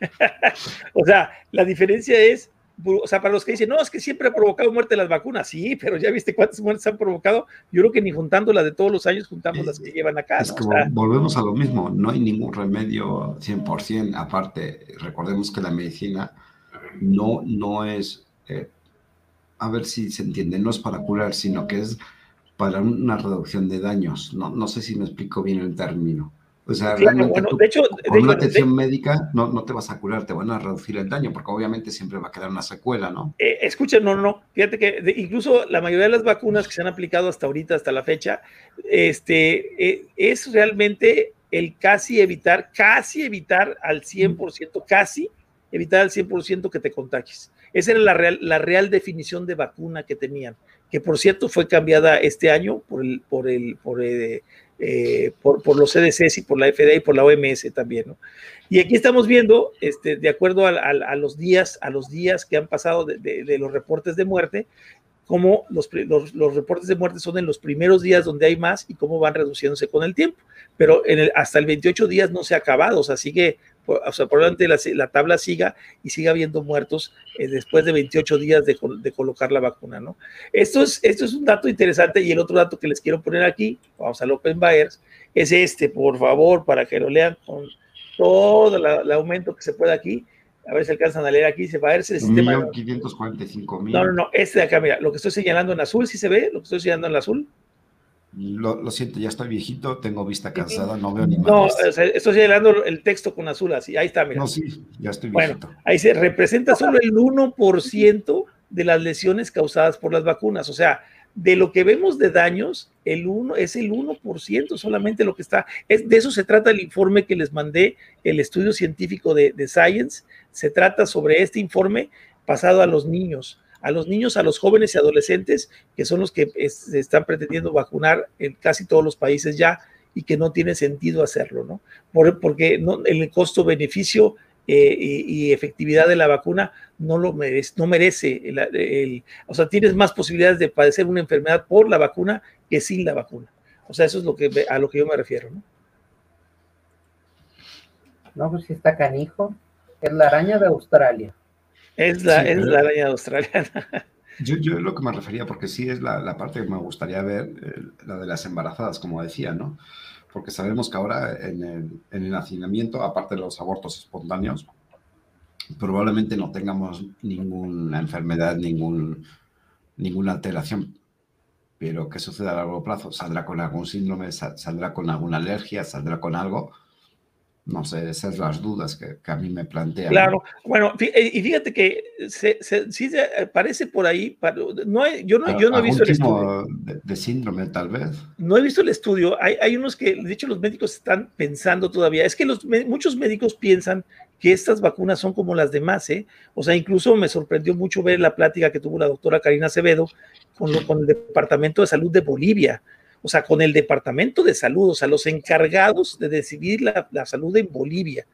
(laughs) o sea, la diferencia es, o sea, para los que dicen, no, es que siempre ha provocado muerte las vacunas, sí, pero ya viste cuántas muertes han provocado. Yo creo que ni juntando las de todos los años juntamos las que llevan acá. Es que volvemos a lo mismo, no hay ningún remedio 100%. Aparte, recordemos que la medicina no, no es, eh, a ver si se entiende, no es para curar, sino que es para una reducción de daños. No, no sé si me explico bien el término. O sea, realmente de hecho, con una atención médica no, no, te vas a curar, te van a reducir el daño, porque obviamente siempre va a quedar una secuela, ¿no? Eh, escucha, no, no, fíjate que incluso la mayoría de las vacunas que se han aplicado hasta ahorita, hasta la fecha, este, eh, es realmente el casi evitar, casi evitar al 100%, casi evitar al 100% que te contagies. Esa era la real, la real definición de vacuna que tenían, que por cierto fue cambiada este año por el, por el, por eh, eh, por, los CDCs y por la FDA y por la OMS también, ¿no? Y aquí estamos viendo, este, de acuerdo a, los días, a los días que han pasado de, los reportes de muerte, cómo los, los, reportes de muerte son en los primeros días donde hay más y cómo van reduciéndose con el tiempo. Pero hasta el 28 días no se ha acabado, o sea, sigue o sea, probablemente la, la tabla siga y siga habiendo muertos eh, después de 28 días de, de, colocar la vacuna, ¿no? Esto es, esto es un dato interesante y el otro dato que les quiero poner aquí, vamos al Open Buyers, es este, por favor, para que lo lean con todo el aumento que se pueda aquí. A ver si alcanzan a leer aquí, se va a ver el sistema. 545 mil. No, no, no, este de acá, mira, lo que estoy señalando en azul, ¿sí se ve? Lo que estoy señalando en azul. Lo, siento, ya estoy viejito, tengo vista cansada, no veo ni más. No, estoy señalando el texto con azul así, ahí está, mira. No, sí, ya estoy viejito. Bueno, ahí se representa solo el 1% de las lesiones causadas por las vacunas, o sea, de lo que vemos de daños, el 1 es el 1% solamente lo que está. Es, de eso se trata el informe que les mandé, el estudio científico de, de Science. Se trata sobre este informe pasado a los niños a los niños, a los jóvenes y adolescentes, que son los que se están pretendiendo vacunar en casi todos los países ya y que no tiene sentido hacerlo, ¿no? porque no, el costo-beneficio eh, y, efectividad de la vacuna no lo merece, no merece el, o sea, tienes más posibilidades de padecer una enfermedad por la vacuna que sin la vacuna. O sea, eso es lo que, a lo que yo me refiero, ¿no? No, pues si está canijo. Es la araña de Australia. Es la, es la araña australiana. (laughs) Yo, yo lo que me refería, porque sí es la, la parte que me gustaría ver, eh, la de las embarazadas, como decía, ¿no? Porque sabemos que ahora en el, en el hacinamiento, aparte de los abortos espontáneos, probablemente no tengamos ninguna enfermedad, ningún, ninguna alteración. Pero ¿qué sucede a largo plazo? ¿Saldrá con algún síndrome? ¿Saldrá con alguna alergia? ¿Saldrá con algo? No sé, esas son las dudas que, a mí me plantean. Claro, bueno, eh, y fíjate que se, sí se parece por ahí, no yo no, yo no he visto el estudio. De, síndrome, tal vez. No he visto el estudio, hay, hay, unos que, de hecho, los médicos están pensando todavía, es que los, muchos médicos piensan que estas vacunas son como las demás, ¿eh? O sea, incluso me sorprendió mucho ver la plática que tuvo la doctora Karina Acevedo con, con el Departamento de Salud de Bolivia o sea, con el Departamento de Salud, o sea, los encargados de decidir la, salud en Bolivia.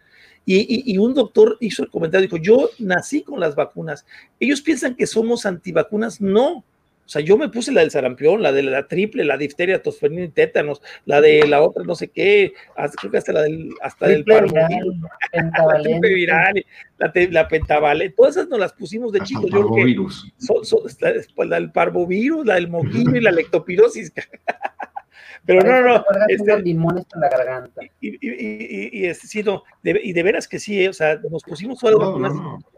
Y, un doctor hizo el comentario, dijo, yo nací con las vacunas. Ellos piensan que somos antivacunas. No. O sea, yo me puse la del sarampión, la de la triple, la difteria, tosferina y tétanos, la de la otra, no sé qué, creo que hasta la del, hasta del parvovirus, la (laughs) triple viral, la, la pentavalente, todas esas nos las pusimos de chicos. Yo creo que son, la, del parvovirus, la del moquillo y la (laughs) lectopirosis. Pero no, no, no. Este, limones en la garganta. Y, y, y, y, sí, no, de, y de veras que sí, eh, o sea, nos pusimos todas las vacunas,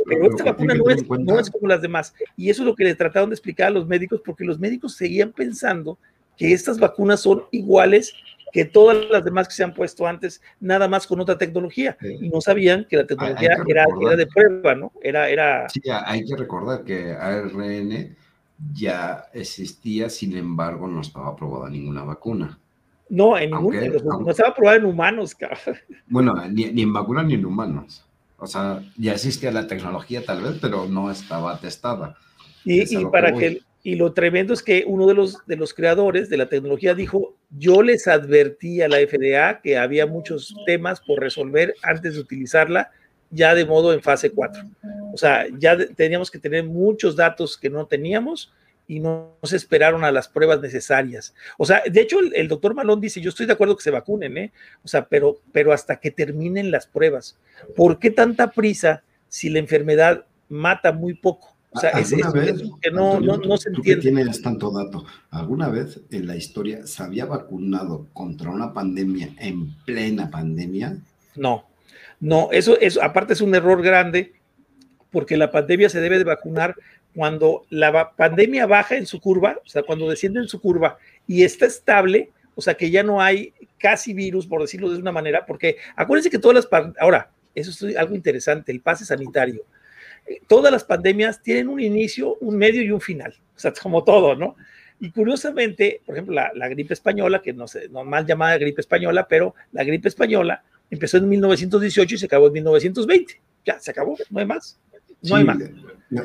pero esta vacuna no es, no es como las demás. Y eso es lo que le trataron de explicar a los médicos, porque los médicos seguían pensando que estas vacunas son iguales que todas las demás que se han puesto antes, nada más con otra tecnología. Y no sabían que la tecnología era, era, de prueba, ¿no? Era, era... Sí, hay que recordar que ARN ya existía, sin embargo, no estaba aprobada ninguna vacuna. No, en ningún, no estaba aprobada en humanos, cabrón. Bueno, ni, en vacunas ni en humanos. O sea, ya existía la tecnología tal vez, pero no estaba testada. Y, y para que, y lo tremendo es que uno de los, de los creadores de la tecnología dijo, yo les advertí a la FDA que había muchos temas por resolver antes de utilizarla ya de modo en fase 4. O sea, ya teníamos que tener muchos datos que no teníamos y no, se esperaron a las pruebas necesarias. O sea, de hecho, el, doctor Malón dice, yo estoy de acuerdo que se vacunen, ¿eh? O sea, pero, pero hasta que terminen las pruebas. ¿Por qué tanta prisa si la enfermedad mata muy poco? O sea, es, vez, que no, no, no, se entiende. tienes tanto dato. ¿Alguna vez en la historia se había vacunado contra una pandemia en plena pandemia? No, no, eso, eso aparte es un error grande porque la pandemia se debe de vacunar cuando la pandemia baja en su curva, o sea, cuando desciende en su curva y está estable, o sea, que ya no hay casi virus, por decirlo de una manera, porque acuérdense que todas las, ahora, eso es algo interesante, el pase sanitario. Eh, todas las pandemias tienen un inicio, un medio y un final, o sea, como todo, ¿no? Y curiosamente, por ejemplo, la, gripe española, que no sé, no mal llamada gripe española, pero la gripe española empezó en 1918 y se acabó en 1920. Ya, se acabó, no hay más. No hay más.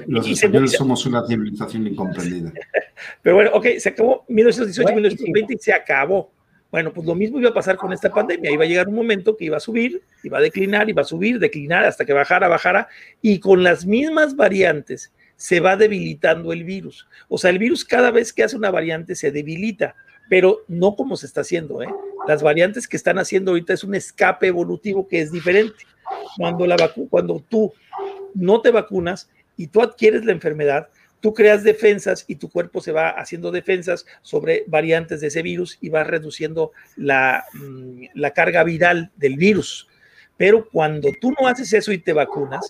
Los españoles somos una civilización incomprendida. (laughs) Pero bueno, ok, se acabó 1918, 1920 y se acabó. Bueno, pues lo mismo iba a pasar con esta pandemia. Iba a llegar un momento que iba a subir, iba a declinar, iba a subir, declinar hasta que bajara, bajara. Y con las mismas variantes se va debilitando el virus. O sea, el virus cada vez que hace una variante se debilita, pero no como se está haciendo. ¿eh? Las variantes que están haciendo ahorita es un escape evolutivo que es diferente. Cuando, la cuando tú no te vacunas, y tú adquieres la enfermedad, tú creas defensas y tu cuerpo se va haciendo defensas sobre variantes de ese virus y va reduciendo la, mm, la, carga viral del virus. Pero cuando tú no haces eso y te vacunas,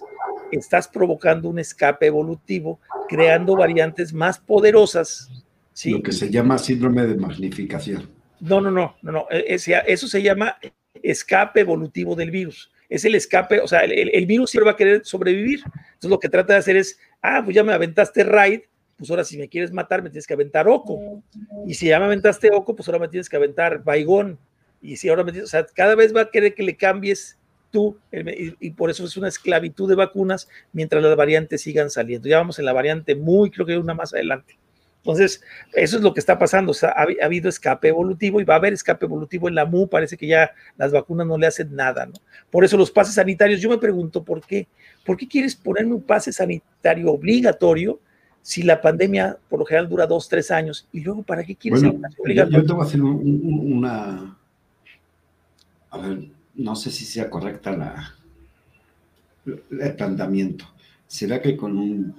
estás provocando un escape evolutivo, creando variantes más poderosas. ¿sí? Lo que se llama síndrome de magnificación. No, no, no, no, no. E, eso se llama escape evolutivo del virus es el escape, o sea, el, virus siempre va a querer sobrevivir. Entonces lo que trata de hacer es, ah, pues ya me aventaste raid, pues ahora si me quieres matar me tienes que aventar oco. Y si ya me aventaste oco, pues ahora me tienes que aventar baigón. Y si ahora me tienes, o sea, cada vez va a querer que le cambies tú, y, por eso es una esclavitud de vacunas mientras las variantes sigan saliendo. Ya vamos en la variante muy, creo que una más adelante. Entonces, eso es lo que está pasando. O sea, ha, habido escape evolutivo y va a haber escape evolutivo en la MU. Parece que ya las vacunas no le hacen nada, ¿no? Por eso los pases sanitarios, yo me pregunto, ¿por qué? ¿Por qué quieres ponerme un pase sanitario obligatorio si la pandemia por lo general dura dos, tres años? Y luego, ¿para qué quieres bueno, obligatorio? Yo, te voy a hacer una... A ver, no sé si sea correcta la, el planteamiento. ¿Será que con un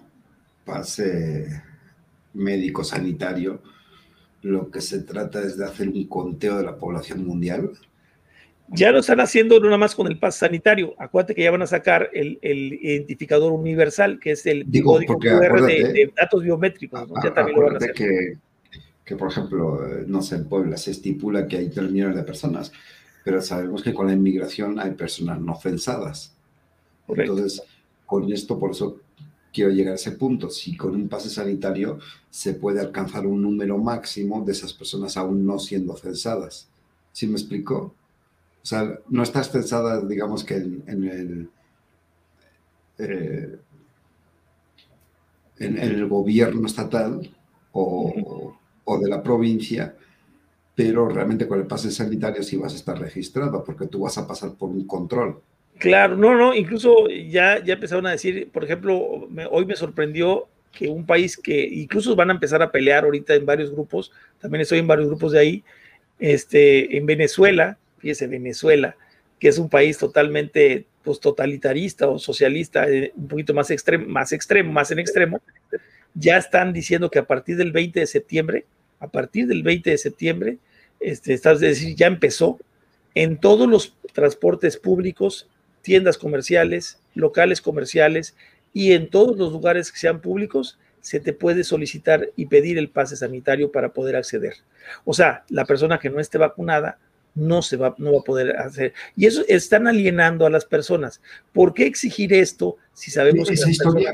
pase médico sanitario, lo que se trata es de hacer un conteo de la población mundial. Ya lo están haciendo no nada más con el pase sanitario. Acuérdate que ya van a sacar el, identificador universal, que es el código QR de, datos biométricos. Ya también lo van a hacer. Que, que, por ejemplo, no sé, en Puebla se estipula que hay tres millones de personas, pero sabemos que con la inmigración hay personas no censadas. Entonces, con esto, por eso quiero llegar a ese punto. Si con un pase sanitario se puede alcanzar un número máximo de esas personas aún no siendo censadas. ¿Sí me explico? O sea, no estás censada, digamos que en, el... Eh, el gobierno estatal o, o, de la provincia, pero realmente con el pase sanitario sí vas a estar registrado porque tú vas a pasar por un control. Claro, no, no, incluso ya, ya empezaron a decir, por ejemplo, hoy me sorprendió que un país que incluso van a empezar a pelear ahorita en varios grupos, también estoy en varios grupos de ahí, este, en Venezuela, fíjese, Venezuela, que es un país totalmente pues, totalitarista o socialista, eh, un poquito más extremo, más extremo, más en extremo, ya están diciendo que a partir del 20 de septiembre, a partir del 20 de septiembre, este, es decir, ya empezó en todos los transportes públicos tiendas comerciales, locales comerciales y en todos los lugares que sean públicos se te puede solicitar y pedir el pase sanitario para poder acceder. O sea, la persona que no esté vacunada no se va, no va a poder hacer. Y eso están alienando a las personas. ¿Por qué exigir esto si sabemos que esa historia,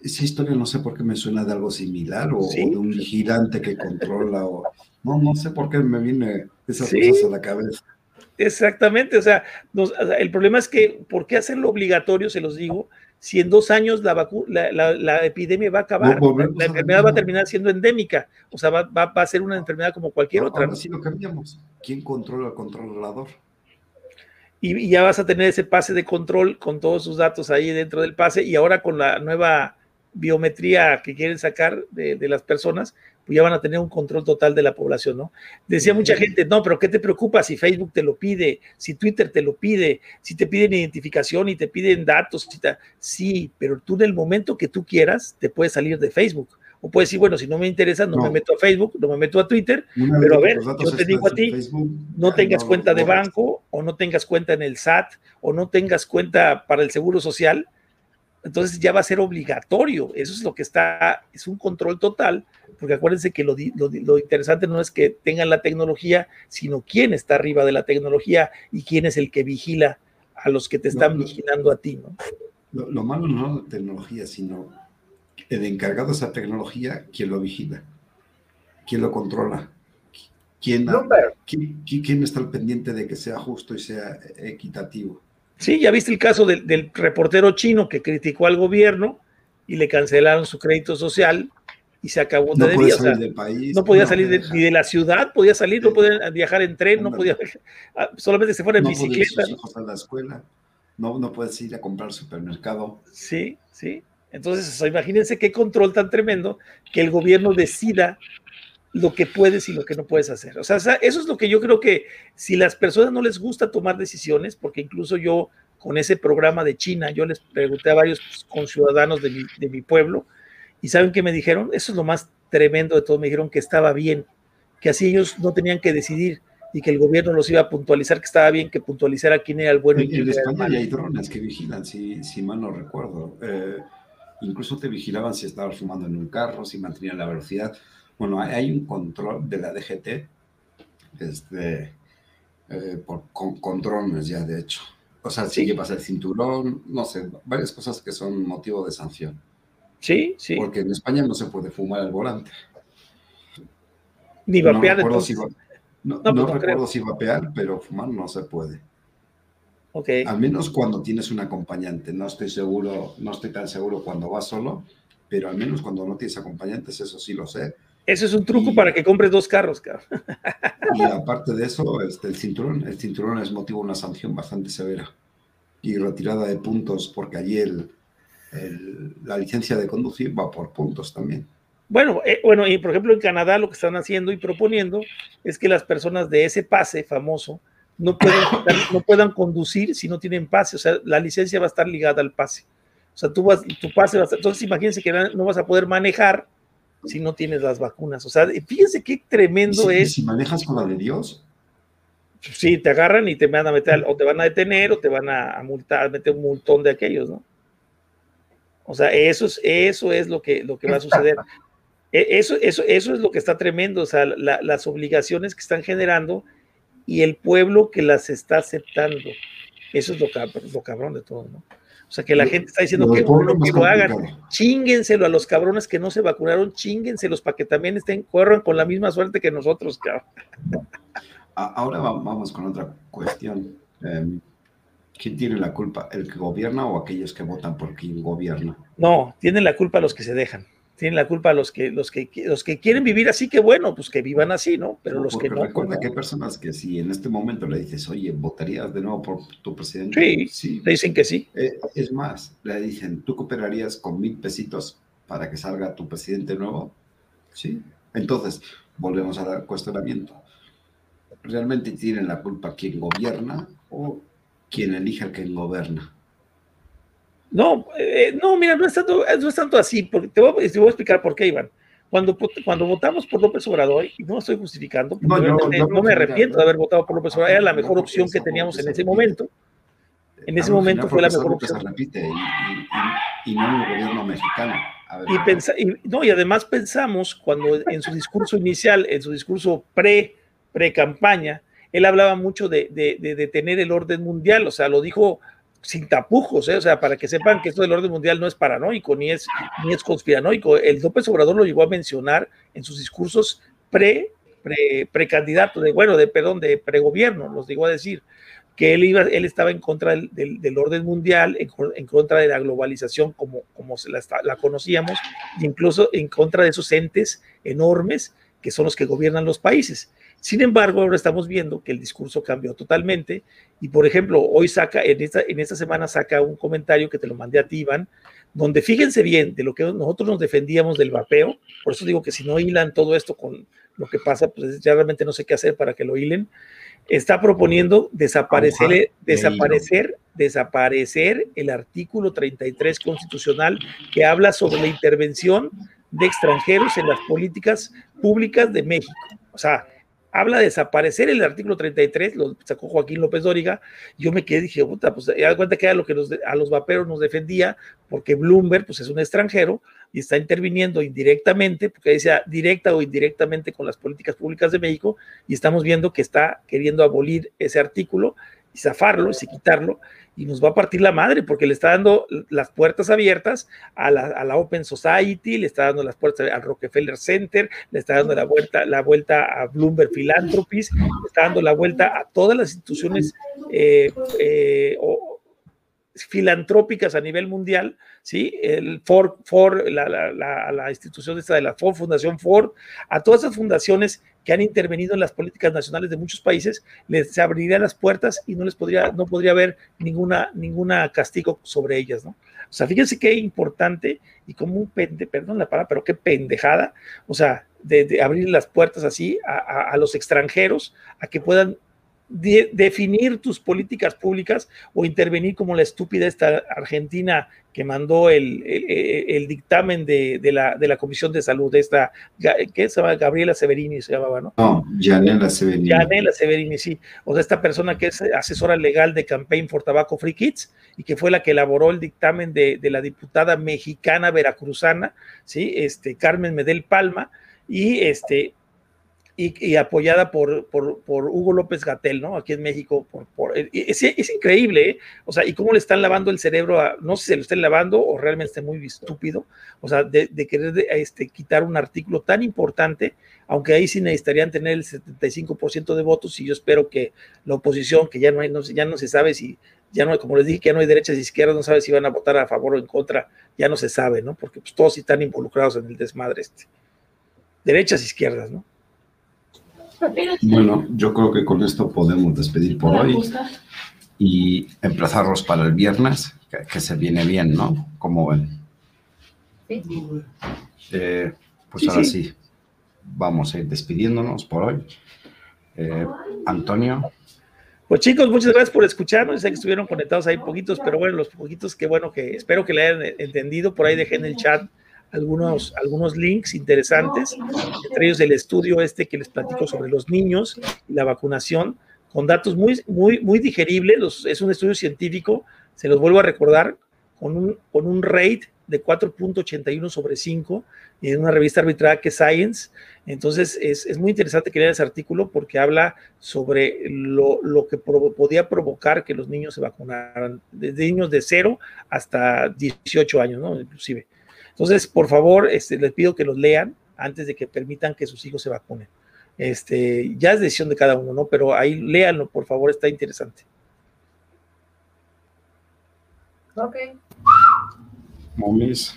esa historia no sé por qué me suena de algo similar o, de un vigilante que controla o no, no sé por qué me viene esas cosas a la cabeza. Exactamente, o sea, el problema es que, ¿por qué hacerlo obligatorio? Se los digo, si en dos años la, la, epidemia va a acabar, la, enfermedad va a terminar siendo endémica, o sea, va, a ser una enfermedad como cualquier otra. Ahora sí lo cambiamos. ¿Quién controla al controlador? Y, ya vas a tener ese pase de control con todos sus datos ahí dentro del pase, y ahora con la nueva biometría que quieren sacar de, de, las personas, pues ya van a tener un control total de la población, ¿no? Decía mucha gente, no, pero ¿qué te preocupa si Facebook te lo pide, si Twitter te lo pide, si te piden identificación y te piden datos? Sí, pero tú en el momento que tú quieras, te puedes salir de Facebook. O puedes decir, bueno, si no me interesa, no, no. me meto a Facebook, no me meto a Twitter, Una pero a ver, yo te digo a ti, Facebook, no tengas no, cuenta de banco, o no tengas cuenta en el SAT, o no tengas cuenta para el Seguro Social, entonces ya va a ser obligatorio. Eso es lo que está, es un control total, porque acuérdense que lo, lo, lo, interesante no es que tengan la tecnología, sino quién está arriba de la tecnología y quién es el que vigila a los que te están no, vigilando a ti, ¿no? Lo, lo, malo no es la tecnología, sino el encargado de esa tecnología, quién lo vigila, quién lo controla, quién, quién, quién está al pendiente de que sea justo y sea equitativo. Sí, ya viste el caso del, del, reportero chino que criticó al gobierno y le cancelaron su crédito social y se acabó no de día. O sea, país, no podía no salir de, ni de la ciudad, podía salir, sí. no podía viajar en tren, no podía, solamente se fuera en no bicicleta. ¿no? a la escuela, no, no puedes ir a comprar supermercado. Sí, sí. Entonces, o sea, imagínense qué control tan tremendo que el gobierno decida lo que puedes y lo que no puedes hacer. O sea, eso es lo que yo creo que si las personas no les gusta tomar decisiones, porque incluso yo con ese programa de China, yo les pregunté a varios conciudadanos de mi, de mi pueblo y ¿saben qué me dijeron? Eso es lo más tremendo de todo, me dijeron que estaba bien, que así ellos no tenían que decidir y que el gobierno los iba a puntualizar, que estaba bien que puntualizara quién era el bueno en, y quién en era España el malo. hay drones que vigilan, si, si mal no recuerdo. Eh, incluso te vigilaban si estabas fumando en un carro, si mantenían la velocidad. Bueno, hay un control de la DGT este, eh, por, con, con, drones ya, de hecho. O sea, sí. llevas el cinturón, no sé, varias cosas que son motivo de sanción. Sí, sí. Porque en España no se puede fumar al volante. Ni vapear. No recuerdo, si, va, no, no, no recuerdo si vapear, pero fumar no se puede. Okay. Al menos cuando tienes un acompañante. No estoy seguro, no estoy tan seguro cuando vas solo, pero al menos cuando no tienes acompañantes, eso sí lo sé. Eso es un truco y, para que compres dos carros, cabrón. (laughs) Y aparte de eso, este, el cinturón, el cinturón es motivo de una sanción bastante severa y retirada de puntos, porque allí el, el, la licencia de conducir va por puntos también. Bueno, eh, bueno, y por ejemplo en Canadá lo que están haciendo y proponiendo es que las personas de ese pase famoso no puedan, no puedan conducir si no tienen pase, o sea, la licencia va a estar ligada al pase. O sea, tú vas, tu pase va a estar, entonces imagínense que no vas a poder manejar si no tienes las vacunas. O sea, fíjense qué tremendo si, es. Si manejas con la de Dios. Sí, te agarran y te van a meter, o te van a detener, o te van a, multar, meter un multón de aquellos, ¿no? O sea, eso es, eso es lo que, lo que va a suceder. Eso, eso, eso es lo que está tremendo, o sea, la, las obligaciones que están generando y el pueblo que las está aceptando. Eso es lo, lo cabrón de todo, ¿no? O sea, que la gente está diciendo que bueno que lo hagan, chinguenselo a los cabrones que no se vacunaron, chinguenselos para que también estén, corran con la misma suerte que nosotros, cabrón. Ahora vamos con otra cuestión. Um, ¿Quién tiene la culpa? ¿El que gobierna o aquellos que votan por quien gobierna? No, tienen la culpa los que se dejan tienen la culpa los que, los que los que quieren vivir así, que bueno, pues que vivan así, ¿no? Pero no, los que no. Recuerda que hay personas que si en este momento le dices, oye, ¿votarías de nuevo por tu presidente? Sí, sí. le dicen que sí. Eh, es más, le dicen, ¿tú cooperarías con mil pesitos para que salga tu presidente nuevo? Sí. Entonces, volvemos al cuestionamiento. ¿Realmente tienen la culpa quien gobierna o quien elige al que gobierna? No, eh, no, mira, no es tanto, no es tanto así, porque te voy, te voy, a explicar por qué, Iván. Cuando, cuando votamos por López Obrador, y no estoy justificando, no, yo, yo, no, me arrepiento de haber votado por López Obrador, era la mejor opción que teníamos en ese momento. En ese momento fue la mejor opción. Y, no en el gobierno mexicano. Ver, y, pensa, y, no, y además pensamos, cuando en su discurso inicial, en su discurso pre, pre-campaña, él hablaba mucho de, de, de, de tener el orden mundial, o sea, lo dijo sin tapujos, ¿eh? o sea, para que sepan que esto del orden mundial no es paranoico ni es, ni es conspiranoico. El López Obrador lo llegó a mencionar en sus discursos pre, pre, precandidato, de, bueno, de, perdón, de pregobierno, los llegó a decir, que él, iba, él estaba en contra del, del, orden mundial, en, contra de la globalización como, como se la, conocíamos, incluso en contra de esos entes enormes que son los que gobiernan los países. Sin embargo, ahora estamos viendo que el discurso cambió totalmente y, por ejemplo, hoy saca, en esta, en esta semana saca un comentario que te lo mandé a ti, Iván, donde fíjense bien de lo que nosotros nos defendíamos del vapeo, por eso digo que si no hilan todo esto con lo que pasa, pues ya realmente no sé qué hacer para que lo hilen, está proponiendo desaparecer, desaparecer, desaparecer el artículo 33 constitucional que habla sobre la intervención de extranjeros en las políticas públicas de México. O sea, habla de desaparecer el artículo 33, lo sacó Joaquín López Dóriga, yo me quedé dije, puta, pues ya cuenta que era lo que a los vaperos nos defendía, porque Bloomberg pues es un extranjero y está interviniendo indirectamente, porque decía directa o indirectamente con las políticas públicas de México, y estamos viendo que está queriendo abolir ese artículo y zafarlo y quitarlo, y nos va a partir la madre porque le está dando las puertas abiertas a la, Open Society, le está dando las puertas al Rockefeller Center, le está dando la vuelta, la vuelta a Bloomberg Philanthropies, le está dando la vuelta a todas las instituciones eh, eh, filantrópicas a nivel mundial, ¿sí? El Ford, Ford la, la, la, institución esta de la Ford, Fundación Ford, a todas esas fundaciones que han intervenido en las políticas nacionales de muchos países, les abriría las puertas y no les podría, no podría haber ninguna, ninguna castigo sobre ellas, ¿no? O sea, fíjense qué importante y como un pende, perdón la palabra, pero qué pendejada, o sea, de, abrir las puertas así a, a los extranjeros a que puedan definir tus políticas públicas o intervenir como la estúpida esta argentina que mandó el, el, dictamen de, de, la, de la Comisión de Salud, esta, ¿qué se llama? Gabriela Severini se llamaba, ¿no? No, Janela Severini. Janela Severini, sí. O sea, esta persona que es asesora legal de Campaign for Tobacco Free Kids y que fue la que elaboró el dictamen de, de la diputada mexicana veracruzana, ¿sí? Este, Carmen Medel Palma, y este, y, apoyada por, por, Hugo López Gatel, ¿no? Aquí en México. Por es, increíble, ¿eh? O sea, y cómo le están lavando el cerebro a, no sé si se lo estén lavando o realmente esté muy estúpido, o sea, de, de querer este, quitar un artículo tan importante, aunque ahí sí necesitarían tener el 75% de votos y yo espero que la oposición, que ya no, hay, no, ya no se sabe si, ya no, como les dije, que ya no hay derechas y izquierdas, no sabe si van a votar a favor o en contra, ya no se sabe, ¿no? Porque pues, todos están involucrados en el desmadre este. Derechas, izquierdas, ¿no? Bueno, yo creo que con esto podemos despedir por hoy y emplazarlos para el viernes, que, se viene bien, ¿no? Como ven. Eh, pues ahora sí. vamos a ir despidiéndonos por hoy. Eh, Antonio. Pues chicos, muchas gracias por escucharnos. Sé que estuvieron conectados ahí poquitos, pero bueno, los poquitos que bueno que espero que le hayan entendido. Por ahí dejé en el chat algunos, algunos links interesantes, entre ellos el estudio este que les platico sobre los niños y la vacunación, con datos muy, muy, muy digeribles. es un estudio científico, se los vuelvo a recordar, con un, con un rate de 4.81 sobre 5 en una revista arbitrada que es Science. Entonces es, es muy interesante que lean ese artículo porque habla sobre lo, lo que podía provocar que los niños se vacunaran, desde niños de 0 hasta 18 años, ¿no? Inclusive. Entonces, por favor, este, les pido que los lean antes de que permitan que sus hijos se vacunen. Este, ya es decisión de cada uno, ¿no? Pero ahí léanlo, por favor, está interesante. Ok. Momis.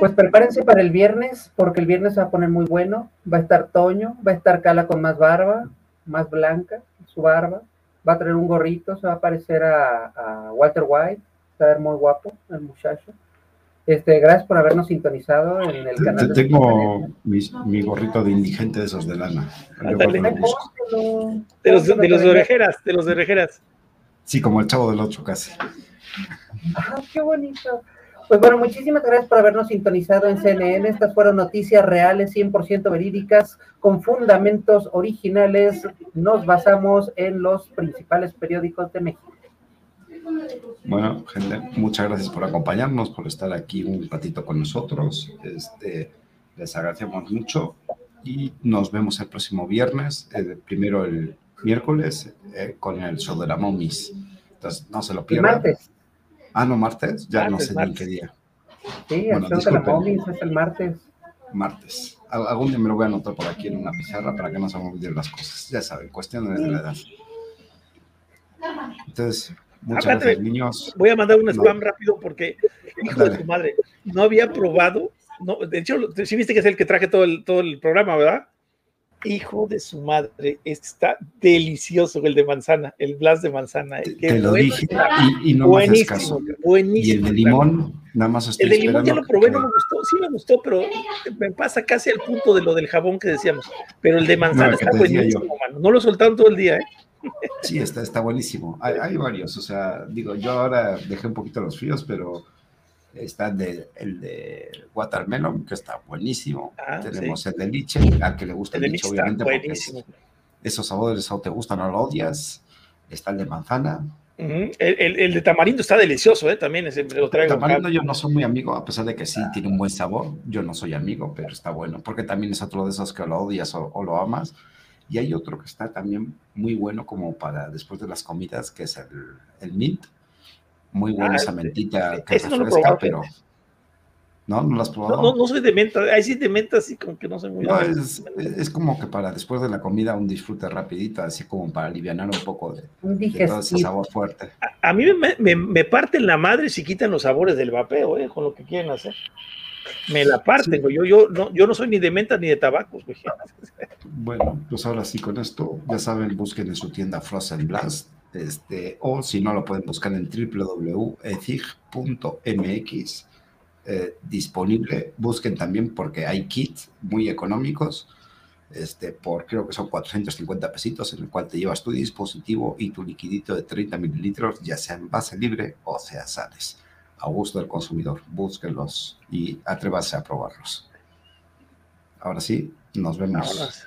Pues prepárense para el viernes, porque el viernes se va a poner muy bueno. Va a estar Toño, va a estar Cala con más barba, más blanca, su barba. Va a traer un gorrito, se va a parecer a, a Walter White está muy guapo el muchacho. Este, gracias por habernos sintonizado en el canal. Te tengo mi, gorrito de indigente de esos de lana. De los, de los de orejeras, de los de orejeras. Sí, como el chavo del otro casi. Ah, qué bonito. Pues bueno, muchísimas gracias por habernos sintonizado en CNN. Estas fueron noticias reales, 100% verídicas, con fundamentos originales. Nos basamos en los principales periódicos de México. Bueno, gente, muchas gracias por acompañarnos, por estar aquí un ratito con nosotros. Este, les agradecemos mucho y nos vemos el próximo viernes, eh, primero el miércoles, eh, con el show de la momis. Entonces, no se lo pierdan. Martes. Ah, no, martes, ya no sé ni qué día. Sí, el show de la momis es el martes. Martes. Algún día me lo voy a anotar por aquí en una pizarra para que no se me olviden las cosas. Ya saben, cuestiones de la edad. Entonces, Muchas gracias, niños. Voy a mandar un spam rápido porque, hijo de tu madre, no había probado. No, de hecho, si viste que es el que traje todo el, todo el programa, ¿verdad? Hijo de su madre, este está delicioso el de manzana, el blast de manzana. Te lo bueno dije y, y no me haces buenísimo, caso. buenísimo. Y el de limón, nada más estoy El de limón ya lo probé, que- no me gustó, sí me gustó, pero me pasa casi al punto de lo del jabón que decíamos. Pero el de manzana No, está buenísimo, mano. No lo soltaron todo el día, ¿eh? Sí, está, está buenísimo. Hay, hay varios, o sea, digo, yo ahora dejé un poquito los fríos, pero está el de, el de Watermelon, que está buenísimo. Ah, Tenemos sí. el de liche, al que le gusta El el, liche, obviamente, porque es- esos sabores o te gustan o lo odias. Está el de manzana. El, el- el de tamarindo está delicioso, ¿eh? También me lo traigo. Tamarindo yo no soy muy amigo, a pesar de que sí tiene un buen sabor. Yo no soy amigo, pero está bueno, porque también es otro de esos que lo odias o, o lo amas. Y hay otro que está también muy bueno como para después de las comidas, que es el, el mint. Muy bueno Ah, esa mentita que no refresca, probado, pero... ¿No? ¿No lo has probado? No, no, no soy de menta, ahí sí de menta, así como que no soy muy. No, es, es como que para después de la comida un disfrute rapidito, así como para aliviar un poco de, de todo ese sabor fuerte. A mí me, me, me parten la madre si quitan los sabores del vapeo, ¿eh? Con lo que quieren hacer. Me la parten. Yo, yo, no, yo no soy ni de menta ni de tabacos, güey. (laughs) Bueno, pues ahora sí con esto, ya saben, busquen en su tienda Frozen Blast, este, o si no lo pueden buscar en www.ethig.mx eh, disponible. Busquen también porque hay kits muy económicos, este, por creo que son 450 pesitos, en el cual te llevas tu dispositivo y tu liquidito de 30 mililitros, ya sea en base libre o sea sales. A gusto del consumidor, búsquenlos y atrévanse a probarlos. Ahora sí, nos vemos.